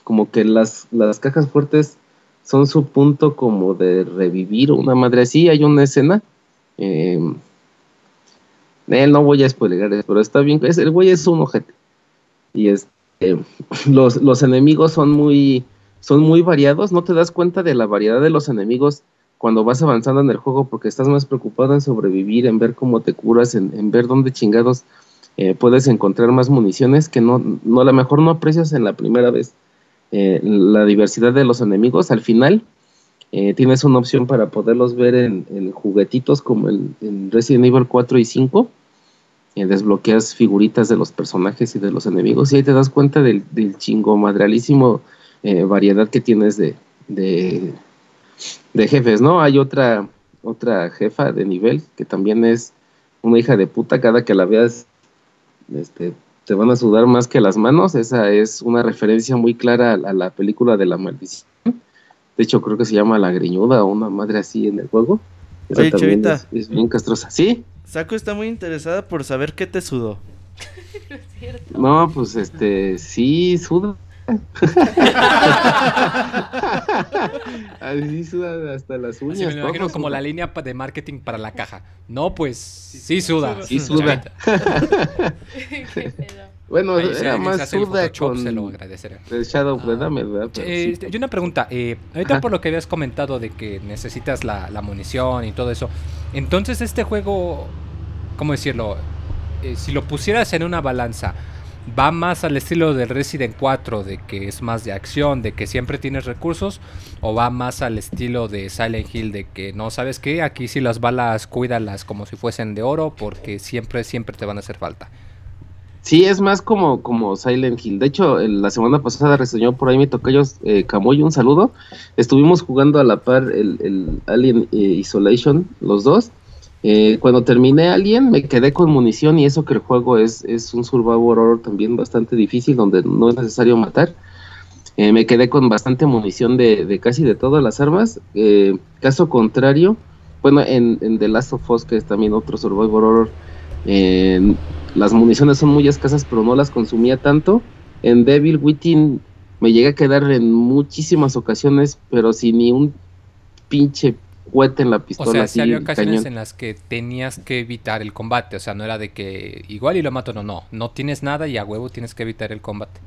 S10: como que las, las cajas fuertes son su punto como de revivir una madre así. Hay una escena. Eh, no voy a spoiler, pero está bien. Es, el güey es un ojete. Y este, los, los enemigos son muy, son muy variados. No te das cuenta de la variedad de los enemigos cuando vas avanzando en el juego porque estás más preocupado en sobrevivir, en ver cómo te curas, en, en ver dónde chingados eh, puedes encontrar más municiones que no, no a lo mejor no aprecias en la primera vez. Eh, la diversidad de los enemigos, al final eh, tienes una opción para poderlos ver en, juguetitos como en Resident Evil 4 y 5. Eh, desbloqueas figuritas de los personajes y de los enemigos y ahí te das cuenta del, chingo madrealísimo variedad que tienes de, de de jefes, ¿no? Hay otra, otra jefa de nivel que también es una hija de puta, cada que la veas, este, te van a sudar más que las manos, esa es una referencia muy clara a, a la película de la maldición, de hecho creo que se llama La Greñuda o una madre así en el juego, esa
S3: Oye,
S10: también es, es bien castrosa, ¿sí?
S3: Saco está muy interesada por saber qué te sudó.
S10: No, pues este, sí, suda. Así suda hasta las uñas.
S1: Así me lo imagino como
S10: suda.
S1: la línea de marketing para la caja. No, pues sí suda.
S10: Sí suda. Bueno,
S1: Ahí se-
S10: era más
S1: el
S10: suda con
S1: se lo agradeceré.
S10: el Shadow of the Damned, ¿verdad? Pero
S1: Eh,
S10: sí.
S1: y una pregunta, eh, ahorita
S10: Ajá.
S1: por lo que habías comentado de que necesitas la, la munición y todo eso, entonces este juego, ¿cómo decirlo? Eh, si lo pusieras en una balanza, ¿va más al estilo del Resident 4, de que es más de acción, de que siempre tienes recursos? ¿O va más al estilo de Silent Hill, de que no sabes qué? Aquí sí las balas cuídalas como si fuesen de oro, porque siempre, siempre te van a hacer falta.
S10: Sí, es más como, como Silent Hill. De hecho, la semana pasada reseñó por ahí mi tocayo eh, un saludo. Estuvimos jugando a la par el, el Alien eh, Isolation, los dos. Eh, cuando terminé Alien, me quedé con munición y eso que el juego es, es un survival horror también bastante difícil, donde no es necesario matar. Eh, me quedé con bastante munición de, de casi de todas las armas. Eh, caso contrario, bueno, en, en The Last of Us, que es también otro survival horror, eh, las municiones son muy escasas, pero no las consumía tanto. En Devil Within me llegué a quedar en muchísimas ocasiones, pero sin ni un pinche cohete en la
S1: O
S10: pistola.
S1: sea,
S10: así,
S1: sí había ocasiones
S10: cañón.
S1: en las que tenías que evitar el combate. O sea, no era de que igual y lo mato, no, no. No tienes nada y a huevo tienes que evitar el combate.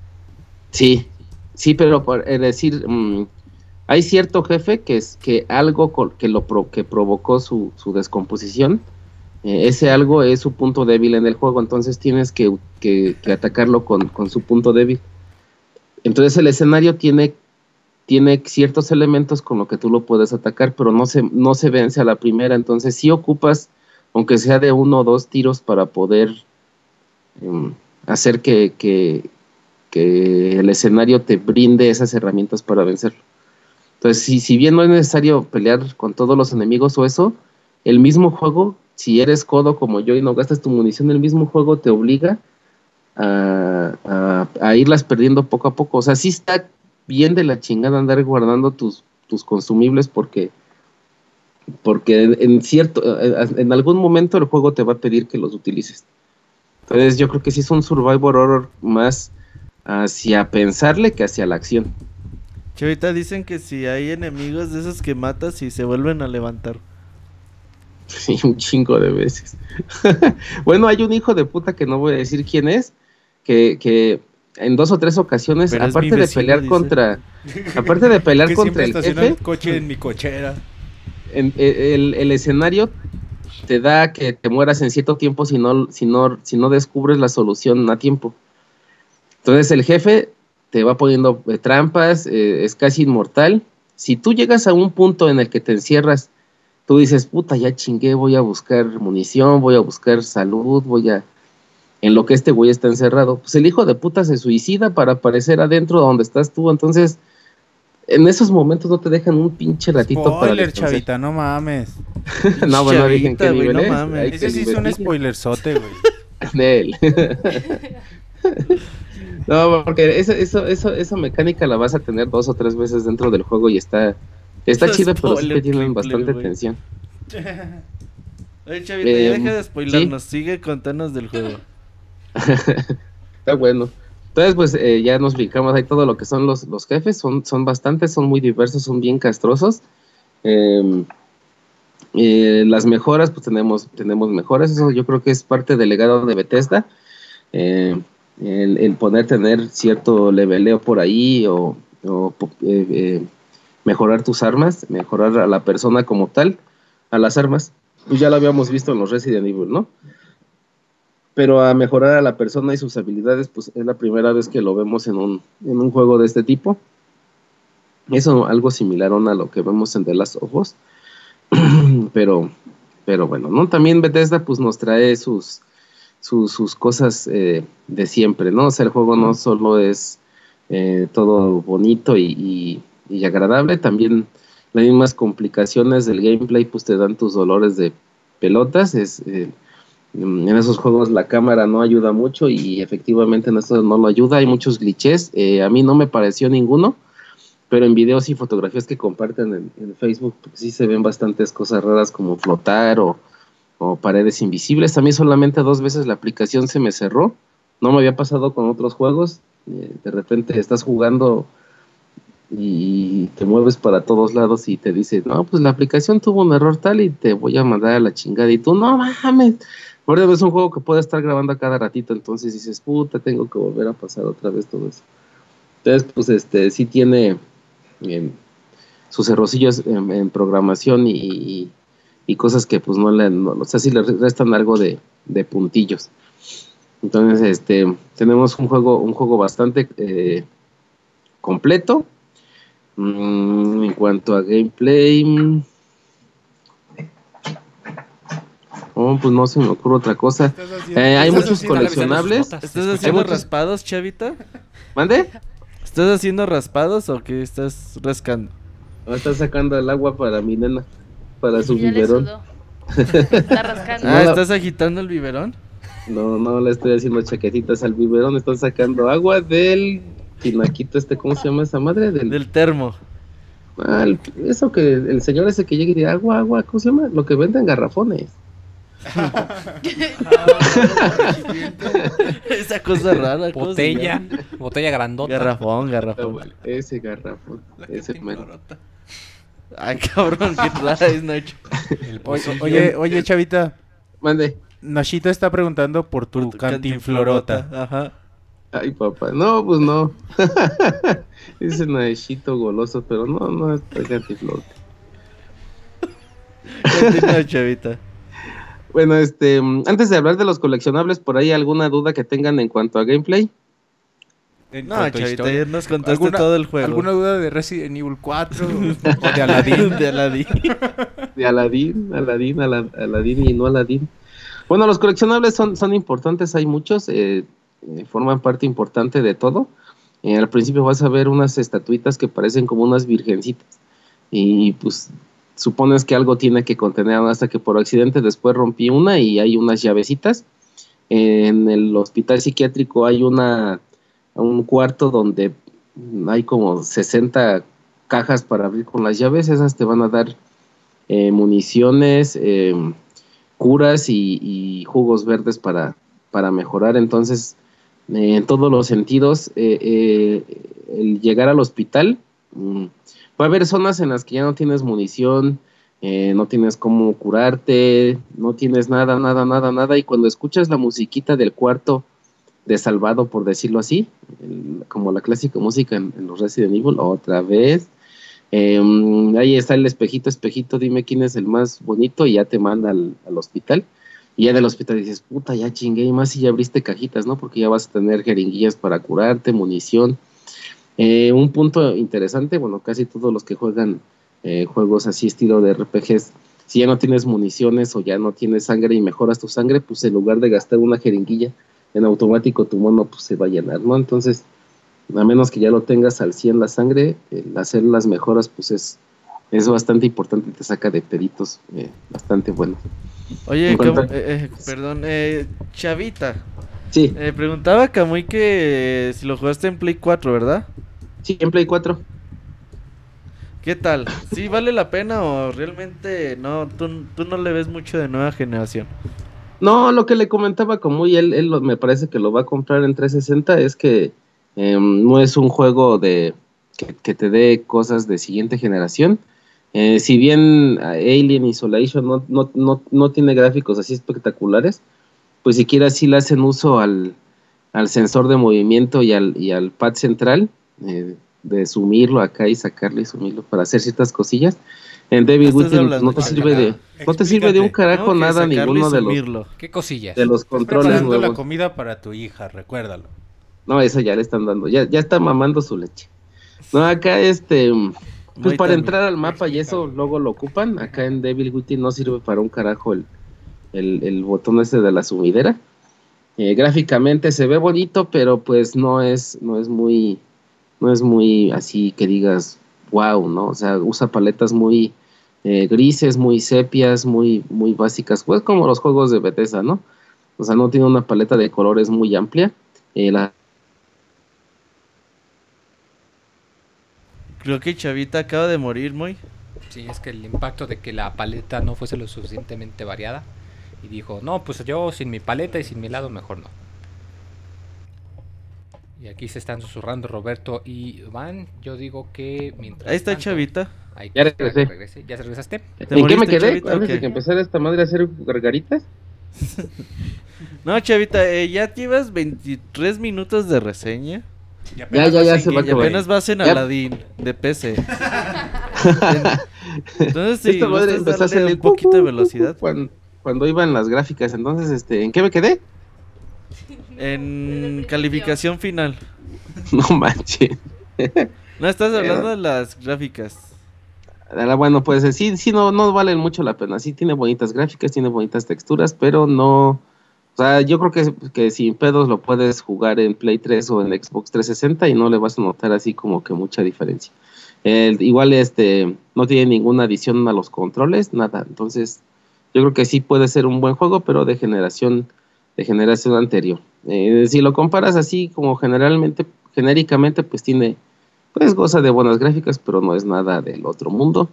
S10: Sí, sí, pero por es decir, mm, hay cierto jefe que es que algo que lo pro- que provocó su, su descomposición eh, ese algo es su punto débil en el juego, entonces tienes que, que- que atacarlo con, con su punto débil. Entonces el escenario tiene, tiene ciertos elementos con lo que tú lo puedes atacar, pero no se, no se vence a la primera, entonces sí ocupas, aunque sea de uno o dos tiros para poder em, hacer que, que- que el escenario te brinde esas herramientas para vencerlo. Entonces, si, si bien no es necesario pelear con todos los enemigos o eso, el mismo juego, si eres codo como yo y no gastas tu munición, el mismo juego te obliga a, a- a irlas perdiendo poco a poco. O sea, sí está bien de la chingada andar guardando tus, tus consumibles porque, porque en, cierto, eh, en algún momento el juego te va a pedir que los utilices. Entonces yo creo que sí es un survivor horror más hacia pensarle que hacia la acción.
S3: Chavita, dicen que si hay enemigos de esos que matas y se vuelven a levantar.
S10: Sí, un chingo de veces. bueno, hay un hijo de puta que no voy a decir quién es, que, que en dos o tres ocasiones,
S11: Pero
S10: aparte de pelear
S11: dice.
S10: contra, aparte de pelear
S11: Que
S10: contra el jefe,
S11: el coche en mi cochera.
S10: en- e- el, el escenario te da que te mueras en cierto tiempo si no, si no, si no descubres la solución a tiempo. Entonces el jefe te va poniendo eh, trampas, eh, es casi inmortal. Si tú llegas a un punto en el que te encierras, tú dices, puta, ya chingué, voy a buscar munición, voy a buscar salud, voy a... En lo que este güey está encerrado. Pues el hijo de puta se suicida para aparecer adentro donde estás tú. Entonces, en esos momentos no te dejan un pinche ratito para
S11: Spoiler, chavita, no mames.
S10: no, bueno, dije en qué
S3: Chavita, güey,
S10: nivel
S3: no
S10: es.
S3: mames.
S11: Ese
S10: que
S11: sí es un spoilerzote, güey.
S10: de él. no, porque eso, eso, eso, esa mecánica la vas a tener dos o tres veces dentro del juego y está, está
S3: Eso
S10: chido, pero sí
S3: spoiler
S10: te tienen bastante
S3: güey.
S10: tensión.
S3: Oye, Chavita,
S10: Eh,
S3: ya deja de
S10: sí.
S3: spoilarnos. Sigue contanos del juego.
S10: Está bueno. Entonces, pues eh, ya nos ubicamos ahí todo lo que son los, los jefes. Son, son bastantes, son muy diversos, son bien castrosos. Eh, eh, las mejoras, pues tenemos, tenemos mejoras. Eso yo creo que es parte del legado de Bethesda. Eh, el, el poder tener cierto leveleo por ahí o, o, eh, eh, mejorar tus armas, mejorar a la persona como tal, a las armas. Pues ya lo habíamos visto en los Resident Evil, ¿no? Pero a mejorar a la persona y sus habilidades, pues es la primera vez que lo vemos en un, en un juego de este tipo. Eso algo similar a lo que vemos en The Last of Us. pero, pero bueno, ¿no? También Bethesda pues nos trae sus, sus, cosas eh, de siempre, ¿no? O sea, el juego no solo es eh, todo bonito y, y- agradable, también las mismas complicaciones del gameplay pues te dan tus dolores de pelotas, es... eh, en esos juegos la cámara no ayuda mucho y efectivamente en estos no lo ayuda, hay muchos glitches, eh, a mí no me pareció ninguno, pero en videos y fotografías que comparten en, en Facebook pues, sí se ven bastantes cosas raras como flotar o, o paredes invisibles. A mí solamente dos veces la aplicación se me cerró, no me había pasado con otros juegos, eh, de repente estás jugando y te mueves para todos lados y te dice, no, pues la aplicación tuvo un error tal y te voy a mandar a la chingada y tú, no mames. Ahora es un juego que puede estar grabando a cada ratito, entonces dices, puta, tengo que volver a pasar otra vez todo eso. Entonces, pues este, sí tiene em, sus errorcillos en, programación y, y- y cosas que pues no le, no, o sea, sí le restan algo de, de puntillos. Entonces, este, tenemos un juego, un juego bastante eh, completo. Mm, en cuanto a gameplay, mm, oh, pues no se me ocurre otra cosa. Eh, hay muchos coleccionables.
S3: ¿Estás haciendo
S10: muchos-
S3: raspados, Chavita?
S10: ¿Mande?
S3: ¿Estás haciendo raspados o qué estás rascando?
S10: Ah, Está sacando el agua para mi nena, para su biberón.
S4: Está rascando.
S3: Ah,
S10: No,
S3: ¿estás agitando el biberón?
S10: No, no le estoy haciendo chaquetitas al biberón, están sacando agua del tinaquito este, ¿cómo se llama esa madre? Del,
S3: Del termo.
S10: Ah, el- eso que el señor ese que llega y dice agua, agua, ¿cómo se llama? Lo que venden garrafones.
S3: Esa cosa rara. ¿cómo se
S1: Botella, botella grandota.
S3: Garrafón,
S10: Ah,
S3: garrafón.
S10: bueno, ese garrafón, ese mero.
S3: Ay, cabrón, qué rara es Nacho.
S11: Oye, oye, chavita.
S10: Mande.
S11: Nachito está preguntando por tu, cantinflorota.
S3: Ajá.
S10: Ay, papá, no, pues no. Ese naechito goloso, pero no, no es cantiflor.
S3: Continúa, Chavita.
S10: Bueno, este, antes de hablar de los coleccionables, ¿por ahí alguna duda que tengan en cuanto a gameplay?
S3: No, Chavita, ya nos contaste
S11: ¿Alguna-
S3: todo el juego.
S11: ¿Alguna duda de Resident Evil 4 o de Aladdin?
S3: de Aladdin.
S10: De Aladín, Aladín, Ala- Aladín y no Aladín. Bueno, los coleccionables son, son importantes, hay muchos, eh, eh, forman parte importante de todo. Eh, al principio vas a ver unas estatuitas que parecen como unas virgencitas y pues supones que algo tiene que contener hasta que por accidente después rompí una y hay unas llavecitas. En el hospital psiquiátrico hay una un cuarto donde hay como 60 cajas para abrir con las llaves, esas te van a dar eh, municiones, eh, curas y, jugos verdes para, para mejorar. Entonces, en todos los sentidos, eh, eh, el llegar al hospital, mm, va a haber zonas en las que ya no tienes munición, eh, no tienes cómo curarte, no tienes nada, nada, nada, nada. Y cuando escuchas la musiquita del cuarto de salvado, por decirlo así, como la clásica música en, los Resident Evil, otra vez. Mm, ahí está el espejito, espejito, dime quién es el más bonito y ya te manda al, al hospital. Y ya del hospital dices, puta, ya chingué, y más si ya abriste cajitas, ¿no? Porque ya vas a tener jeringuillas para curarte, munición. Eh, un punto interesante, bueno, casi todos los que juegan eh, juegos así estilo de RPGs, si ya no tienes municiones o ya no tienes sangre y mejoras tu sangre, pues en lugar de gastar una jeringuilla, en automático tu mono pues se va a llenar, ¿no? Entonces, a menos que ya lo tengas al 100 la sangre, el hacer las mejoras pues es, es bastante importante, te saca de peritos eh, bastante bueno.
S3: Oye, eh, eh, perdón, eh, Chavita.
S10: Sí,
S3: Eh, preguntaba Camuy que eh, si lo jugaste en Play 4, ¿verdad?
S10: sí, en Play 4.
S3: ¿Qué tal? ¿Sí vale la pena o realmente no? Tú, tú no le ves mucho de nueva generación.
S10: No, lo que le comentaba como y él, él me parece que lo va a comprar en 360 es que em, no es un juego de que, que te dé cosas de siguiente generación. Eh, si bien eh, Alien Isolation no, no, no, no tiene gráficos así espectaculares, pues siquiera sí le hacen uso al, al sensor de movimiento y al, y al pad central, eh, de sumirlo acá y sacarle y sumirlo para hacer ciertas cosillas. En Within
S3: hablando,
S10: no te sirve de, no te sirve de un carajo nada
S3: sacarlo
S10: ninguno de los.
S1: ¿Qué cosillas?
S10: de los
S11: Estás
S10: controles
S11: preparando la
S10: nuevos.
S11: comida para tu hija, recuérdalo.
S10: No, eso ya le están dando, ya, ya está mamando su leche. No, acá este, pues
S3: Muy
S10: para entrar al mapa y eso luego lo ocupan. Acá en Devil Within no sirve para un carajo el, el, el botón ese de la sumidera. Eh, gráficamente se ve bonito, pero pues no es, no es muy, no es muy así que digas, wow, ¿no? O sea, usa paletas muy eh, grises, muy sepias, muy, muy básicas, pues como los juegos de Bethesda, ¿no? O sea, no tiene una paleta de colores muy amplia. Eh, la
S3: Creo que Chavita acaba de morir, muy.
S1: Sí, es que el impacto de que la paleta no fuese lo suficientemente variada. Y dijo, no, pues yo sin mi paleta y sin mi lado mejor no. Y aquí se están susurrando Roberto y Van. Yo digo que mientras
S3: Ahí está
S1: tanto-
S3: Chavita.
S10: Ya regresé.
S1: regrese. ¿Ya se regresaste?
S3: ¿Te
S10: ¿En qué me quedé?
S3: Chavita,
S10: Antes de que empezara esta madre a hacer gargaritas.
S3: No, Chavita, eh, ya llevas 23 minutos de reseña.
S10: Ya, ya, ya se va a
S3: Y
S10: acabar.
S3: apenas vas en
S10: Ya.
S3: Aladdin de PC. Entonces, si
S10: Esta madre
S3: gustas
S10: empezó a
S3: darle
S10: hacerle
S3: un poquito de velocidad.
S10: Cuando, cuando iban las gráficas, entonces, este, ¿en qué me quedé?
S3: En calificación final.
S10: No manches.
S3: No, estás
S10: Eh,
S3: hablando de las gráficas.
S10: Ah, Bueno, pues eh, sí, sí, no, no valen mucho la pena. Sí tiene bonitas gráficas, tiene bonitas texturas, pero no... O sea, yo creo que, que sin pedos lo puedes jugar en Play 3 o en Xbox 360 y no le vas a notar así como que mucha diferencia. El- igual este no tiene ninguna adición a los controles, nada. Entonces, yo creo que sí puede ser un buen juego, pero de generación de generación anterior. Eh, si lo comparas así como generalmente, genéricamente, pues tiene, pues goza de buenas gráficas, pero no es nada del otro mundo.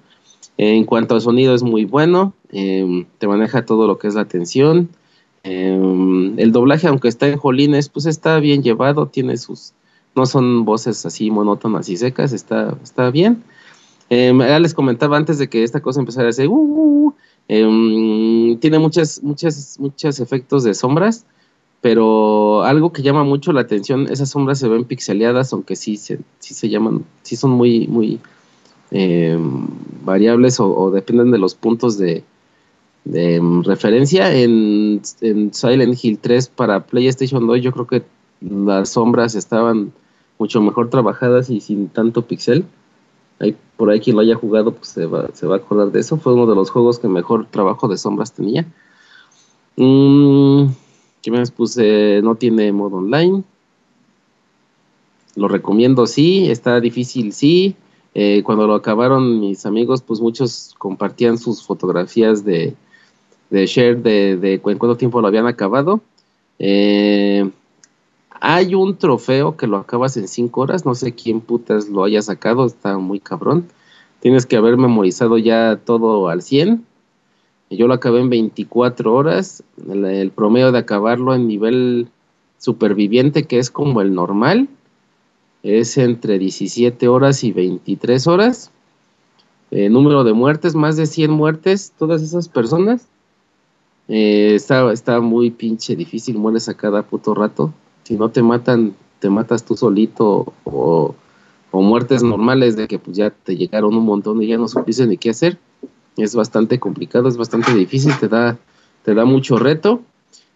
S10: En cuanto al sonido es muy bueno, eh, te maneja todo lo que es la tensión. eh, el doblaje, aunque está en jolines, pues está bien llevado, tiene sus, no son voces así monótonas y secas, está, está bien. Eh, ya les comentaba antes de que esta cosa empezara a hacer, "Uh, uh, uh", em, tiene muchas, muchas, muchos efectos de sombras, pero algo que llama mucho la atención, esas sombras se ven pixeleadas, aunque sí se, sí se llaman, sí son muy, muy eh, variables o, dependen de los puntos de, mm, referencia. En, en Silent Hill 3 para PlayStation 2 yo creo que las sombras estaban mucho mejor trabajadas y sin tanto pixel. Hay, por ahí quien lo haya jugado pues se va, se va a acordar de eso. Fue uno de los juegos que mejor trabajo de sombras tenía. Mm, ¿Qué más puse? No tiene modo online. Lo recomiendo, sí. Está difícil, sí. Eh, cuando lo acabaron mis amigos, pues muchos compartían sus fotografías de, de share de, de cuánto tiempo lo habían acabado. Eh, hay un trofeo que lo acabas en 5 horas, no sé quién putas lo haya sacado, está muy cabrón. Tienes que haber memorizado ya todo al 100. Yo lo acabé en 24 horas. El, promedio de acabarlo en nivel superviviente, que es como el normal, es entre 17 horas y 23 horas. Eh, número de muertes, más de 100 muertes, todas esas personas. Eh, está, está muy pinche difícil, mueres a cada puto rato. Si no te matan, te matas tú solito o, muertes normales de que pues ya te llegaron un montón y ya no supiste ni qué hacer. Es bastante complicado, es bastante difícil, te da, te da mucho reto.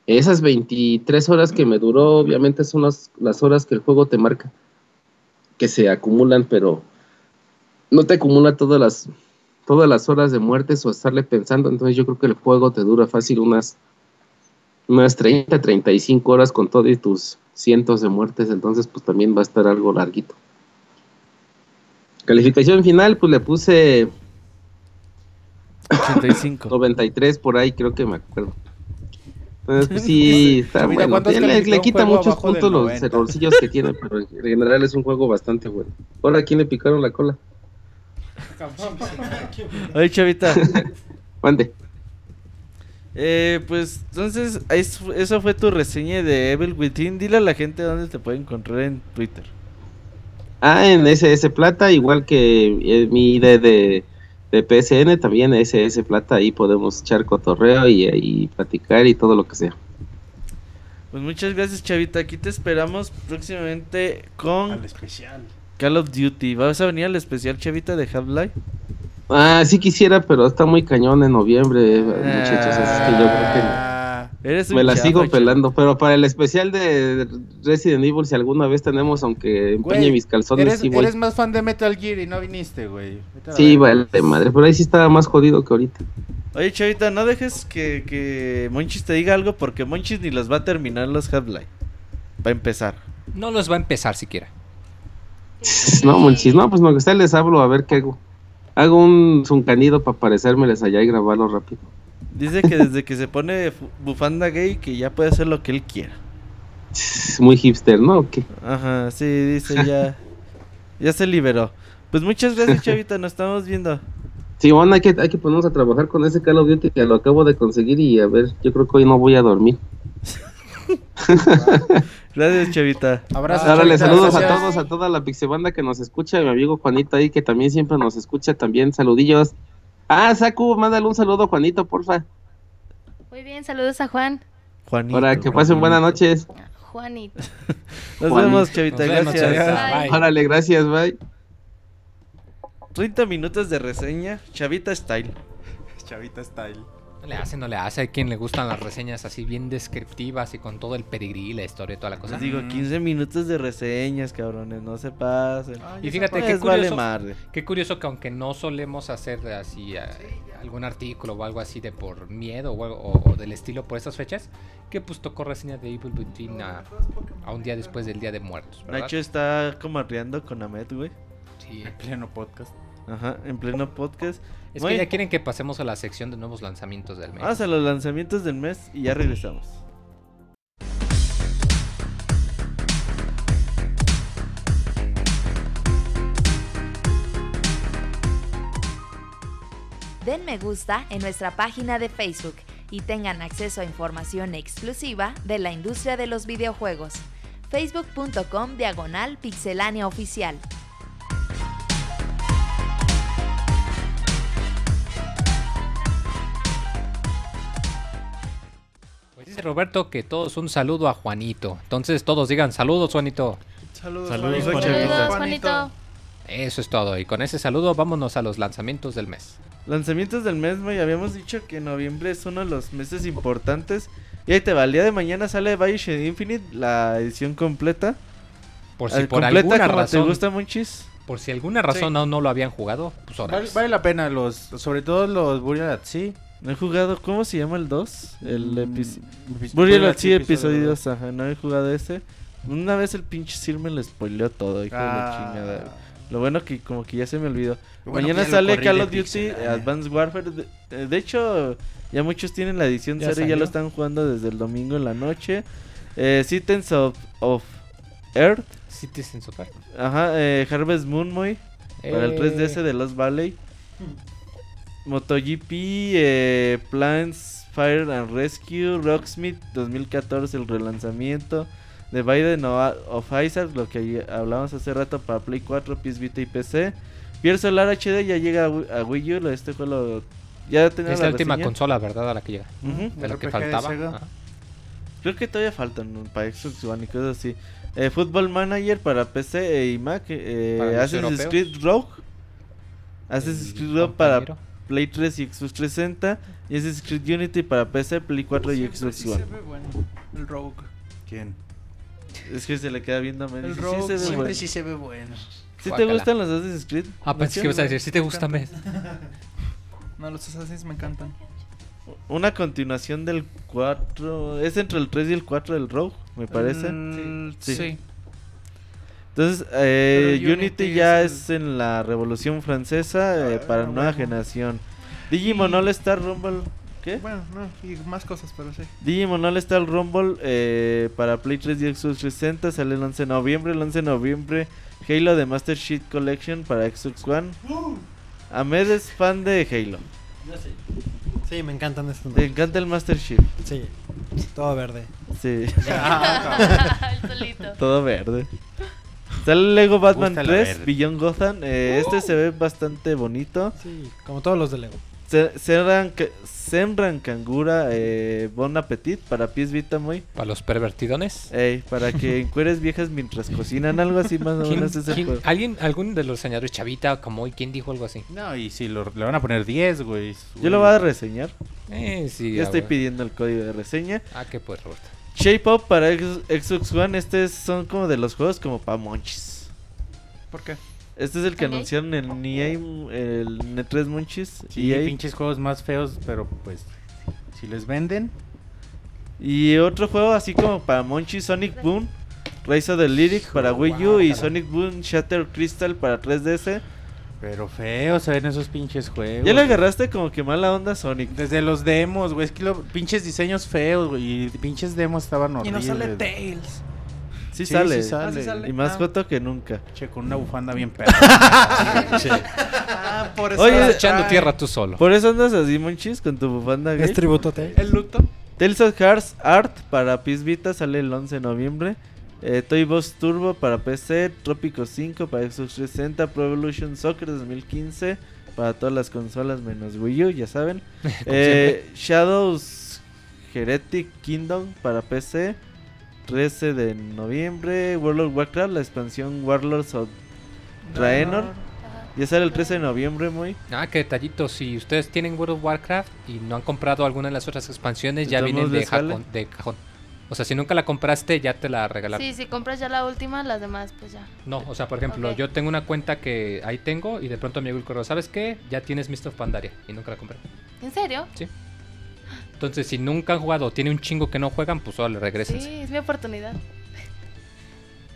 S10: Esas 23 horas que me duró, obviamente son las, las horas que el juego te marca, que se acumulan, pero no te acumula todas las, todas las horas de muertes o estarle pensando. Entonces yo creo que el juego te dura fácil unas, unas 30, 35 horas con todo y tus cientos de muertes. Entonces pues también va a estar algo larguito. Calificación final, pues le puse
S3: 85.
S10: 93 por ahí, creo que me acuerdo. Entonces, pues sí, está
S11: Chavita,
S10: bueno.
S11: ¿cuántos
S10: Ya Le, quita muchos puntos los
S11: 90?
S10: errorcillos que tiene, pero en general es un juego bastante bueno. Ahora, ¿a quién le picaron la cola?
S3: Oye, chavita.
S10: Mande.
S3: Eh, pues entonces es- eso fue tu reseña de Evil Within. Dile a la gente dónde te puede encontrar en Twitter.
S10: Ah, en SS Plata, igual que eh, mi ID de, de PSN, también SS Plata, ahí podemos echar cotorreo y, y platicar y todo lo que sea.
S3: Pues muchas gracias, chavita. Aquí te esperamos próximamente con
S11: Al especial.
S3: Call of Duty. ¿Vas a venir al especial, chavita, de Half-Life?
S10: Ah, sí quisiera, pero está muy cañón en noviembre, muchachos, así es que yo creo que...
S11: Ah,
S3: Eres un
S10: Me la sigo pelando, pero para el especial de Resident Evil, si alguna vez tenemos, aunque empeñe
S11: Güey,
S10: mis calzones,
S11: eres,
S10: sí voy.
S11: eres más fan de Metal Gear y no viniste, güey.
S10: Sí, vale, madre, pero ahí sí estaba más jodido que ahorita.
S3: Oye, chavita, no dejes que, que Monchis te diga algo porque Monchis ni los va a terminar los Half-Life. Va a empezar.
S1: No los va a empezar siquiera.
S10: No, monchis, no, pues lo que sea les hablo, a ver qué hago. Hago un zuncanido para parecérmeles allá y grabarlo rápido.
S3: Dice que desde que se pone bufanda gay que ya puede hacer lo que él quiera.
S10: Muy hipster, ¿no? ¿O qué?
S3: Ajá, sí, dice ya. ya se liberó. Pues muchas gracias, chavita, nos estamos viendo.
S10: Sí, bueno, hay que, hay que ponernos a trabajar con ese Call of Duty que lo acabo de conseguir y a ver, yo creo que hoy no voy a dormir.
S3: Gracias, chavita.
S11: Abrazos, chavita,
S10: saludos a todos, a toda la pixebanda que nos escucha, y mi amigo Juanito ahí que también siempre nos escucha, también saludillos. Ah, Saku, mándale un saludo a Juanito, porfa.
S4: Muy bien, saludos a Juan.
S3: Juanito.
S10: Para que pasen buenas noches.
S4: Juanito.
S3: Nos
S10: Juanito.
S3: vemos, chavita,
S1: Nos vemos,
S3: gracias.
S1: Bye.
S10: Órale, gracias, bye.
S3: 30 minutos de reseña, chavita style.
S11: Chavita style.
S1: No le hace, no le hace. Hay quien le gustan las reseñas así bien descriptivas y con todo el pedigrí, la historia y toda la cosa.
S3: Les digo, 15 minutos de reseñas, cabrones, no se pasen.
S1: Y fíjate qué
S3: vale
S1: curioso,
S3: madre.
S1: qué curioso que aunque no solemos hacer así eh, algún artículo o algo así de por miedo o, o- o del estilo por estas fechas, que pues tocó reseña de Evil Within a, a un día después del Día de Muertos, ¿verdad?
S3: Nacho está comarreando con Ahmed, güey.
S1: Sí.
S11: Pleno podcast.
S3: Ajá, en pleno podcast.
S1: Es
S3: Güey,
S1: que ya quieren que pasemos a la sección de nuevos lanzamientos del mes.
S3: Vamos a los lanzamientos del mes y ya regresamos.
S2: Den me gusta en nuestra página de Facebook y tengan acceso a información exclusiva de la industria de los videojuegos. facebook.com diagonal pixelánea oficial.
S1: Dice Roberto que todos un saludo a Juanito. Entonces todos digan saludos, Juanito.
S6: Saludos,
S3: Saludos,
S6: Juanito.
S3: Juanito.
S4: Saludos, Juanito.
S1: Eso es todo. Y con ese saludo vámonos a los lanzamientos del mes.
S3: Lanzamientos del mes, Moy. Habíamos dicho que noviembre es uno de los meses importantes. Y ahí te va, el día de mañana sale Bioshock Infinite, la edición completa.
S1: Por si por
S3: completa
S1: alguna
S3: como
S1: razón,
S3: te gusta, Monchis.
S1: por si alguna razón
S11: Sí.
S1: no, no lo habían jugado, pues ahora.
S11: Vale, vale la pena, los, sobre todo los Burial at Sea.
S3: No he jugado, ¿cómo se llama el 2? El
S11: Mm,
S3: episodio.
S11: epi-
S3: Burial at Sea, episodio
S11: dos.
S3: 2, ajá, no he jugado ese. Una vez el pinche Sir me lo spoileó todo, hijo de la
S11: Ah.
S3: chingada. Lo bueno que como que ya se me olvidó.
S11: Bueno
S3: Mañana sale Call of Duty
S11: Pixel, eh.
S3: Advanced Warfare. De, eh, de hecho, ya muchos tienen la edición
S11: Ya
S3: 0 y ya
S11: salió.
S3: lo están jugando desde el domingo en la noche. Eh, Citizens of, of Earth.
S1: Citizen Super.
S3: Ajá, eh, Harvest Moon, muy. Para el
S1: Eh.
S3: 3DS de Lost Valley. MotoGP, eh, Plants, Fire and Rescue, Rocksmith 2014, el relanzamiento. The Biden o- of Isaac, lo que ya hablábamos hace rato para Play 4, PS Vita y PC. Pier Solar HD ya llega a, Wii- U, lo- este juego lo- ya tenía
S1: Es la última
S3: reseña.
S1: consola, ¿verdad? A la que llega. De lo que faltaba.
S3: Creo que todavía faltan para Xbox One y cosas así. Eh, Football Manager para PC y Mac. Eh, Assassin's. Creed Rogue. Assassin's Creed Rogue para. Play 3 y Xbox 360. Y Assassin's Creed Unity para PC, Play 4 y Xbox
S6: sí
S3: One.
S6: se ve bueno. El Rogue.
S11: ¿Quién?
S3: Es que se le queda viendo a Mel.
S6: El
S3: Sí,
S6: Rogue
S3: se ve
S11: Siempre
S3: bueno.
S11: sí se ve bueno.
S3: ¿Sí te gustan los Assassin's Creed?
S1: Ah, pensé que ibas a decir, si te gusta Mes.
S6: No, los Assassins me encantan.
S3: Una continuación del 4. Es entre el 3 y el 4 del Rogue, me parece.
S6: Mm,
S3: Sí.
S6: sí.
S3: Entonces, eh, Unity,
S6: Unity
S3: ya
S6: es
S3: es, en la Revolución Francesa eh, para
S6: Ah,
S3: nueva
S6: bueno.
S3: generación. Digimon All Star Rumble. ¿Qué?
S6: Bueno, no, y más cosas, pero sí.
S3: Digimon All Star Rumble eh, para Play 3 y Xbox 360 sale el 11 de noviembre. El 11 de noviembre Halo de Master Sheet Collection para Xbox One. Ahmed es fan de Halo.
S8: Sí, me encantan estos.
S3: Te encanta el Master Sheet.
S8: Sí, todo verde.
S3: Sí,
S4: El solito.
S3: todo verde. Sale Lego Batman
S11: Gusta la
S3: 3
S11: verde.
S3: Beyond Gotham. Eh, Este se ve bastante bonito.
S8: Sí, como todos los de Lego.
S3: Se- Senran, Ka- Senran Kangura eh, Bon Appetit para pies Vita muy.
S1: Para los pervertidones.
S3: Ey, para que encueres viejas mientras cocinan, algo así más o
S1: ¿Quién-
S3: menos es el.
S1: ¿Alguien, algún de los señores Chavita como hoy, quién dijo algo así?
S11: No, y si lo, le van a poner 10, güey.
S3: Yo lo voy a reseñar.
S1: Eh, sí.
S3: Ya
S1: ah,
S3: estoy pidiendo el código de reseña.
S1: Ah, que pues, Roberto.
S3: Shape Up para Xbox One. Este es- son como de los juegos como para monchis.
S6: ¿Por qué?
S3: Este es el que anunciaron en EA, el N3 Monchis.
S11: Sí,
S3: EA.
S11: pinches juegos más feos, pero pues si les venden,
S3: Y otro juego así como para Monchis, Sonic Boom. Rise of the Lyric para Wii U y. Sonic Boom Shatter Crystal para 3DS.
S11: Pero feos se ven esos pinches juegos.
S3: Ya le agarraste como que mala onda a Sonic.
S11: Desde los demos, güey, es que los pinches diseños feos, güey, y pinches demos estaban
S6: Y
S11: horribles.
S6: no sale. Tails.
S3: Sí,
S11: Sí,
S3: sale.
S11: sí sale.
S6: Ah, sí sale.
S3: Y más
S6: Ah.
S3: joto que nunca.
S11: Che, con una bufanda bien perra.
S6: Ah, por eso.
S3: Oye,
S1: Estás echando
S6: Ay,
S1: tierra tú solo.
S3: Por eso andas así, Monchis, con tu bufanda gay.
S8: Es tributo a Tails.
S6: El luto.
S3: Tales of Hearts Art para PS Vita sale el 11 de noviembre. Eh, Toy Boss Turbo para PC, Trópico 5 para Xbox 360, Pro Evolution Soccer 2015 para todas las consolas menos Wii U, ya saben. Eh, Shadows Heretic Kingdom para PC, 13 de noviembre. World of Warcraft, la expansión Warlords of Draenor, ya sale el 13 de noviembre, muy.
S1: Ah, qué detallito. Si ustedes tienen World of Warcraft y no han comprado alguna de las otras expansiones,
S3: ¿De
S1: ya vienen de cajón. O sea, si nunca la compraste, ya te la regalaron.
S4: Sí, si compras ya la última, las demás, pues ya.
S1: No, o sea, por ejemplo, yo tengo una cuenta que ahí tengo y de pronto me llegó el correo. ¿Sabes qué? Ya tienes Mist of Pandaria y nunca la compré.
S4: ¿En serio?
S1: Entonces, si nunca han jugado o tiene un chingo que no juegan, pues ahora le regresen.
S4: Sí, es mi oportunidad.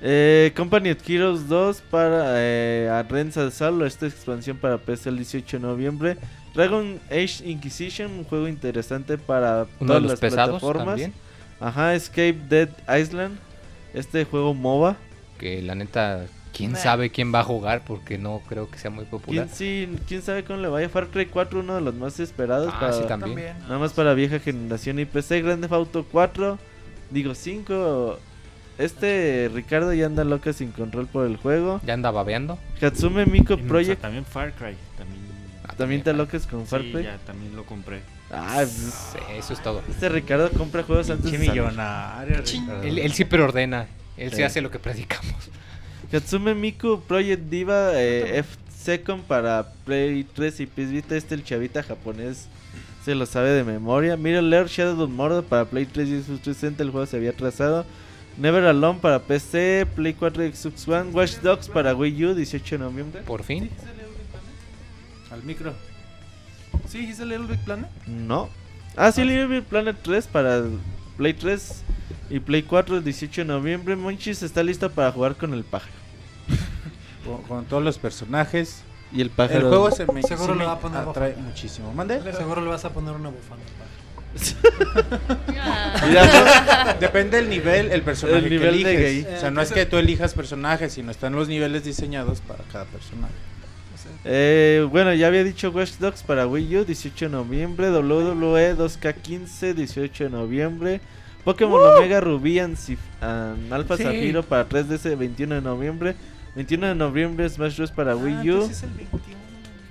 S3: Eh, Company of Heroes 2 para eh, Arrenza Salo, esta expansión para PC el 18 de noviembre. Dragon Age Inquisition, un juego interesante para
S1: Uno de
S3: todas
S1: los
S3: las
S1: pesados
S3: plataformas.
S1: también.
S3: Ajá, Escape Dead Island, este juego MOBA.
S1: Que la neta, quién sabe quién va a jugar porque no creo que sea muy popular.
S3: ¿Quién, sí, quién sabe cómo le vaya Far Cry 4, uno de los más esperados
S1: Ah,
S3: para,
S1: sí, también.
S6: También.
S3: nada más para vieja generación y PC. Grande Theft Auto 4, digo 5. Este Ricardo ya anda loca sin control por el juego.
S1: Ya anda babeando.
S3: Hatsume Miko
S5: Y, o sea,
S3: Project,
S5: también Far Cry. También,
S3: también te locas con Far
S5: sí,
S3: Cry.
S5: ya también lo compré.
S3: Ah,
S1: Sí, eso es todo.
S3: Este Ricardo compra juegos antes de
S11: millonario. Ricardo.
S1: Él, él sí preordena. Él sí
S3: Sí.
S1: hace lo que predicamos.
S3: Katsume Miku Project Diva eh, Second para Play 3 y PS Vita. Este el chavita japonés se lo sabe de memoria. Middle Earth Shadow of Mordor para Play 3 y Xbox 360. El juego se había atrasado. Never Alone para PC, Play 4 y Xbox One. Watch Dogs para Wii U, 18 de noviembre.
S1: Por fin.
S11: Al micro.
S6: Sí, hice Little Big Planet.
S3: No. Ah, sí, Little Big Planet 3 para Play 3 y Play 4 el 18 de noviembre. Monchis está listo para jugar con el pájaro.
S11: Con, con todos los personajes.
S3: Y el
S11: El
S3: pájaro.
S11: juego se me,
S8: Seguro
S11: sí
S8: le
S11: me
S8: va a poner
S11: atrae
S8: bufanda.
S11: muchísimo. ¿Mande?
S8: Seguro le vas a poner una bufanda.
S3: Mira,
S11: Depende del nivel, el personaje
S3: El nivel
S11: que
S3: de
S11: eliges.
S3: gay.
S11: O sea, no es que tú elijas personajes, sino están los niveles diseñados para cada personaje.
S3: Eh, bueno, ya había dicho Watch Dogs para Wii U, 18 de noviembre. WWE 2K15, 18 de noviembre. Pokémon Omega Rubí and, and Alpha
S11: Sí.
S3: Zafiro para 3DS, 21 de noviembre. 21 de noviembre Smash Bros. para
S6: Ah,
S3: Wii U.
S6: entonces es el 21.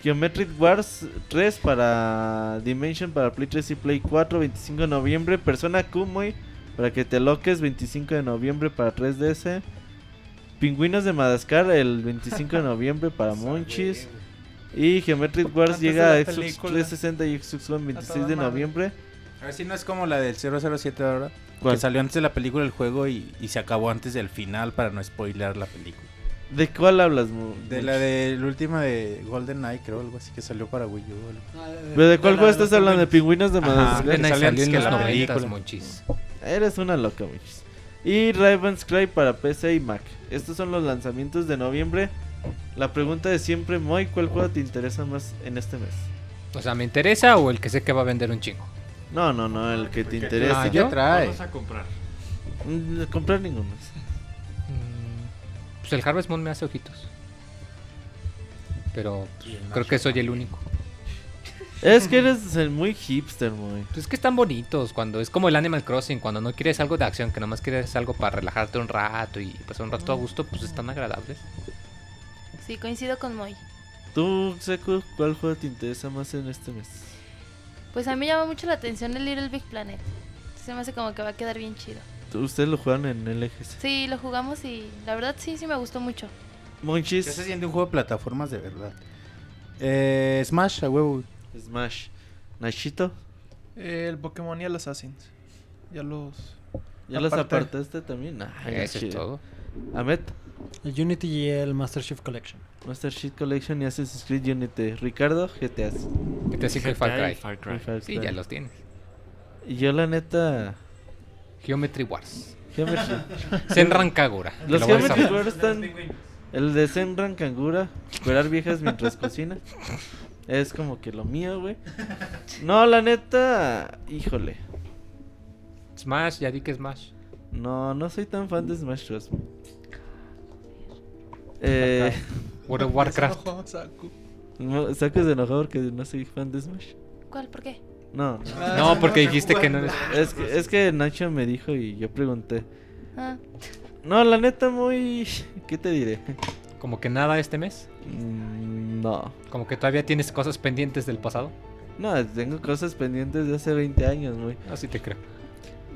S3: Geometric Wars 3 para Dimension para Play 3 y Play 4, 25 de noviembre. Persona Kumoy para que te loques, 25 de noviembre para 3DS. Pingüinos de Madagascar el 25 de noviembre para Monchis. Y Geometric Wars
S6: Antes de
S3: llega a Xbox
S6: película.
S3: 360 y Xbox One 26 de
S6: toda madre.
S3: noviembre.
S11: A ver si no es como la del 007 ahora.
S3: ¿Cuál?
S11: Que salió antes de la película el juego y, y se acabó antes del final para no spoilear la película.
S3: ¿De cuál hablas, Mo-
S11: De la de la última de Golden Knight, creo, algo así que salió para Wii U.
S3: ¿Pero de cuál juego estás hablando? ¿De Pingüinos de
S11: Ajá.
S3: Madagascar?
S11: salió
S1: en
S11: que
S1: los
S11: la
S1: 90,
S11: película.
S1: monchis.
S3: Eres una loca, Monchis. Y Raven's Cry para PC y Mac. Estos son los lanzamientos de noviembre. La pregunta de siempre, Moy, ¿cuál juego te interesa más en este mes?
S1: O sea, ¿me interesa o el que sé que va a vender un chingo?
S3: No, no, no, el que te
S1: Ah,
S3: interesa.
S11: ¿qué
S1: ¿yo?
S11: trae?
S5: Vamos a comprar.
S3: Mm, comprar ninguno.
S1: Mm, Pues el Harvest Moon me hace ojitos. Pero pues, creo que soy el único.
S3: Es que eres el muy hipster, Moy.
S1: Pues es que están bonitos cuando es como el Animal Crossing, cuando no quieres algo de acción, que nomás quieres algo para relajarte un rato y pasar un rato a gusto, pues están agradables.
S4: Sí, coincido con Moy.
S3: Tú, Seku, ¿cuál juego te interesa más en este mes?
S4: Pues a mí llama mucho la atención el Little Big Planet. Se me hace como que va a quedar bien chido.
S3: ¿Tú- Ustedes lo juegan en LGS.
S4: Sí, lo jugamos y la verdad sí, sí me gustó mucho.
S11: ¿Qué se
S3: Monchis,
S11: siente un juego de plataformas de verdad? Eh, Smash, a huevo.
S3: Smash. Nachito,
S6: El Pokémon y el Assassins. Ya los.
S3: ¿ya los apartaste también? Ay,
S1: Eso es todo.
S3: Ahmed,
S8: El Unity y el Master Chief Collection.
S3: Master Sheet Collection y Assassin's Creed Unity. Ricardo, GTA.
S1: Que te sigue Far
S5: GTA y
S1: Cry.
S5: Far Cry.
S1: Sí, ya los tienes.
S3: Y yo, la neta.
S1: Geometry Wars.
S3: Geometry.
S1: Senran Kagura.
S3: Los
S1: lo
S3: Geometry. Wars están. El de Senran Kangura, curar viejas mientras cocina. Es como que lo mío, güey. No, la neta. Híjole.
S1: Smash, ya di que Smash.
S3: No, no soy tan fan de Smash Bros. Eh,
S1: World of Warcraft.
S6: No,
S3: ¿Sacas de enojado porque no soy fan de Smash?
S4: ¿Cuál? ¿Por qué?
S3: No, no.
S1: No, porque dijiste que no eres.
S3: Es que, es que Nacho me dijo y yo pregunté.
S4: Ah,
S3: No, la neta, muy. ¿Qué te diré?
S1: Como que nada este mes.
S3: Mm, No.
S1: Como que todavía tienes cosas pendientes del pasado.
S3: No, tengo cosas pendientes de hace 20 años, güey.
S1: Así te creo.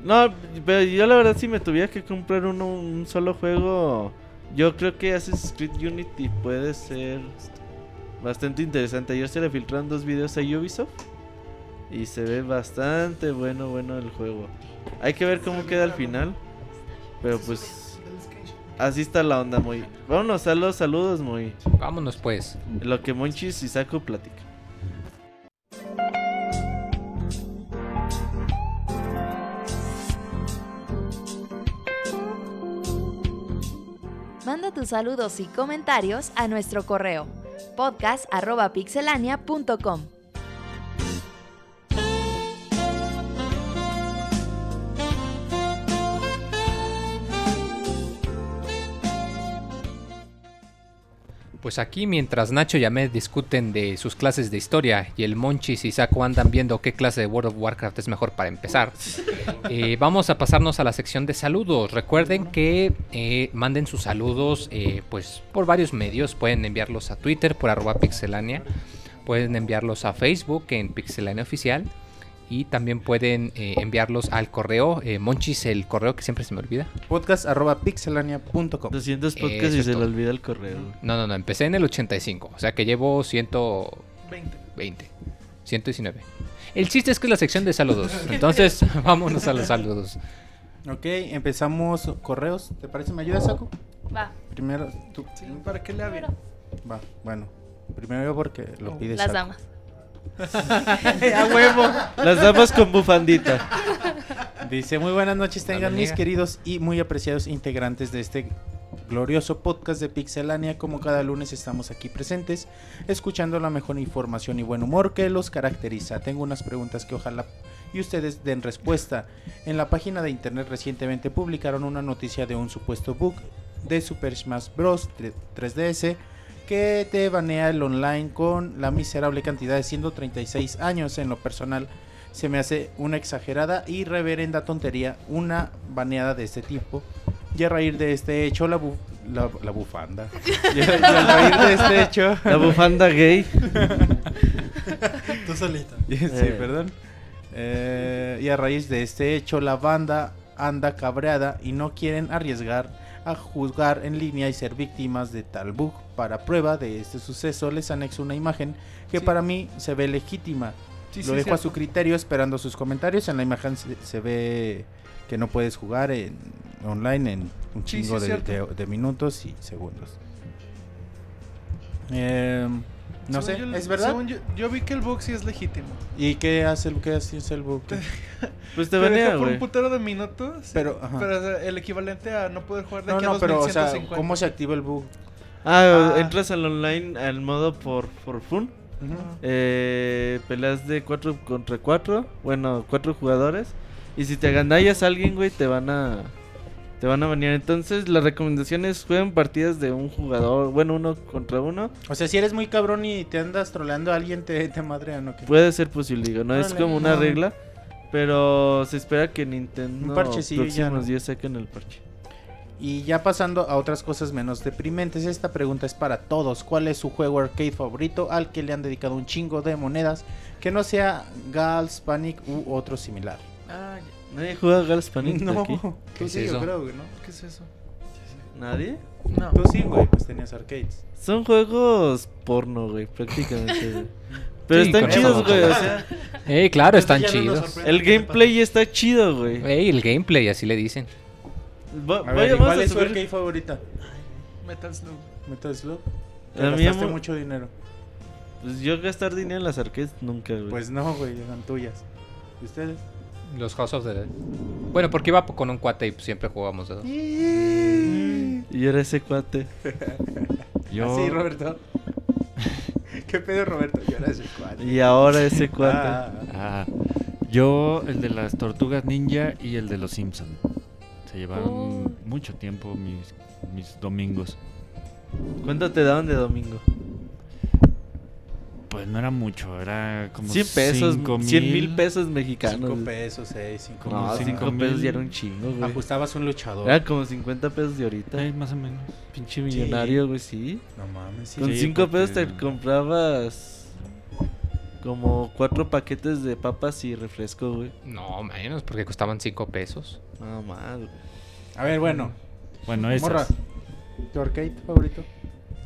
S3: No, pero yo la verdad si me tuviera que comprar uno, un solo juego, yo creo que Assassin's Creed Unity puede ser bastante interesante. Ayer se le filtraron dos videos a Ubisoft y se ve bastante bueno, bueno el juego. Hay que ver cómo queda al final, pero pues así está la onda, muy. Vámonos a los saludos, muy.
S1: Vámonos pues.
S3: Lo que Monchis y Saku platican.
S2: Manda tus saludos y comentarios a nuestro correo podcast@pixelania.com.
S1: Pues aquí mientras Nacho y Ahmed discuten de sus clases de historia y el Monchis y Saco andan viendo qué clase de World of Warcraft es mejor para empezar, eh, vamos a pasarnos a la sección de saludos. Recuerden que eh, manden sus saludos eh, pues por varios medios. Pueden enviarlos a Twitter por arroba pixelania, pueden enviarlos a Facebook en pixelania oficial Y también pueden eh, enviarlos al correo. eh, Monchis, el correo que siempre se me olvida.
S7: Podcast arroba pixelania.com.
S3: 200 podcasts
S1: Eso
S3: y se le olvida el correo.
S1: No, no, no, empecé en el 85. O sea que llevo 120.
S6: 20.
S1: 119. El chiste es que es la sección de saludos. Entonces, vámonos a los saludos.
S7: Ok, empezamos correos. ¿Te parece? ¿Me ayudas, Saco?
S4: Va.
S7: Primero, tú.
S6: Sí, ¿Para qué le había?
S7: Va, bueno. Primero yo porque lo pides.
S4: Las
S7: Saco.
S4: damas.
S7: a huevo.
S3: Las damas con bufandita.
S7: Dice, muy buenas noches tengan mis queridos y muy apreciados integrantes de este glorioso podcast de Pixelania. Como cada lunes estamos aquí presentes, escuchando la mejor información y buen humor que los caracteriza. Tengo unas preguntas que ojalá y ustedes den respuesta. En la página de internet recientemente publicaron una noticia de un supuesto bug de Super Smash Bros. 3DS que te banea el online con la miserable cantidad de 136 años en lo personal. Se me hace una exagerada y reverenda tontería una baneada de este tipo. Y a raíz de este hecho, la, bu- la, la bufanda. Y a, y a raíz de este hecho.
S3: La bufanda gay.
S8: Tú solito.
S7: sí,
S3: Eh.
S7: perdón. Eh, y a raíz de este hecho, la banda anda cabreada y no quieren arriesgar a juzgar en línea y ser víctimas de tal bug. Para prueba de este suceso, les anexo una imagen que
S6: Sí.
S7: para mí se ve legítima.
S6: Sí,
S7: Lo
S6: sí,
S7: dejo a su criterio esperando sus comentarios. En la imagen se, se ve que no puedes jugar en, online en un
S6: Sí, sí,
S7: chingo de,
S6: cierto.
S7: de- de minutos y segundos. Em, no
S6: Según
S7: sé,
S6: yo-
S7: ¿es verdad?
S6: según yo, yo vi que el bug sí es legítimo.
S7: ¿Y qué hace el, qué hace el bug?
S3: Pues te
S6: Te deja
S3: banea,
S6: por un putero de minutos.
S7: Pero, ajá.
S6: el equivalente a no poder jugar de
S7: No,
S6: aquí a
S7: no, pero o sea,
S6: 2150.
S7: ¿cómo se activa el bug?
S3: Ah,
S6: Ah.
S3: entras al online al modo por, por fun. Eh, peleas de 4 contra 4. Bueno, 4 jugadores. Y si te agandallas a alguien, güey, te van a. Te van a banear. Entonces, la recomendación es jueguen partidas de un jugador. Bueno, uno contra uno.
S7: O sea, si eres muy cabrón y te andas troleando a alguien, te, te madrean, ¿o qué?
S3: Puede ser posible, digo, no es como una
S7: no.
S3: regla. Pero se espera que Nintendo
S7: y ya,
S3: próximos
S7: ¿no?
S3: días saquen el parche.
S7: Y ya pasando a otras cosas menos deprimentes, esta pregunta es para todos. ¿Cuál es su juego arcade favorito al que le han dedicado un chingo de monedas que no sea Gals, Panic u otro similar?
S6: Ah,
S3: ¿Nadie juega Gals Panic
S7: no,
S3: aquí?
S7: tú
S1: ¿Qué es
S7: sí, yo
S1: eso?
S7: creo, güey, ¿no?
S6: ¿qué es eso?
S3: ¿Nadie?
S6: No.
S7: Tú sí, güey, pues tenías arcades.
S3: Son juegos porno, güey, prácticamente. Pero
S1: Sí,
S3: están chidos, güey. O sea,
S1: Ey, claro, están
S8: no
S1: chidos.
S3: el gameplay está chido, güey.
S1: Ey, el gameplay, así le dicen.
S3: Va-
S7: A
S3: voy-
S7: ver, ¿y
S3: vamos
S7: ¿cuál
S3: a
S7: es su arcade favorita?
S6: Metal Slug.
S7: Metal Slug. Gastaste
S3: mu-
S7: mucho dinero.
S3: Pues yo gastar dinero en las arcades nunca, güey.
S7: Pues no, güey, eran tuyas. ¿Y ustedes?
S1: Los House of the Dead. Bueno, porque iba con un cuate y siempre jugábamos de dos.
S3: Y era ese cuate.
S5: Yo,
S7: Así, Roberto. ¿Qué pedo, Roberto? Yo era ese cuadro.
S3: Y ahora ese cuate.
S7: Ah,
S5: ah, yo el de las tortugas ninja y el de los Simpson. Se llevaron
S4: Oh.
S5: mucho tiempo mis, mis domingos.
S3: ¿Cuánto te daban de domingo?
S5: Pues no era mucho, era como
S3: 100 pesos,
S5: cinco
S3: 100 mil pesos mexicanos.
S7: 5 pesos, 6, 5
S5: Como
S3: No,
S5: cinco
S3: 5 pesos
S5: mil.
S3: ya era un chingo, güey.
S7: Ajustabas un luchador.
S3: Era como 50 pesos de ahorita.
S5: Eh, más o menos.
S3: Pinche millonario, güey, sí.
S7: No mames, sí.
S3: Con
S5: Sí,
S3: 5 pesos te comprabas como 4 paquetes de papas y refresco, güey.
S1: No, menos, porque costaban 5 pesos.
S3: No más, güey.
S7: A ver, bueno.
S5: Bueno, esas.
S7: Morra, ¿tu arcade favorito?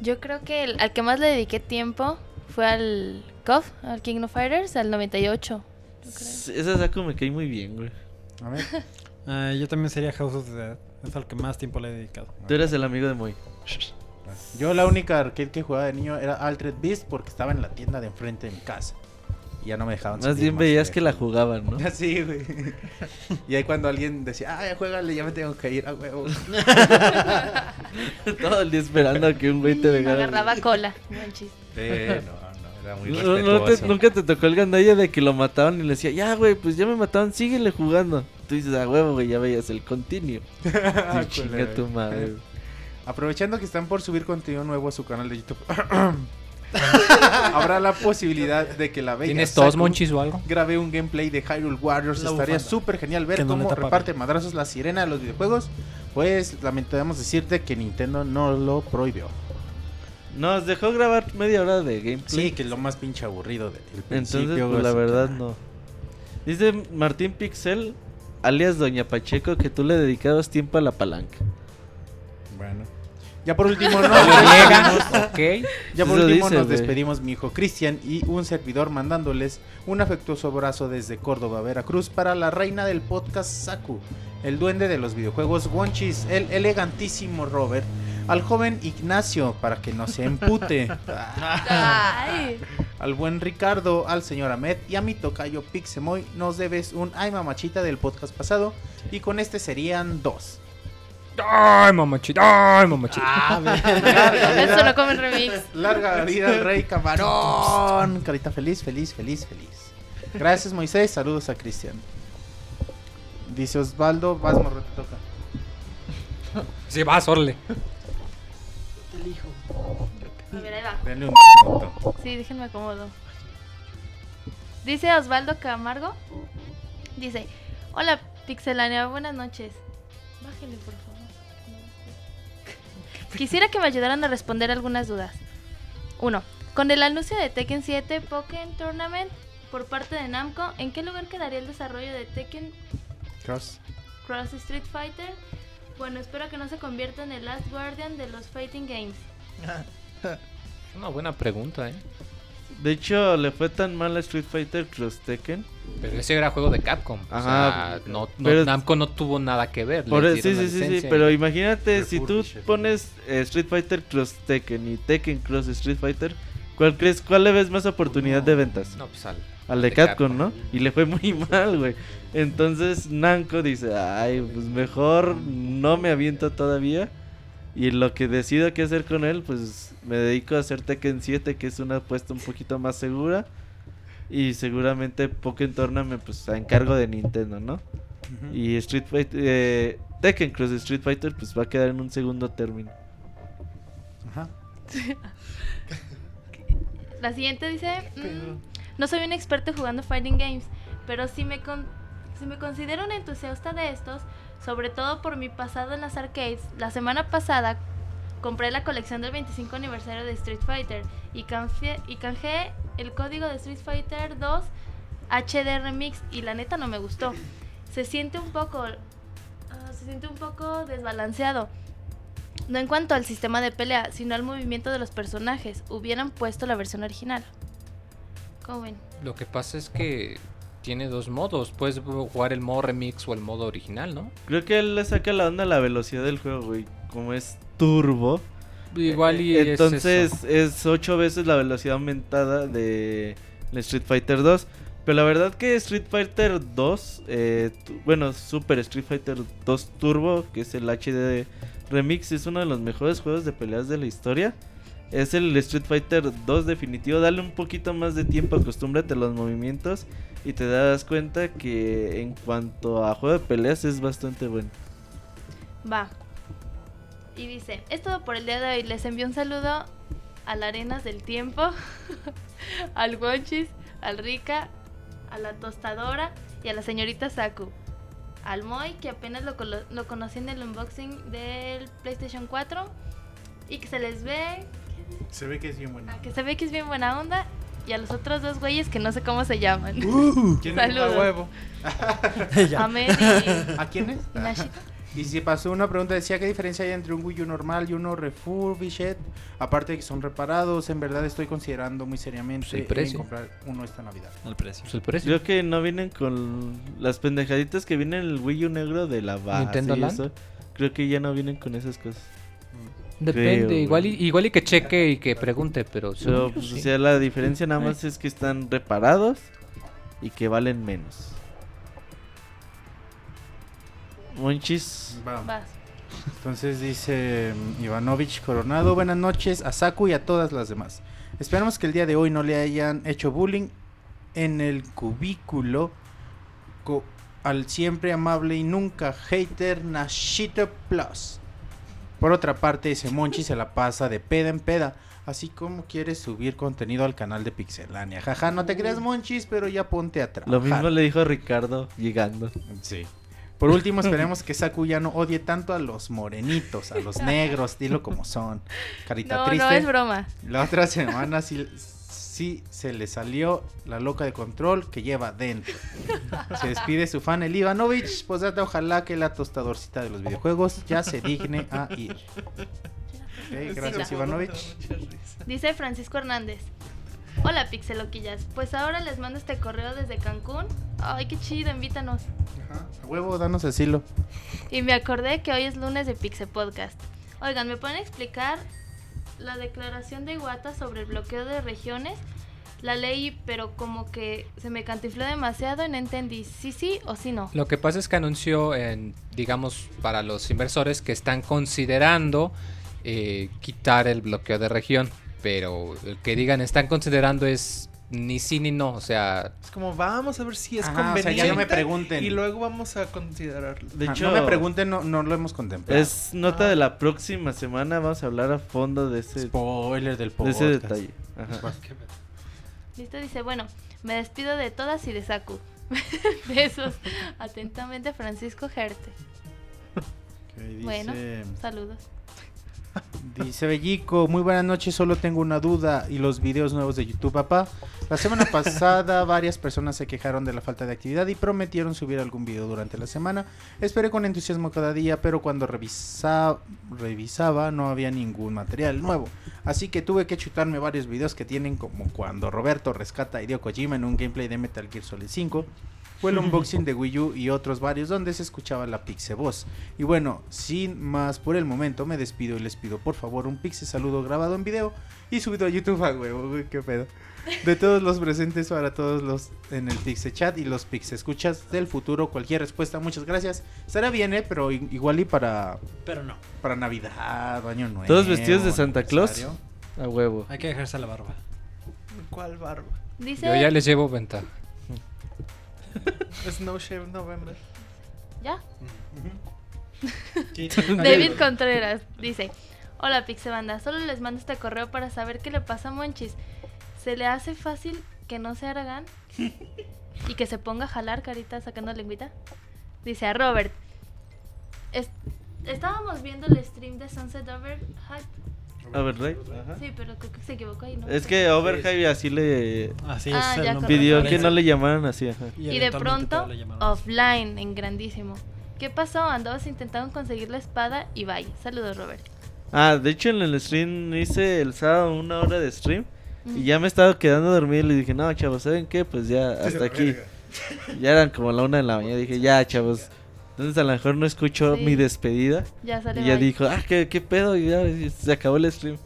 S4: Yo creo que el- al que más le dediqué tiempo fue al KOF, al King of Fighters, al 98. yo creo.
S3: Esa saco me cae muy bien, güey.
S7: A ver.
S8: Ah, yo también sería House of the Dead. Es al que más tiempo le he dedicado.
S3: Tú eres el amigo de Moy.
S7: Yo la única arcade que jugaba de niño era Altered Beast porque estaba en la tienda de enfrente de mi casa. Ya no me dejaban
S3: Más bien veías que la jugaban, ¿no?
S7: Sí, güey. Y ahí cuando alguien decía, ah, ya juégale, ya me tengo que ir a huevo.
S3: Todo el día esperando a que un güey te dejara.
S4: Agarraba cola.
S7: Eh, no, no, era muy
S3: No, no te-
S7: respetuoso.
S3: nunca te tocó el gandalla de que lo mataban y le decía, ya, güey, pues ya me mataron, síguele jugando. Tú dices, a huevo, güey, ya veías el continuo. Sí, chinga tu madre.
S7: Aprovechando que están por subir contenido nuevo a su canal de YouTube, habrá la posibilidad de que la bella
S1: ¿Tienes tos, monchis o algo?
S7: grabe un gameplay de Hyrule Warriors.
S8: La
S7: Estaría súper genial ver cómo reparte madrazos la sirena de los videojuegos. Pues lamentamos decirte que Nintendo no lo prohibió.
S3: Nos dejó grabar media hora de gameplay.
S7: Sí, que es lo más pinche aburrido del
S3: Entonces,
S7: principio.
S3: pues la verdad no. Dice Martín Pixel, alias Doña Pacheco, que tú le dedicabas tiempo a la palanca.
S7: Ya por último, no.
S1: ok.
S7: Ya por
S3: Eso
S7: último
S3: dice,
S7: nos despedimos mi hijo Cristian y un servidor mandándoles un afectuoso abrazo desde Córdoba, Veracruz para la reina del podcast Saku, el duende de los videojuegos Wonchis, el elegantísimo Robert, al joven Ignacio para que no se empute, al buen Ricardo, al señor Ahmed y a mi tocayo Pixemoy nos debes un ay mamachita del podcast pasado y con este serían dos.
S1: Ay, mamachita, ay, mamachita.
S7: Ah,
S4: Eso no comen remix.
S7: Larga vida al rey camarón. Carita feliz, feliz, feliz, feliz. Gracias Moisés, saludos a Cristian. Dice Osvaldo, vas morro, te toca.
S1: Sí, vas, orle.
S4: A ver, ahí va.
S7: Denle un minuto.
S4: Sí, déjenme acomodo. Dice Osvaldo Camargo. Dice, hola Pixelania, buenas noches. Bájale, por favor. Quisiera que me ayudaran a responder algunas dudas. 1. Con el anuncio de Tekken 7 Pokémon Tournament por parte de Namco, ¿en qué lugar quedaría el desarrollo de Tekken
S7: Cross.
S4: Cross Street Fighter? Bueno, espero que no se convierta en el Last Guardian de los Fighting Games.
S1: Una buena pregunta, ¿eh?
S3: De hecho, le fue tan mal a Street Fighter Cross Tekken.
S1: Pero ese era juego de Capcom.
S3: Ajá,
S1: o sea, no, no-
S3: pero-
S1: Namco no tuvo nada que ver.
S3: Por e- sí, sí, sí, sí, pero imagínate si tú pones eh, Street Fighter Cross Tekken y Tekken Cross Street Fighter, ¿cuál crees, cuál le ves más oportunidad de ventas?
S1: No, pues al,
S3: Al de Capcom, ¿no? Y le fue muy mal, güey. Entonces Namco dice, ay, pues mejor no me aviento todavía. Y lo que decido qué hacer con él, pues me dedico a hacer Tekken 7, que es una apuesta un poquito más segura. Y seguramente Pokémon Tournament, pues a encargo de Nintendo, ¿no? Y Street Fighter, eh, Tekken Cross Street Fighter, pues va a quedar en un segundo término.
S7: Ajá.
S4: La siguiente dice, mm, no soy un experto jugando fighting games, pero si me, con- si me considero un entusiasta de estos, sobre todo por mi pasado en las arcades, la semana pasada compré la colección del 25 aniversario de Street Fighter y, canjeé- y canjeé el código de Street Fighter 2 HD Remix y la neta no me gustó. Se siente un poco... ah, se siente un poco desbalanceado. No en cuanto al sistema de pelea, sino al movimiento de los personajes. Hubieran puesto la versión original. ¿Cómo ven?
S1: Lo que pasa es que tiene dos modos. Puedes jugar el modo remix o el modo original, ¿no?
S3: Creo que él le saca la onda a la velocidad del juego, güey. Como es turbo.
S1: Igual y es
S3: Entonces
S1: eso.
S3: es, ocho veces la velocidad aumentada de Street Fighter 2. Pero la verdad que Street Fighter 2, eh, bueno, Super Street Fighter 2 Turbo, que es el HD Remix, es uno de los mejores juegos de peleas de la historia. Es el Street Fighter 2 definitivo. Dale un poquito más de tiempo, acostúmbrate a los movimientos y te das cuenta que en cuanto a juego de peleas es bastante bueno.
S4: Va. Y dice, es todo por el día de hoy. Les envío un saludo a la Arenas del Tiempo, al Gonchis, al Rica, a la Tostadora y a la señorita Saku. Al Moy, que apenas lo, lo conocí en el unboxing del PlayStation 4 y que se les ve,
S7: Se ve que es bien bueno.
S4: que se ve que es bien buena onda. Y a los otros dos güeyes que no sé cómo se llaman.
S7: ¿Quién
S4: Saludos.
S6: A huevo.
S4: Y,
S7: ¿A quién es?
S4: y Nashito.
S7: Y si pasó una pregunta, decía qué diferencia hay entre un Wii U normal y uno refurbished. Aparte de que son reparados, en verdad estoy considerando muy seriamente
S1: Pues el precio.
S7: comprar uno esta Navidad.
S12: El precio.
S1: Pues el precio.
S3: Creo que no vienen con las pendejaditas que viene en el Wii U negro de la base.
S1: Nintendo Land.
S3: eso. Creo que ya no vienen con esas cosas.
S1: Depende,
S3: creo,
S1: igual, y, igual y que cheque y que pregunte, pero...
S3: Pero,
S1: yo
S3: pues,
S1: sí.
S3: o sea, la diferencia nada más es que están reparados y que valen menos. Monchis.
S4: Vas.
S7: Entonces dice mm, Ivanovich Coronado, buenas noches a Saku y a todas las demás. Esperamos que el día de hoy no le hayan hecho bullying en el cubículo co- al siempre amable y nunca hater Nashito Plus. Por otra parte, ese Monchi se la pasa de peda en peda, así como quiere subir contenido al canal de Pixelania. Jaja, no te creas Monchis, pero ya ponte a trabajar.
S3: Lo mismo le dijo Ricardo llegando.
S7: Sí. Por último, esperemos que Saku ya no odie tanto a los morenitos, a los negros, dilo como son. Carita
S4: No,
S7: triste.
S4: no es broma.
S7: La otra semana sí, sí se le salió la loca de control que lleva dentro. Se despide su fan el Ivanovich. Pues ojalá que la tostadorcita de los videojuegos ya se digne a ir. Gracias Ivanovich.
S4: Dice Francisco Hernández. Hola Pixeloquillas, pues ahora les mando este correo desde Cancún. Ay, qué chido, invítanos.
S7: A huevo, danos asilo.
S4: Y me acordé que hoy es lunes de Pixel Podcast. Oigan, ¿me pueden explicar la declaración de Iwata sobre el bloqueo de regiones? La leí, pero como que se me cantifló demasiado y no entendí si sí o si no.
S1: Lo que pasa es que anunció, en, digamos, para los inversores que están considerando eh, quitar el bloqueo de región. Pero el que digan están considerando es ni sí ni no. O sea,
S6: Es como, vamos a ver si es
S7: Ajá, o sea,
S6: conveniente.
S7: ya no me pregunten.
S6: Y luego vamos a considerarlo.
S3: De
S7: Ah,
S3: hecho,
S7: no me pregunten, no, no lo hemos contemplado.
S3: es nota de la próxima semana. Vamos a hablar a fondo de ese,
S7: spoiler del
S3: de
S7: podcast.
S3: ese detalle. Ajá.
S4: Listo, dice, bueno, me despido de todas y de Saku. Besos. Atentamente, Francisco Gerte.
S7: Dice-
S4: Bueno, saludos.
S7: Dice Bellico, muy buenas noches, solo tengo una duda y los videos nuevos de YouTube, papá. La semana pasada varias personas se quejaron de la falta de actividad y prometieron subir algún video durante la semana. Esperé con entusiasmo cada día, pero cuando revisa- revisaba no había ningún material nuevo. Así que tuve que chutarme varios videos que tienen como cuando Roberto rescata a Hideo Kojima en un gameplay de Metal Gear Solid 5. Fue el unboxing de Wii U y otros varios donde se escuchaba la Pixe voz. Y bueno, sin más por el momento, me despido y les pido por favor un Pixe saludo grabado en video y subido a YouTube a huevo, qué pedo. De todos los presentes para todos los en el Pixe chat y los Pixe escuchas del futuro, cualquier respuesta, muchas gracias. Estará bien, eh, pero igual y para
S8: Pero no,
S7: para Navidad, Año Nuevo.
S3: ¿Todos vestidos de Santa Claus? A huevo.
S8: hay que dejarse la barba.
S6: ¿Cuál barba?
S4: Dice,
S1: yo ya les llevo ventaja.
S6: Snow Shave November.
S4: ¿ya? David Contreras dice, hola Pixebanda, solo les mando este correo para saber qué le pasa a Monchis. ¿Se le hace fácil que no se hagan y que se ponga a jalar carita sacando lengüita? Dice a Robert, "Es- estábamos viendo el stream de Sunset Over Sí, pero creo que se equivocó ahí, ¿no?
S3: Es que Overhype así le
S8: Así
S4: Ah,
S8: es el
S4: ya
S8: nombre.
S3: pidió que no le llamaran así. Ajá.
S4: Y de
S8: eventualmente
S4: pronto,
S8: le
S4: offline, en grandísimo. ¿Qué pasó? Andabas intentando conseguir la espada y bye. Saludos, Robert.
S3: Ah, de hecho en el stream hice el sábado una hora de stream y ya me estaba quedando dormido y le dije, no, chavos, ¿saben qué? Pues ya hasta aquí. Ya eran como la una de la mañana. Dije, ya, chavos. Entonces a lo mejor no escuchó
S4: Sí.
S3: mi despedida.
S4: Ya sale
S3: Y ya
S4: bye.
S3: dijo, ah, ¿qué, qué pedo? Y ya y se acabó el stream.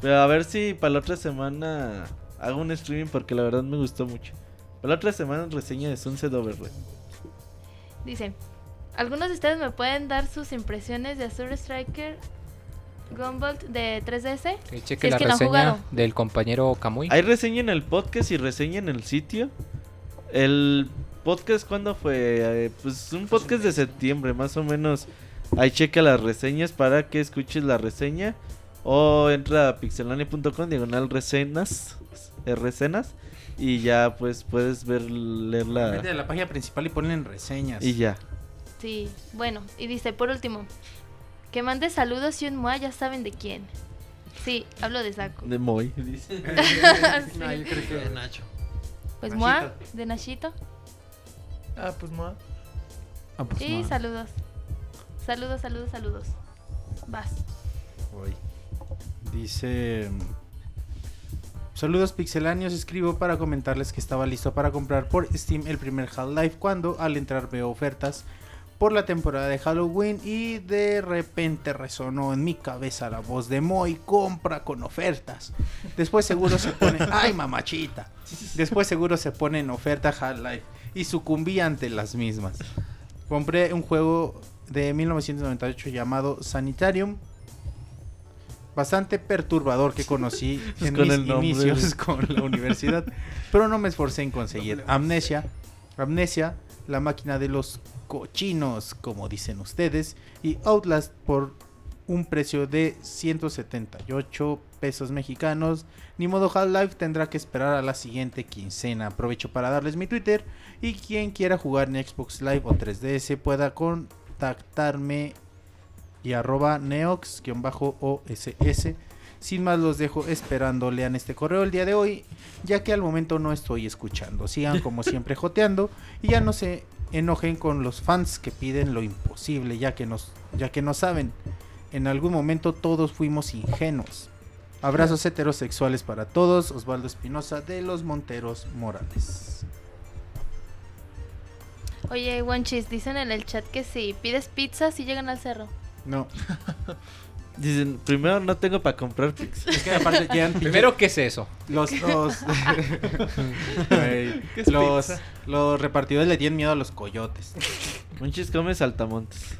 S3: Pero a ver si para la otra semana hago un streaming porque la verdad me gustó mucho. Para la otra semana reseña de Sunset Overlay.
S4: Dice, ¿algunos de ustedes me pueden dar sus impresiones de Azure Striker Gumball de 3DS?
S1: Que
S4: Si
S1: cheque
S4: es
S1: la
S4: que no han
S1: reseña
S4: jugado.
S1: del compañero Kamui.
S3: Hay reseña en el podcast y reseña en el sitio. El podcast, ¿cuándo fue? Eh, pues un podcast de septiembre, más o menos. Ahí checa las reseñas para que escuches la reseña. O entra a pixelania.com, diagonal reseñas. eh, reseñas. Y ya pues puedes ver, leer
S7: Vete
S3: la...
S7: a la página principal y ponen reseñas.
S3: Y ya.
S4: Sí, bueno, y dice, por último, que mande saludos y un mua, ya saben de quién. Sí, hablo de Saku.
S3: De Moy, dice.
S4: Sí.
S8: No, yo creo que de Nacho.
S4: Pues
S7: Nachito.
S4: mua, de Nachito.
S6: Ah, pues no.
S7: Ah, pues,
S4: Y saludos. Saludos, saludos, saludos. Vas.
S7: Voy. Dice. Saludos pixeláneos, escribo para comentarles que estaba listo para comprar por Steam el primer Half-Life cuando al entrar veo ofertas por la temporada de Halloween y de repente resonó en mi cabeza la voz de Moy, compra con ofertas. Después seguro se pone, ay mamachita. Después seguro se pone en oferta Half-Life y sucumbí ante las mismas. Compré un juego de 1998 llamado Sanitarium. Bastante perturbador que conocí en
S3: Con
S7: mis
S3: el
S7: inicios con la universidad, pero no me esforcé en conseguir. Amnesia, Amnesia, la máquina de los cochinos, como dicen ustedes, y Outlast por un precio de 178 pesos mexicanos. Ni modo Half-Life tendrá que esperar a la siguiente quincena. Aprovecho para darles mi Twitter y quien quiera jugar en Xbox Live o 3DS pueda contactarme y arroba neox-oss Sin más los dejo esperando lean este correo el día de hoy, ya que al momento no estoy escuchando. Sigan como siempre joteando y ya no se enojen con los fans que piden lo imposible, ya que nos, ya que no saben. En algún momento todos fuimos ingenuos. Abrazos heterosexuales para todos. Osvaldo Espinosa de los Monteros Morales.
S4: Oye, Wanchis, dicen en el chat que si pides pizza, si llegan al cerro.
S7: No,
S3: Dicen, primero no tengo para comprar pizza.
S7: es que aparte llegan
S1: Primero, ¿qué es eso?
S7: Los, los, Güey, los, los repartidores le tienen miedo a los coyotes.
S3: Monchis come saltamontes.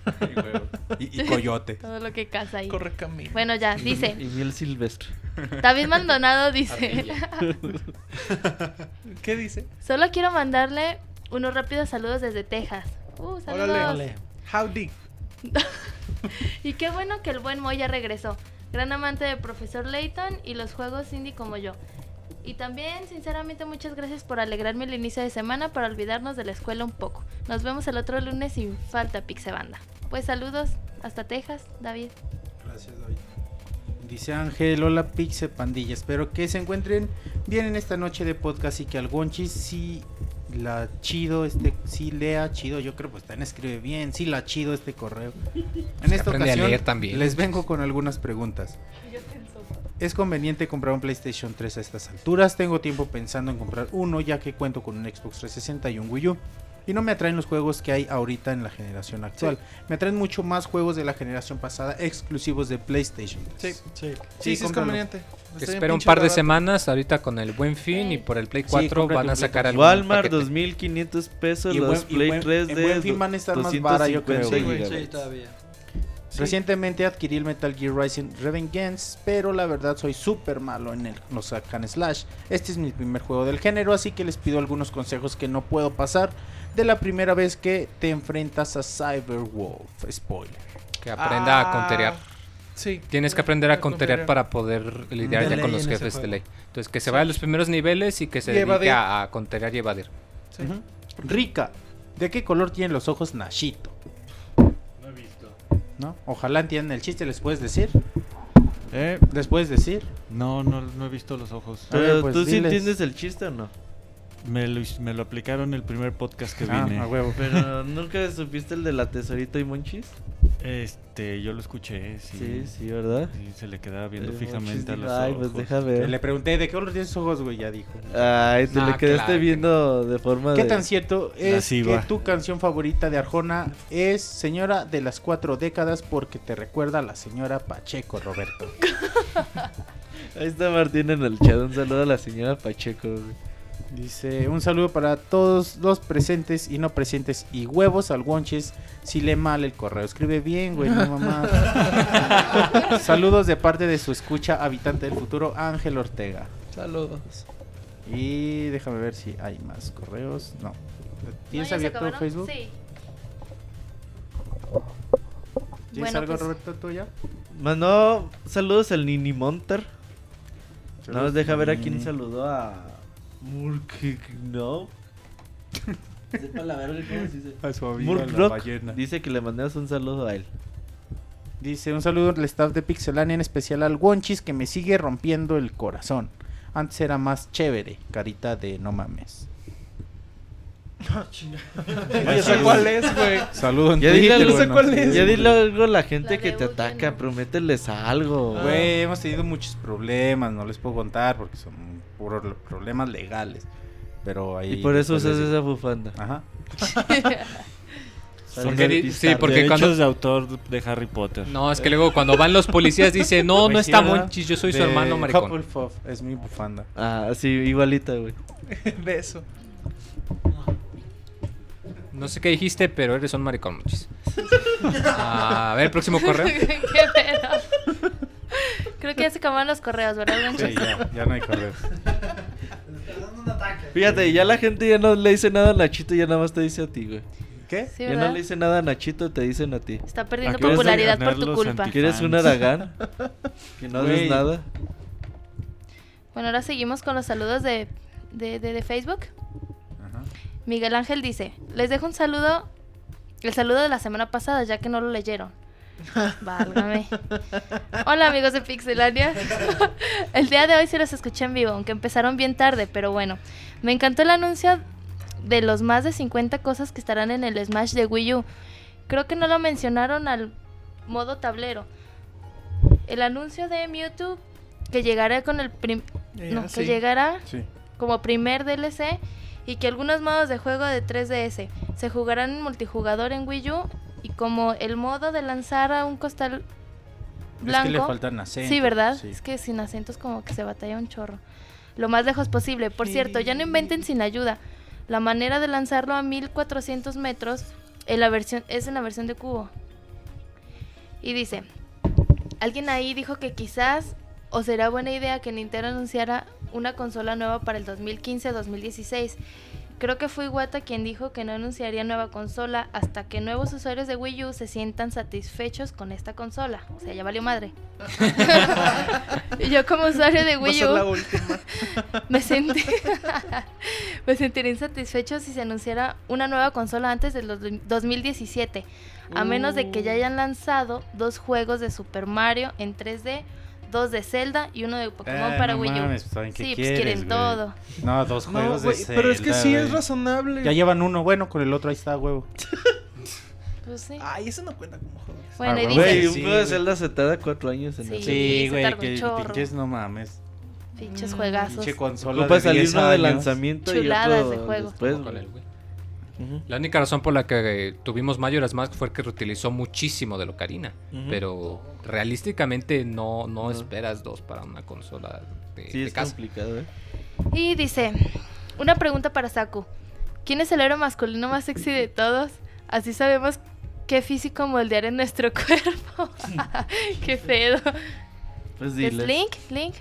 S7: Y, y coyote.
S4: Todo lo que caza ahí.
S6: Corre camino.
S4: Bueno, ya, dice.
S3: Y miel silvestre.
S4: David Maldonado dice.
S6: ¿Qué dice?
S4: Solo quiero mandarle unos rápidos saludos desde Texas. Uh, saludos.
S6: Órale. Howdy.
S4: Y qué bueno que el buen Moy ya regresó. Gran amante de Profesor Layton y los juegos indie como yo. Y también, sinceramente, muchas gracias por alegrarme el inicio de semana para olvidarnos de la escuela un poco. Nos vemos el otro lunes sin falta, Pixebanda. Pues saludos hasta Texas, David.
S7: Gracias, David. Dice Ángel, hola Pixe Pandilla, espero que se encuentren bien en esta noche de podcast y que al Gonchis sí la chido, este, sí lea chido, yo creo pues también escribe bien, sí la chido este correo. En esta
S1: aprende a
S7: ocasión
S1: leer también.
S7: les vengo con algunas preguntas. ¿Es conveniente comprar un PlayStation 3 a estas alturas? Tengo tiempo pensando en comprar uno ya que cuento con un Xbox 360 y un Wii U. Y no me atraen los juegos que hay ahorita en la generación actual. Me atraen mucho más juegos de la generación pasada exclusivos de PlayStation 3.
S6: Sí.
S8: Sí.
S6: Sí, sí, es conveniente.
S1: Espera un par de
S6: barato.
S1: semanas ahorita con el buen fin y por el Play
S7: Sí,
S1: 4
S7: cómprate
S1: van a sacar
S7: 4.
S1: algún
S3: Walmart,
S1: paquete.
S3: 2500 pesos.
S7: Y
S3: los
S7: buen- y
S3: Play
S7: buen-
S3: 3
S7: en
S3: de
S7: buen fin van a estar más barato, yo creo,
S3: 256
S7: güey.
S3: gigabytes.
S8: Sí, todavía.
S7: Recientemente adquirí el Metal Gear Rising Revengeance, pero la verdad soy súper malo en el, los hack and slash. Este es mi primer juego del género, así que les pido algunos consejos que no puedo pasar de la primera vez que te enfrentas a Cyberwolf. Spoiler.
S1: Que aprenda
S6: Ah,
S1: a conterear.
S6: Sí.
S1: Tienes que aprender a conterear para poder lidiar
S8: De
S1: ya con los jefes de ley. Entonces que se vaya a los primeros niveles y que se
S6: Y
S1: dedique a, a conterear y evadir.
S6: Sí.
S7: Rika, ¿de qué color tienen los ojos Nashito?
S5: No he visto.
S7: ¿No? Ojalá entiendan el chiste, ¿les puedes decir?
S5: Eh,
S7: ¿Les puedes decir?
S5: no, no, no he visto los ojos.
S7: A ver,
S3: Pero,
S7: pues,
S3: ¿Tú sí
S7: diles.
S3: entiendes el chiste o no?
S5: Me lo, me lo aplicaron el primer podcast que
S7: Ah,
S5: vine.
S7: a huevo.
S3: Pero ¿nunca supiste el de la tesorito y Monchis?
S5: Este, yo lo escuché, sí.
S3: Sí, sí, ¿verdad?
S5: Sí, se le quedaba viendo
S3: Eh,
S5: fijamente a los
S3: dijo, Ay,
S5: ojos.
S3: pues deja ver.
S7: Le pregunté, ¿de qué color tienes sus ojos, güey? Ya dijo.
S3: Ay, te
S1: Ah,
S3: le quedaste
S1: claro
S3: viendo de forma
S7: ¿Qué
S3: de...
S7: tan cierto es que tu canción favorita de Arjona es Señora de las Cuatro Décadas porque te recuerda a la señora Pacheco, Roberto?
S3: Ahí está Martín en el chat. Un saludo a la señora Pacheco. güey.
S7: Dice, un saludo para todos los presentes y no presentes y huevos al Wonches si lee mal el correo. Escribe bien, güey, no mamá. Saludos de parte de su escucha habitante del futuro, Ángel Ortega.
S6: Saludos.
S7: Y déjame ver si hay más correos. No. ¿Tienes
S4: ¿No, ya se
S7: abierto
S4: acabaron?
S7: Facebook?
S4: Sí.
S7: ¿Tienes
S4: Bueno,
S7: algo,
S4: pues-
S7: Roberto, tú ya?
S3: Mandó saludos al Nini Monter. Nada más deja ver a quién saludó a... Murk... No. Sepa la verga cómo se dice.
S7: A su amigo, la
S3: Murkrock
S7: ballena.
S3: dice que le mandamos un saludo a él.
S7: Dice un saludo al staff de Pixelania, en especial al Wonchis que me sigue rompiendo el corazón. Antes era más chévere, carita de no mames.
S6: ¿Y esa cuál es, güey?
S7: Saludo en
S3: Ya dile
S7: Twitter,
S3: algo,
S6: no sé cuál es.
S3: ya dile algo a la gente
S4: La
S3: que te ataca,
S4: no.
S3: promételes algo.
S7: Güey, hemos tenido muchos problemas, no les puedo contar porque son puros problemas legales. Pero ahí
S3: Y por eso usas esa bufanda.
S7: Ajá.
S1: Porque sí, porque
S5: Derechos
S1: cuando-
S5: de autor de Harry Potter.
S1: No, es que luego cuando van los policías dice, no, no está. Monchis, yo soy su hermano maricón.
S7: Hufflepuff, es mi bufanda.
S3: Ah, sí, igualita, güey.
S6: Beso.
S1: No sé qué dijiste, pero eres un maricón, Monchis. a ver, próximo correo.
S4: ¿Qué pedo? Creo que ya se acabaron los correos, ¿verdad?
S7: Sí, ya, ya no hay correos.
S3: Fíjate, ya la gente ya no le dice nada a Nachito, ya nada más te dice a ti, güey.
S7: ¿Qué?
S4: Sí,
S3: ya
S4: ¿verdad?
S3: no le dice nada a Nachito, te dicen a ti.
S4: Está perdiendo
S5: Acabas de
S4: popularidad por
S5: ganar
S4: tu
S5: los
S4: culpa.
S5: anti-
S3: ¿Quieres un. Aragán? Que no haces
S7: Güey.
S3: nada.
S4: Bueno, ahora seguimos con los saludos de, de, de- de Facebook. Miguel Ángel dice, les dejo un saludo, el saludo de la semana pasada, ya que no lo leyeron. Válgame. Hola amigos de Pixelania. el día de hoy sí los escuché en vivo, aunque empezaron bien tarde, pero bueno. Me encantó el anuncio de los más de 50 cosas que estarán en el Smash de Wii U. Creo que no lo mencionaron al modo tablero. El anuncio de Mewtwo que llegará con el prim-
S6: Eh,
S4: no, que llegará
S11: Sí.
S4: como primer DLC y que algunos modos de juego de 3DS se jugarán en multijugador en Wii U y como el modo de lanzar a un costal blanco.
S11: Es que le faltan acentos.
S4: Sí, ¿verdad?
S11: sí.
S4: Es que sin acentos como que se batalla un chorro. Lo más lejos posible. Por cierto, ya no inventen sin ayuda. La manera de lanzarlo a 1400 metros en la versión, es en la versión de cubo. Y dice, alguien ahí dijo que quizás o será buena idea que Nintendo anunciara una consola nueva para el 2015-2016. Creo que fue Iwata quien dijo que no anunciaría nueva consola hasta que nuevos usuarios de Wii U se sientan satisfechos con esta consola. O sea, ya valió madre. y yo como usuario de Wii U me sentí me sentiría insatisfecho si se anunciara una nueva consola antes del dos- 2017, a menos de que ya hayan lanzado dos juegos de Super Mario en 3D, dos de Zelda y uno de Pokémon
S11: Ah,
S4: para
S11: no
S4: Wii U.
S11: mames, pues, ¿saben qué
S4: sí,
S11: quieres,
S4: pues quieren
S11: güey?
S4: todo.
S11: No, dos
S6: No,
S11: juegos
S6: güey,
S11: de
S6: pero es que
S11: Zelda,
S6: sí es
S11: güey.
S6: razonable.
S11: Ya llevan uno bueno, con el otro ahí está, huevo.
S4: Pues sí.
S6: Ay, eso no cuenta como juego.
S4: Bueno,
S11: Ah,
S4: y dice,
S3: Güey, un
S11: sí,
S3: juego de
S11: güey.
S3: Zelda se tarda cuatro años en
S4: Sí.
S3: hacer.
S11: Sí, güey, que pinches no mames.
S4: pinches juegazos.
S11: Pinche consola
S3: Ocupa
S11: de
S3: salir
S11: 10
S3: uno de lanzamiento
S4: Chuladas
S3: y otro
S4: de juego.
S3: después, güey.
S1: La única razón por la que tuvimos Majora's Mask fue que reutilizó muchísimo de Locarina.
S3: Ujú.
S1: Pero realísticamente no, no esperas dos para una consola de,
S3: Sí,
S1: de
S3: es
S1: casa.
S3: complicado, ¿eh?
S4: Y dice, una pregunta para Saku. ¿Quién es el héroe masculino más sexy de todos? Así sabemos qué físico moldear en nuestro cuerpo. qué feo.
S3: Pues
S4: ¿Es
S3: dile.
S4: Link?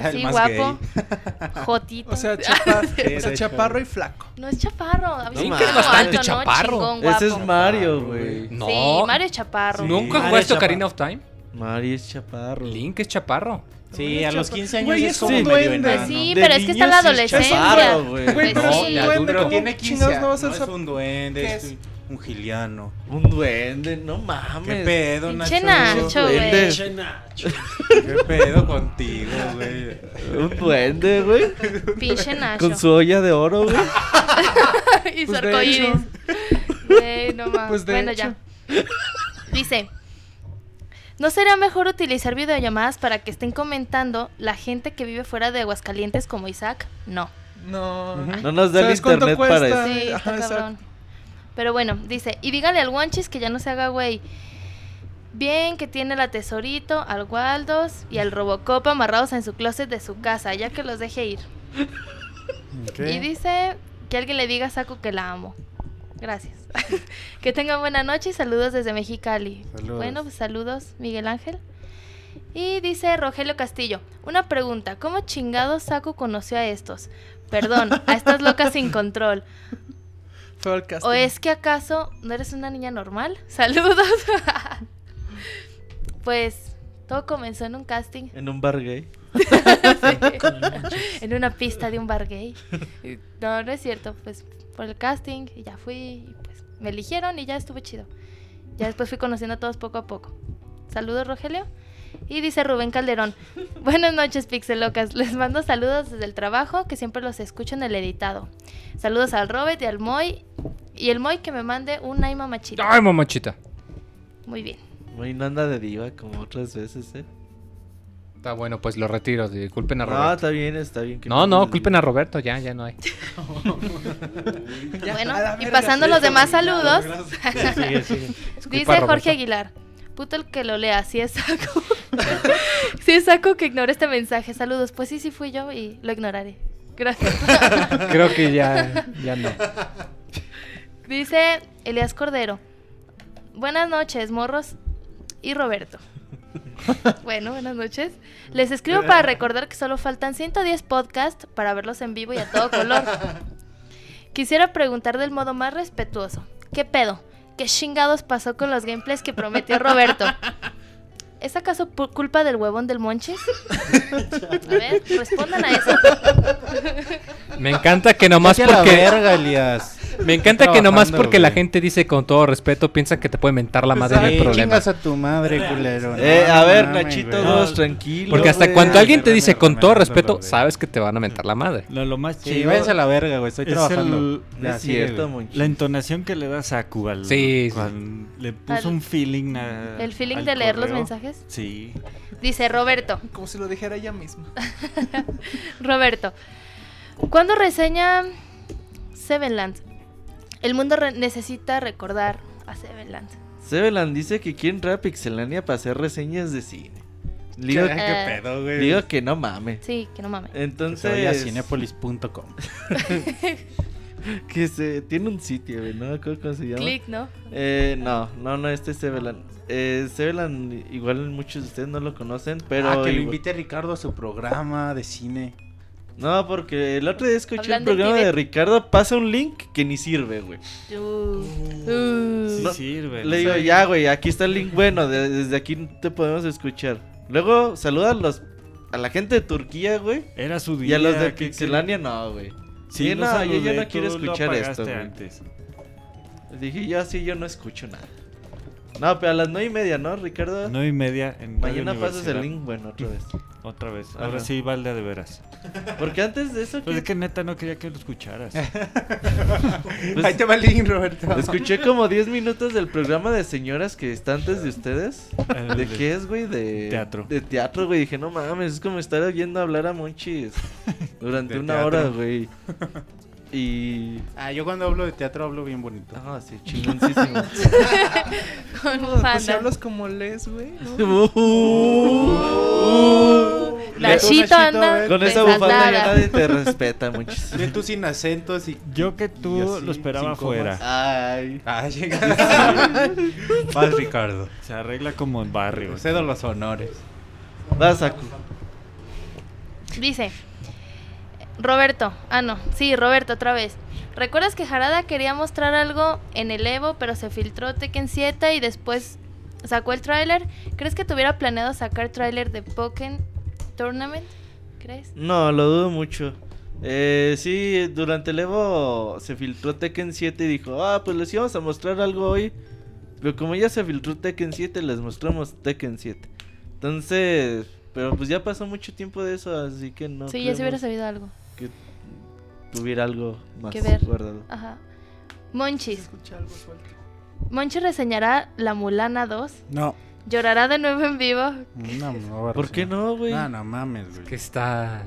S11: El
S4: Así
S11: más
S4: guapo.
S11: gay.
S4: Jotito.
S6: O sea, chapa-
S11: Sí,
S6: o sea, chaparro y flaco.
S4: No es chaparro. A mí
S3: No
S4: sí cae
S3: Es bastante
S4: alto, ¿no?
S1: chaparro.
S4: Chingón,
S3: Ese es. Mario, güey.
S1: No.
S4: Sí, Mario es chaparro.
S11: Sí.
S1: ¿Nunca
S11: Mario
S1: jugaste. Ocarina of Time?
S3: Mario es chaparro.
S1: Link es chaparro.
S11: Sí, a los 15 años
S6: Güey,
S11: es como
S6: un
S11: medio
S6: duende.
S11: enano.
S4: Pues sí,
S3: De
S4: pero es que está la
S3: sí es
S4: adolescencia.
S3: chaparro, güey.
S6: Güey, pero es
S4: sí.
S6: un
S11: de
S6: duende, ¿cómo
S11: tiene 15
S6: chingados no va a ser
S11: no es un duende,
S6: ¿Qué
S11: es
S6: es?
S11: Un giliano.
S3: Un duende, no mames.
S11: ¿Qué pedo,
S4: Pinche
S11: Nacho?
S4: Nacho, güey.
S11: ¿Qué pedo contigo, güey?
S3: Un duende, güey.
S4: Pinche Nacho.
S3: Con su olla de oro, güey.
S4: y su
S6: Pues
S4: arcoíris. Güey, no mames.
S6: Pues de
S4: bueno,
S6: hecho.
S4: ya. Dice. ¿No sería mejor utilizar videollamadas para que estén comentando la gente que vive fuera de Aguascalientes como Isaac? No.
S6: No.
S3: No nos da el
S6: ¿Sabes cuánto
S3: internet para
S6: cuesta?
S3: eso.
S4: Sí, está
S6: Ajá, exacto.
S4: Pero bueno, dice, y dígale al Wanchis que ya no se haga güey. Bien que tiene la tesorito, al Waldos y al Robocop amarrados en su closet de su casa, ya que los deje ir. Y dice que alguien le diga a Saku que la amo. Gracias. que tengan buena noche y saludos desde Mexicali.
S11: Saludos.
S4: Bueno, pues saludos, Miguel Ángel. Y dice Rogelio Castillo, una pregunta, ¿cómo chingado Saku conoció a estos? Perdón, a estas locas sin control.
S6: Fue al casting.
S4: ¿O es que acaso no eres una niña normal? Saludos. pues todo comenzó en un casting.
S3: En un bar gay.
S4: en una pista de un bar gay. No, no es cierto. Pues por el casting y ya fui. Y pues me eligieron y ya estuve chido. Ya después fui conociendo a todos poco a poco. Saludos, Rogelio. Y dice Rubén Calderón. Buenas noches, Pixelocas. Les mando saludos desde el trabajo, que siempre los escucho en el editado. Saludos al Robert y al Moy. Y el Moy que me mande un ay mamachita.
S1: Ay, mamachita.
S4: Muy bien.
S3: Güey, no anda de diva como otras veces, ¿eh?
S1: Está bueno, pues lo retiro. Disculpen a
S3: No,
S1: Roberto.
S3: está bien, está bien. que
S1: No, no, culpen a Roberto, ya, ya no hay.
S4: Bueno, y pasando los demás saludos.
S11: Sigue, sigue.
S1: Disculpa,
S4: Dice Jorge. Aguilar. Puto el que lo lea, si es saco. si es saco que ignore este mensaje. Saludos. Pues sí, sí fui yo y lo ignoraré. Gracias.
S1: Creo que ya, ya no.
S4: Dice Elias Cordero. Buenas noches, morros y Roberto. Bueno, buenas noches. Les escribo para recordar que solo faltan 110 podcasts para verlos en vivo y a todo color. Quisiera preguntar del modo más respetuoso. ¿Qué pedo? ¿Qué chingados pasó con los gameplays que prometió Roberto? ¿Es acaso culpa del huevón del Monchis? A ver, respondan a eso.
S1: Me encanta que nomás
S11: Vete a la
S1: porque.
S11: verga, Elías.
S1: Me encanta que nomás porque la gente dice con todo respeto, piensan que te puede mentar la madre, no hay
S11: Sí,
S1: problema.
S11: chingas a tu madre, culero.
S3: Eh,
S11: No,
S3: a ver, Nachito. 2, tranquilo.
S1: Porque hasta
S3: güey.
S1: cuando alguien te dice con todo respeto, sabes que te van a mentar la madre.
S5: Lo, lo más
S11: Sí,
S5: chido
S11: váyanse a la verga, güey. Estoy
S5: es
S11: trabajando.
S5: el-
S3: es cierto,
S11: güey.
S5: La entonación que le da Saku al
S1: Sí, sí.
S5: cuando le puso
S4: Al-
S5: un feeling a-
S4: El feeling de leer los mensajes.
S5: Sí.
S4: Dice Roberto.
S6: Como si lo dijera ella misma.
S4: Roberto. ¿Cuándo reseña Sevenland? El mundo re- necesita recordar a Sevenland.
S3: Sevelan dice que quiere entrar a Pixelania para hacer reseñas de cine. Digo,
S11: ¿Qué, qué pedo, güey?
S3: digo que no mames.
S4: Sí, que no mames.
S11: Que se
S3: Entonces,
S11: vaya a cinepolis.com.
S3: que se tiene un sitio, güey, no cómo se llama.
S4: Click, ¿no?
S3: Eh, no, no, no, este es Sevelan. Eh, Sevelan, igual muchos de ustedes no lo conocen, pero.
S11: ah, que lo invite Ricardo a su programa de cine.
S3: No, porque el otro día escuché el programa de. Ricardo, pasa un link que ni sirve, güey.
S4: Uh, uh.
S5: Sí
S3: No,
S5: sirve.
S3: Le digo, ya, güey, aquí está el link bueno, de- desde aquí te podemos escuchar. Luego, saluda a los a la gente de Turquía, güey.
S5: Era su día.
S3: Y a los de
S5: que-
S3: Pixelania, no, güey.
S5: Sí,
S3: no, yo ya no quiero escuchar esto, güey.
S5: antes.
S3: Dije, yo así, yo no escucho nada. No, pero a las nueve y media, ¿no, Ricardo?
S5: Nueve y media en
S3: Mañana pasas el link, bueno, otra vez.
S5: Otra vez.
S3: Ajá.
S5: Ahora sí, Valde de veras.
S3: Porque antes de eso,
S5: Pues
S3: ¿qué?
S5: es que neta no quería que lo escucharas.
S3: Pues-
S11: Ahí te va el link, Roberto.
S3: Escuché como 10 minutos del programa de señoras que está antes de ustedes.
S5: El
S3: ¿De
S5: de-
S3: qué es, güey? De
S5: Teatro.
S3: De teatro, güey. Dije, no mames, es como estar oyendo hablar a Monchis durante
S11: De
S3: una
S11: teatro.
S3: hora, güey. Y.
S11: Ah, yo cuando hablo de teatro hablo bien bonito.
S3: Ah, sí, chingoncísimo.
S4: Con
S6: Pues si hablas como Les, güey. ¿no?
S4: Nachito anda.
S3: Con esa bufanda ya nadie te respeta, Monchis.
S11: Ve tú sin acentos y.
S5: Yo que tú
S11: así,
S5: lo esperaba afuera.
S3: Ay.
S11: Ah, llegaste. Vas, Ricardo.
S5: Se arregla como en barrio.
S11: Cedo los honores.
S3: Vas, Saku.
S4: Dice Roberto, ah no, sí, Roberto otra vez. ¿Recuerdas que Harada quería mostrar algo en el Evo, pero se filtró Tekken 7 y después sacó el tráiler? ¿Crees que tuviera planeado sacar tráiler de Pokémon Tournament? ¿Crees?
S3: No, lo dudo mucho. Eh, sí, durante el Evo se filtró Tekken 7 y dijo, ah, pues les íbamos a mostrar algo hoy. Pero como ya se filtró Tekken 7, les mostramos Tekken 7. Entonces, pero pues ya pasó mucho tiempo de eso, así que no.
S4: sí, ya se hubiera sabido algo.
S3: Tuviera algo más
S4: Que ver.
S3: guardado.
S4: Ajá. Monchis.
S6: Escucha algo suelto.
S4: Monchis reseñará La Mulana 2.
S11: No.
S4: Llorará de nuevo en vivo.
S11: No, no
S3: ¿Por qué no, güey?
S11: No, no mames, güey.
S1: Que está...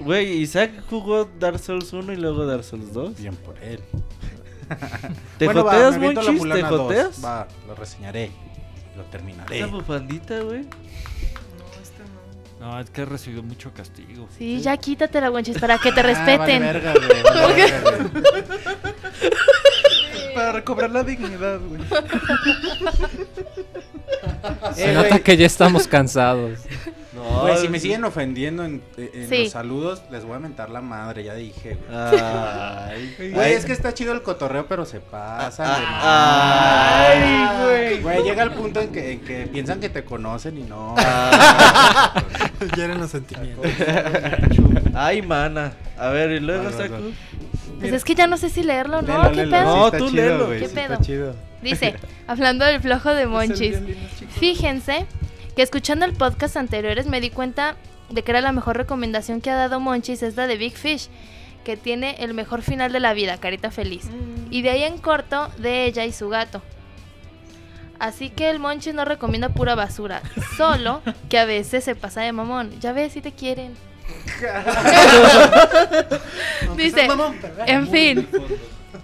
S3: Güey, Isaac jugó Dark Souls 1 y luego Dark Souls 2.
S11: Bien por él.
S3: ¿Te
S11: Bueno,
S3: joteas, Monchis? ¿Te
S11: Mulana 2.
S3: joteas?
S11: Va, lo reseñaré. Lo terminaré.
S3: Esa bufandita, güey.
S6: No,
S5: es que he recibido mucho castigo.
S4: Sí, ya quítatela, Monchis, para que te
S11: Ah, vale
S4: respeten.
S11: verga, güey, vale verga, güey.
S6: Para recobrar la dignidad, güey.
S1: Se
S11: Eh,
S1: nota
S11: güey.
S1: que ya estamos cansados.
S3: No,
S11: Güey, si me siguen ofendiendo en, en
S4: Sí.
S11: los saludos, les voy a mentar la madre, ya dije, güey.
S3: Ay,
S11: Güey, es que está chido el cotorreo, pero se pasa.
S3: Ah, ay, güey.
S11: Güey, llega el punto en que, en que piensan que te conocen y no.
S3: Ah.
S8: Hieren los sentimientos.
S3: Ay, mana. A ver, y luego Saku.
S4: Pues es que ya no sé si leerlo, ¿no?
S11: Léelo,
S4: ¿Qué
S11: léelo,
S4: pedo?
S3: No, tú
S11: chido,
S3: léelo.
S11: güey,
S4: ¿Qué
S11: sí está
S4: pedo?
S11: chido.
S4: Dice, hablando del flojo de Monchis. Fíjense que escuchando el podcast anteriores me di cuenta de que era la mejor recomendación que ha dado Monchis es la de Big Fish, que tiene el mejor final de la vida, carita feliz. Y de ahí en corto, de ella y su gato. Así que el Monchis no recomienda pura basura, solo que a veces se pasa de mamón. Ya ves si te quieren. Dice, en fin,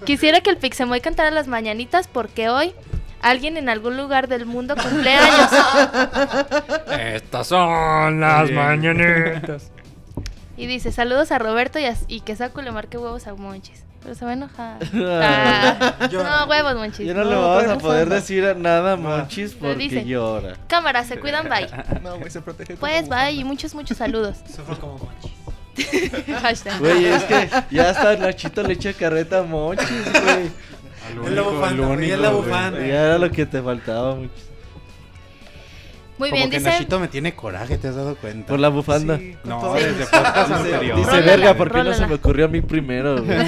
S4: quisiera que el Pixemoy cantara las mañanitas porque hoy alguien en algún lugar del mundo cumple años.
S1: Estas son las
S5: Bien.
S1: mañanitas.
S4: Y dice, saludos a Roberto y, a- y que Saku le marque huevos a Monchis. Pero se va a enojar. Ah, no, huevos, Monchis.
S3: Ya no, le vamos a poder decir nada a Monchis porque
S4: dice.
S3: llora.
S4: Cámara, se cuidan, bye.
S6: No, güey, se protege.
S4: Pues bye y muchos, muchos saludos.
S8: Sufro como Monchis.
S4: Hashtag.
S3: Güey, es que ya hasta Nachito le echa carreta a Monchis, güey.
S8: Es la bufanda, güey, es la bufanda.
S3: Ya era lo que te faltaba, Monchis.
S4: Muy
S7: Como
S4: bien,
S7: que
S4: dice.
S7: Nachito me tiene coraje, ¿te has dado cuenta?
S3: Por la bufanda.
S6: Sí,
S7: No, desde podcast anterior.
S3: dice,
S4: Rólala,
S3: verga, ¿por qué no se me ocurrió a mí primero? güey?"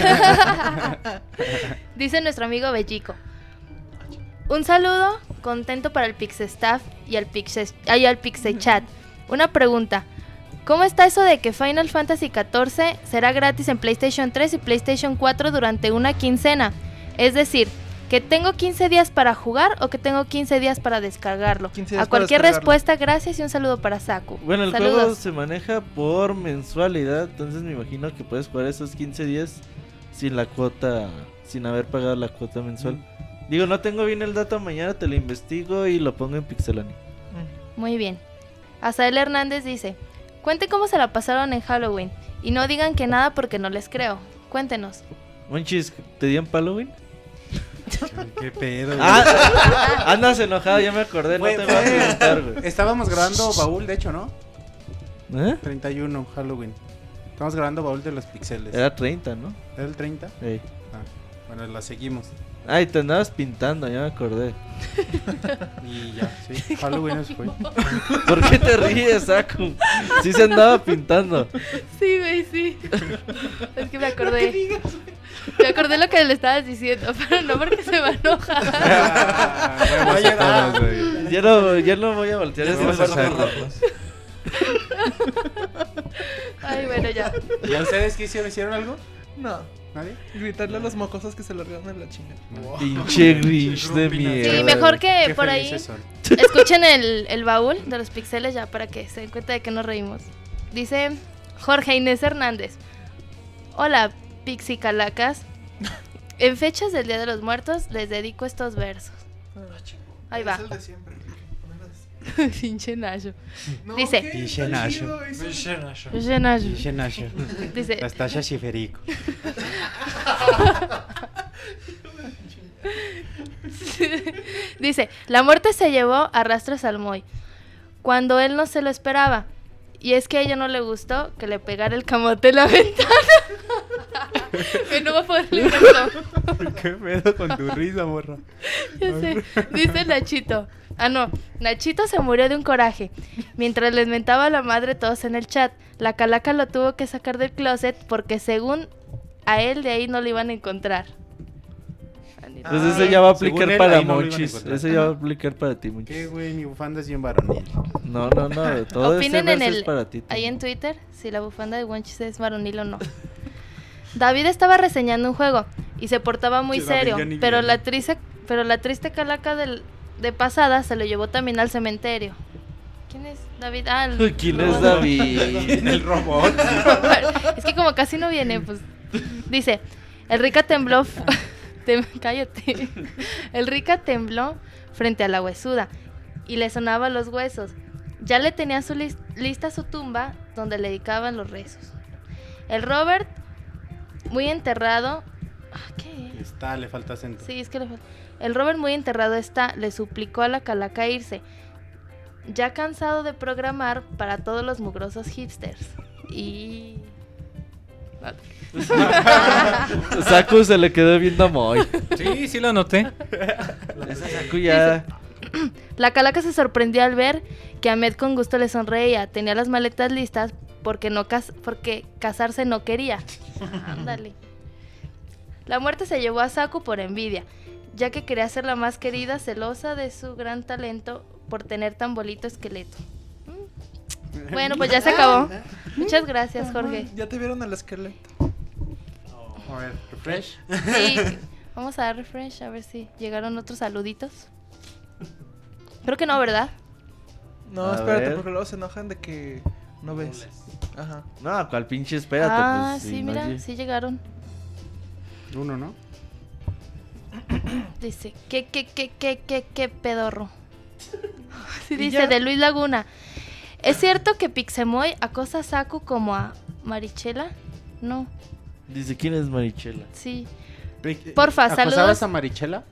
S4: Dice nuestro amigo Bellico. Un saludo, contento para el Pixestaff y al Pixe, y al Pixechat. Una pregunta. ¿Cómo está eso de que Final Fantasy XIV será gratis en PlayStation 3 y PlayStation 4 durante una quincena? Es decir, que tengo 15 días para jugar o que tengo 15 días para descargarlo.
S6: 15 días
S4: A
S6: para
S4: cualquier
S6: descargarlo.
S4: respuesta, gracias y un saludo para Saku.
S3: Bueno, el juego
S4: Saludos.
S3: se maneja por mensualidad, entonces me imagino que puedes jugar esos 15 días sin la cuota, sin haber pagado la cuota mensual. Digo, no tengo bien el dato, mañana te lo investigo y lo pongo en Pixelani.
S6: Mm.
S4: Muy bien. Azael Hernández dice, cuenten cómo se la pasaron en Halloween y no digan que nada porque no les creo. Cuéntenos.
S3: Monchis, ¿te dieron Halloween?
S7: ¿Qué pedo?
S3: Ah, andas enojado, ya me acordé, no te voy a preguntar, güey.
S7: Estábamos grabando baúl, de hecho, ¿no?
S3: ¿Eh?
S7: 31, Halloween. Estamos grabando baúl de los pixeles.
S3: Era 30, ¿no?
S7: ¿Era el 30?
S3: Ey.
S7: Ah, bueno, la seguimos.
S3: Ay, te andabas pintando, ya me acordé.
S7: Y ya, sí. Halloween es fue.
S3: ¿Por qué te ríes, Saku? Sí se andaba pintando.
S4: Sí, güey, sí. es que me acordé. Me acordé lo que le estabas diciendo, pero no porque se va a enojar.
S7: Va a llorar, güey.
S3: Ya no, ya no voy a voltear ese.
S4: Ay, bueno, ya.
S7: ¿Y a ustedes qué hicieron? ¿Hicieron algo?
S6: No.
S7: ¿Nadie?
S6: Gritarle a los mocosos que se largaron en la chinga.
S3: Pinche Grinch de mierda.
S4: Sí, mejor que
S7: Qué
S4: por ahí
S7: son.
S4: escuchen el, el baúl de los pixeles ya para que se den cuenta de que nos reímos. Dice Jorge Inés Hernández. Hola, Pixie Calacas. En fechas del Día de los Muertos les dedico estos versos. Ahí va.
S6: Es el de siempre.
S4: Pinche.
S6: No,
S4: Dice-
S6: ¿qué?
S7: Pinche
S6: Está
S7: Nacho.
S6: chido, eso.
S4: Pinche Nacho.
S7: Dice Nacho.
S4: Dice, la muerte se llevó a rastros al Moy, cuando él no se lo esperaba. Y es que a ella no le gustó que le pegara el camote en la ventana. que no va a poder librarlo.
S7: ¿Qué pedo con tu risa, morra?
S4: Ya sé. Dice Nachito. Ah, no. Nachito se murió de un coraje. Mientras les mentaba a la madre todos en el chat, la calaca lo tuvo que sacar del closet porque según a él de ahí no lo iban a encontrar.
S3: Pues ese ya va a aplicar
S7: él,
S3: para
S7: no
S3: Monchis.
S7: encontrar.
S3: Ese ya va a aplicar para ti, Monchis.
S7: ¿Qué, güey? Mi bufanda es bien varonil.
S3: No, no, no. Todo este
S4: Opinen en
S3: verso
S4: el,
S3: es para ti.
S4: ahí en Twitter si la bufanda de Wonchis es varonil o no. David estaba reseñando un juego y se portaba muy
S7: Sí,
S4: serio, pero la triste, pero la triste calaca del, de pasada se lo llevó también al cementerio. ¿Quién es David? Ah, el-
S3: ¿Quién es David?
S7: El robot.
S4: es que como casi no viene, pues dice, el rica tembló, tem- cállate, el rica tembló frente a la huesuda y le sonaba los huesos. Ya le tenía su lis- lista su tumba donde le dedicaban los rezos. El Robert, muy enterrado, ah, ¿qué?
S7: Está, le falta acento.
S4: Sí, es que le fal- el Robert muy enterrado está, le suplicó a la calaca irse, ya cansado de programar para todos los mugrosos hipsters. Y...
S3: Saku se le quedó viendo a Moy.
S1: Sí, sí lo noté.
S3: Saku ya.
S4: La calaca se sorprendió al ver que Ahmed con gusto le sonreía, tenía las maletas listas porque, no cas- porque casarse no quería. Ándale. La muerte se llevó a Saku por envidia, ya que quería ser la más querida, celosa de su gran talento por tener tan bonito esqueleto. Mm. Bueno, pues ya se acabó. Muchas gracias, Jorge.
S6: Ya te vieron el esqueleto.
S7: A ver, refresh.
S4: Sí, vamos a dar refresh a ver si llegaron otros saluditos. Creo que no, ¿verdad?
S6: No,
S3: A
S6: espérate,
S3: ver.
S6: porque luego se enojan de que no ves. Ajá.
S3: No, cual pinche, espérate.
S4: ah,
S3: pues,
S4: sí, mira, sí llegaron.
S7: Uno, ¿no?
S4: Dice, ¿qué, qué, qué, qué, qué, qué pedorro? Sí,
S6: ¿Y
S4: dice,
S6: ya?
S4: de Luis Laguna. ¿Es cierto que Pixemoy acosa a Saku como a Marichela? No,
S3: Dice, ¿quién es Marichela?
S4: sí.
S7: Pe-
S4: Porfa,
S7: ¿acosabas
S4: saludos.
S7: a Marichela?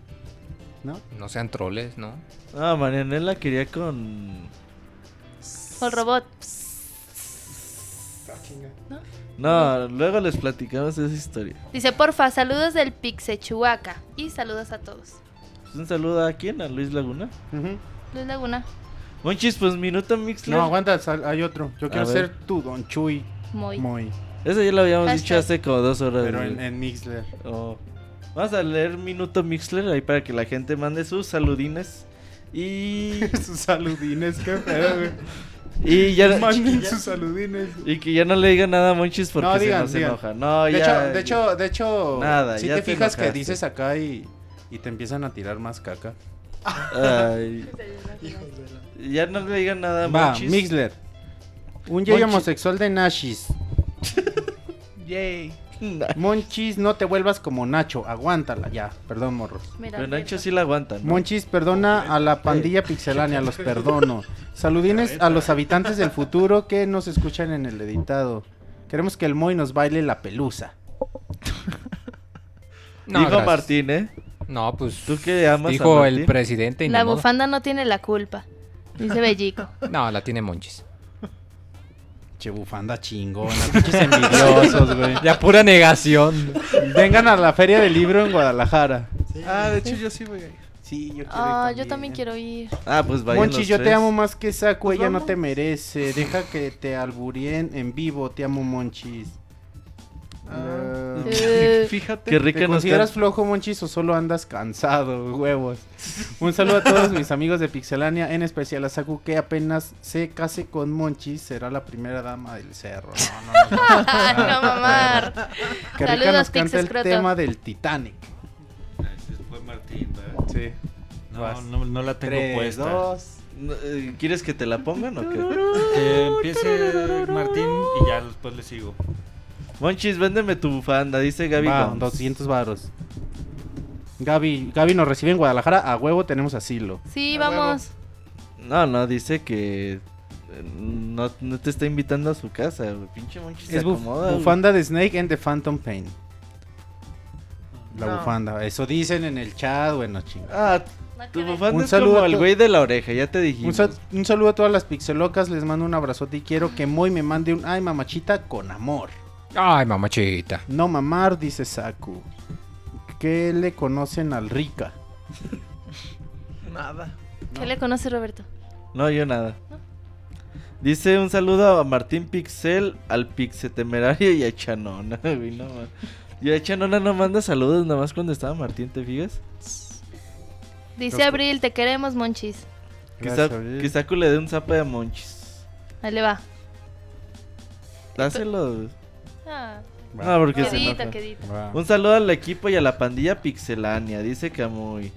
S7: ¿No?
S1: No sean troles, ¿no?
S3: Ah, Marianela quería con.
S4: El robot.
S3: No, luego les platicamos esa historia.
S4: Dice, porfa, saludos del Pixechuaca. Y saludos a todos.
S3: Pues un saludo a quién? A Luis Laguna.
S4: Luis Laguna.
S3: Monchis, pues minuto Mixler.
S7: No, aguanta, hay otro. Yo quiero
S3: ver.
S7: ser tu Don Chuy.
S4: Muy.
S7: Muy.
S3: Eso ya lo habíamos
S4: Hashtag.
S3: dicho hace como dos horas.
S7: Pero en Mixler.
S3: Oh. Vamos a leer minuto Mixler ahí para que la gente mande sus saludines. Y.
S7: sus saludines, qué pedo, güey.
S3: y ya.
S7: Manden sus saludines.
S3: Y que ya no le digan nada a Monchis porque
S7: No,
S3: se
S7: digan,
S3: nos
S7: digan.
S3: enoja. No,
S7: de,
S3: ya.
S7: hecho, de hecho, de hecho,
S3: Nada,
S7: si
S3: ya
S7: te
S3: te
S7: fijas que dices acá y, y te empiezan a tirar más caca.
S3: Ay. Ya no le digan nada a
S7: Va,
S3: Monchis.
S7: Mixler. Un gay
S3: Monchi-
S7: homosexual de Nashis.
S6: Yay.
S7: Monchis, no te vuelvas como Nacho. Aguántala ya. Perdón, morros.
S4: Mira,
S3: Pero
S4: mira.
S3: Nacho sí la aguanta, ¿no?
S7: Monchis, perdona a la pandilla pixelánea, los perdono. Saludines a los habitantes del futuro que nos escuchan en el editado. Queremos que el Moy nos baile la pelusa.
S1: No,
S3: Dijo
S1: gracias.
S3: Martín, ¿eh?
S1: No, pues.
S3: ¿Tú qué amas a
S1: Dijo el
S3: Martín?
S1: presidente y
S4: La bufanda no tiene la culpa. Dice Bellico.
S1: No, la tiene Monchis.
S7: Che, bufanda chingona, pinches envidiosos, güey.
S1: Ya pura negación.
S7: Vengan a la feria del libro en Guadalajara.
S6: Ah, de hecho yo sí voy a ir.
S7: Sí, yo quiero
S4: Ah, yo también quiero ir.
S3: Ah, pues vayan
S7: Monchis,
S3: los
S7: yo te amo más que Saco,
S6: Pues
S7: ella no te merece. Deja que te alburien en vivo, te amo, Monchis.
S6: Ah,
S4: Eh,
S6: Fíjate.
S3: Qué
S7: ¿Te
S3: rica nos
S7: consideras
S3: can-
S7: flojo, Monchis, o solo andas cansado, huevos? Un saludo a todos mis amigos de Pixelania, en especial a Saku, que apenas se case con Monchis, será la primera dama del cerro. No, no, no.
S4: no mamar.
S7: Que rica
S4: Saludos,
S7: nos canta el tema del Titanic.
S5: Ese fue Martín, ¿verdad?
S7: Sí.
S5: No, no, no la tengo
S7: Tres,
S5: puesta.
S7: dos.
S3: Eh, ¿Quieres que te la pongan o qué?
S5: Que empiece Martín y ya después le sigo.
S3: Monchis, véndeme tu bufanda, dice Gaby
S7: Va,
S3: Gomes.
S7: 200 varos. Gaby, Gaby nos recibe en Guadalajara, a huevo tenemos asilo.
S4: Sí,
S6: A huevo.
S4: vamos.
S3: No, no, dice que eh, no, no te está invitando a su casa, güey. Pinche Monchis se
S7: Es buf-
S3: acomoda, güey.
S7: bufanda de Snake and the Phantom Pain. La
S6: No.
S7: bufanda, eso dicen en el chat, bueno, chinga.
S3: Ah, tu bufanda
S7: Un
S3: es
S7: saludo
S3: como
S7: a
S3: el
S7: to-
S3: güey de la oreja, ya te
S7: Un,
S3: dijimos.
S7: sa- un saludo a todas las pixelocas, les mando un abrazote y quiero que Moy me mande un ay mamachita con amor.
S1: Ay, mamachita.
S7: No mamar, dice Saku. ¿Qué le conocen al Rica?
S6: Nada.
S4: ¿Qué le conoce Roberto?
S3: No, yo nada. Dice un saludo a Martín Pixel, al Pixetemerario y a Chanona. y a Chanona no manda saludos nada más cuando estaba Martín, ¿te fijas?
S4: Dice Abril, te queremos, Monchis.
S3: Quizá, Saku le dé un zape a Monchis.
S4: Ahí le va.
S3: Dáselo.
S4: Ah,
S3: No, porque se
S4: quedito.
S3: Un saludo al equipo y a la pandilla Pixelania, dice Camuy.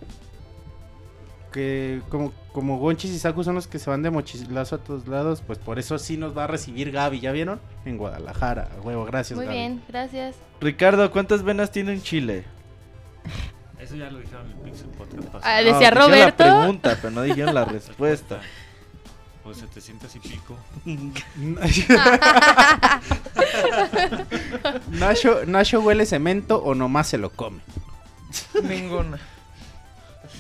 S7: Que como, como Gonchis y Saku son los que se van de mochilazo a todos lados, pues por eso sí nos va a recibir Gaby, ¿ya vieron? En Guadalajara, huevo, gracias
S4: Muy
S7: Gaby.
S4: bien, gracias.
S3: Ricardo, ¿cuántas venas tiene en Chile?
S5: Eso ya lo dijeron en el Pixel Podcast.
S4: Ah,
S3: No,
S4: decía
S3: dijeron
S4: Roberto.
S3: la pregunta, pero no dijeron la respuesta.
S5: Pues 700 y pico.
S7: Nacho, Nacho huele cemento o nomás se lo come.
S6: Ninguna.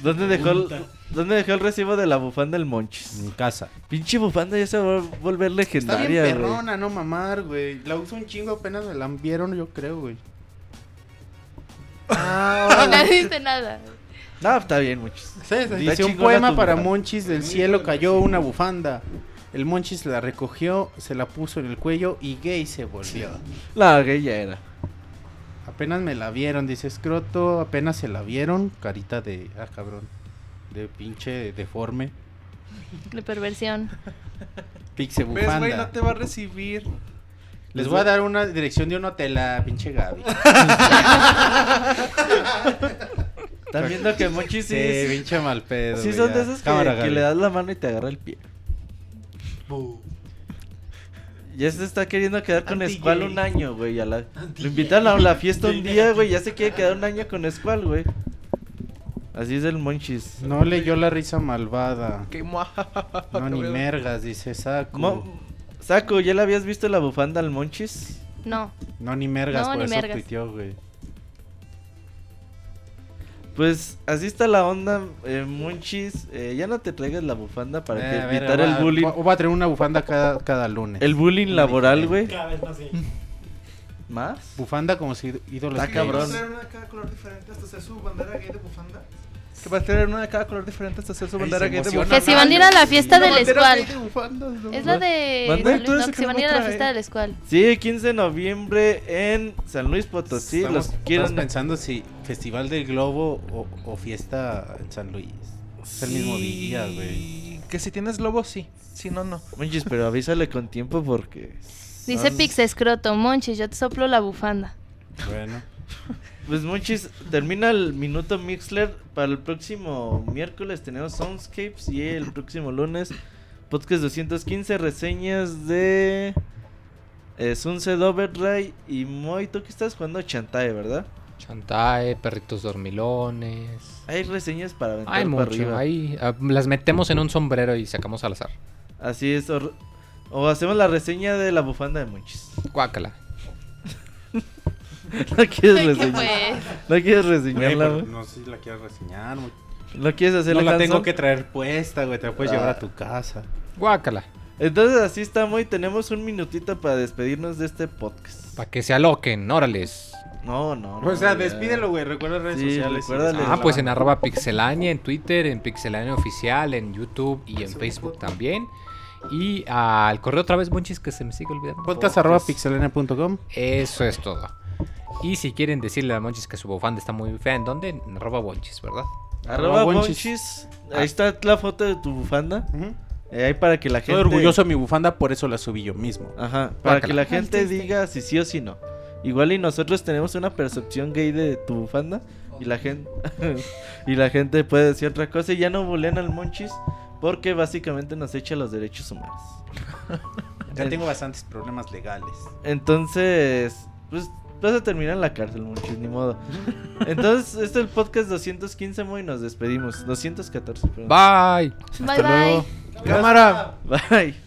S3: ¿Dónde dejó, el, ¿Dónde dejó el recibo de la bufanda del Monchis?
S7: En casa.
S3: Pinche bufanda ya se va a volver
S7: Está bien
S3: legendaria, güey.
S7: perrona, no mamar, güey. La uso un chingo, apenas me la vieron, yo creo, güey.
S4: No le diste nada.
S3: No, está bien, Monchis.
S7: Dice un poema para
S3: bufanda.
S7: Monchis, del cielo cayó una bufanda. El Monchis la recogió, se la puso en el cuello y gay se volvió.
S3: La gay ya era.
S7: Apenas me la vieron, dice Scroto, apenas se la vieron, carita de, ah cabrón, de pinche deforme.
S4: De perversión.
S7: Pixe
S6: ¿Ves, güey?
S7: bufanda.
S6: No te va a recibir.
S7: Les voy a dar una dirección de un hotel a pinche Gaby.
S3: Están viendo que Monchis sí,
S7: Sí,
S3: es-
S7: pinche mal pedo.
S3: sí son
S7: ya.
S3: de esos que,
S7: Cámara,
S3: que
S7: Gaby.
S3: le das la mano y te agarra el pie. Ya se está queriendo quedar con. Squall un año, güey. a la- Lo invitaron a la fiesta un día, güey. Ya se quiere quedar un año con Squall, güey. Así es el Monchis.
S7: No leyó la risa malvada.
S6: Que mua-
S7: No, ni mergas, dice Saku.
S3: Mo- Saco, ¿ya le habías visto la bufanda al Monchis?
S4: No.
S7: No, ni mergas,
S4: No,
S7: por
S4: ni
S7: eso
S4: mergas.
S7: tuiteó, güey.
S3: Pues así está la onda, eh, Monchis. eh, ya no te traigas la bufanda para
S7: Eh,
S3: que
S7: ver,
S3: evitar
S7: va-
S3: el bullying.
S7: va- Voy a traer una bufanda cada, cada lunes.
S3: El bullying laboral, güey.
S8: Cada vez más sí.
S3: ¿Más?
S7: Bufanda como si ídolos
S3: Está cabrón.
S6: ¿Puedo traer una de cada color diferente hasta hacer su bandera gay de bufanda? Que va a tener una de cada color diferente hasta hacer su bandera de
S11: emociona.
S6: bufanda.
S4: Que si van a ir a la fiesta del Escual. Es la de. San Luis, no, que
S6: que
S4: se van a ir a la fiesta del Escual.
S3: Sí, 15 de noviembre en San Luis Potosí.
S11: Estamos,
S3: los quieren.
S11: pensando si Festival del Globo o, o fiesta en San Luis. Es el mismo día, güey.
S6: Y Que si tienes globo, sí. Si no, no.
S3: Monchis, pero avísale con tiempo porque.
S4: Dice Pix Escroto, Monchis, yo te soplo la bufanda.
S11: Bueno.
S3: Pues Monchis, termina el minuto Mixler. Para el próximo miércoles tenemos Soundscapes y el próximo lunes Podcast 215, reseñas de eh, Sunset Overdrive y Moy. ¿Tú que estás jugando Chantae, verdad?
S1: Chantae, perritos dormilones.
S3: Hay reseñas para aventar
S1: Hay
S3: para
S1: mucho.
S3: arriba.
S1: Ahí ah, las metemos en un sombrero y sacamos al azar.
S3: Así es. O, o hacemos la reseña de la bufanda de Monchis.
S1: Guácala.
S3: ¿No quieres
S4: ¿Qué
S3: reseñar? ¿No quieres reseñarla? güey?
S11: no sé si la quiero reseñar.
S3: ¿No quieres
S11: No
S3: hacerle
S11: la tengo que traer puesta, güey. Te la puedes
S3: Ah.
S11: llevar a tu casa.
S1: Guácala.
S3: Entonces así estamos y tenemos un minutito para despedirnos de este podcast.
S1: Para que se aloquen, órales.
S3: No, no, no.
S11: O sea, despídelo, güey. Recuerda redes
S3: Sí,
S11: sociales.
S3: recuérdale.
S1: Ah, pues en arroba pixelania en Twitter, en pixelania oficial, en YouTube y en Facebook también. Y al correo otra vez, Monchis, que se me sigue olvidando.
S11: Podcast arroba pixelania.com.
S1: Eso es todo. Y si quieren decirle a Monchis que su bufanda está muy fea, ¿en dónde? En arroba Monchis, ¿verdad?
S3: Arroba
S11: Arroba
S3: Bonchis. Ahí está la foto de tu bufanda.
S11: Ujú.
S3: Eh, ahí para que la gente.
S11: Estoy orgulloso de mi bufanda, por eso la subí yo mismo.
S3: Ajá. Para que la gente diga si sí o si no. Igual y nosotros tenemos una percepción gay de tu bufanda. Y la gente. y la gente puede decir otra cosa. Y ya no bulean al Monchis. Porque básicamente nos echa los derechos humanos.
S11: Ya tengo bastantes problemas legales.
S3: Entonces, pues vas a terminar en la cárcel, Monchis, ni modo. Entonces, este es el podcast 215, Mo, y nos despedimos. 214, perdón.
S1: Bye.
S4: Bye bye.
S6: Cámara.
S3: Bye.
S2: Este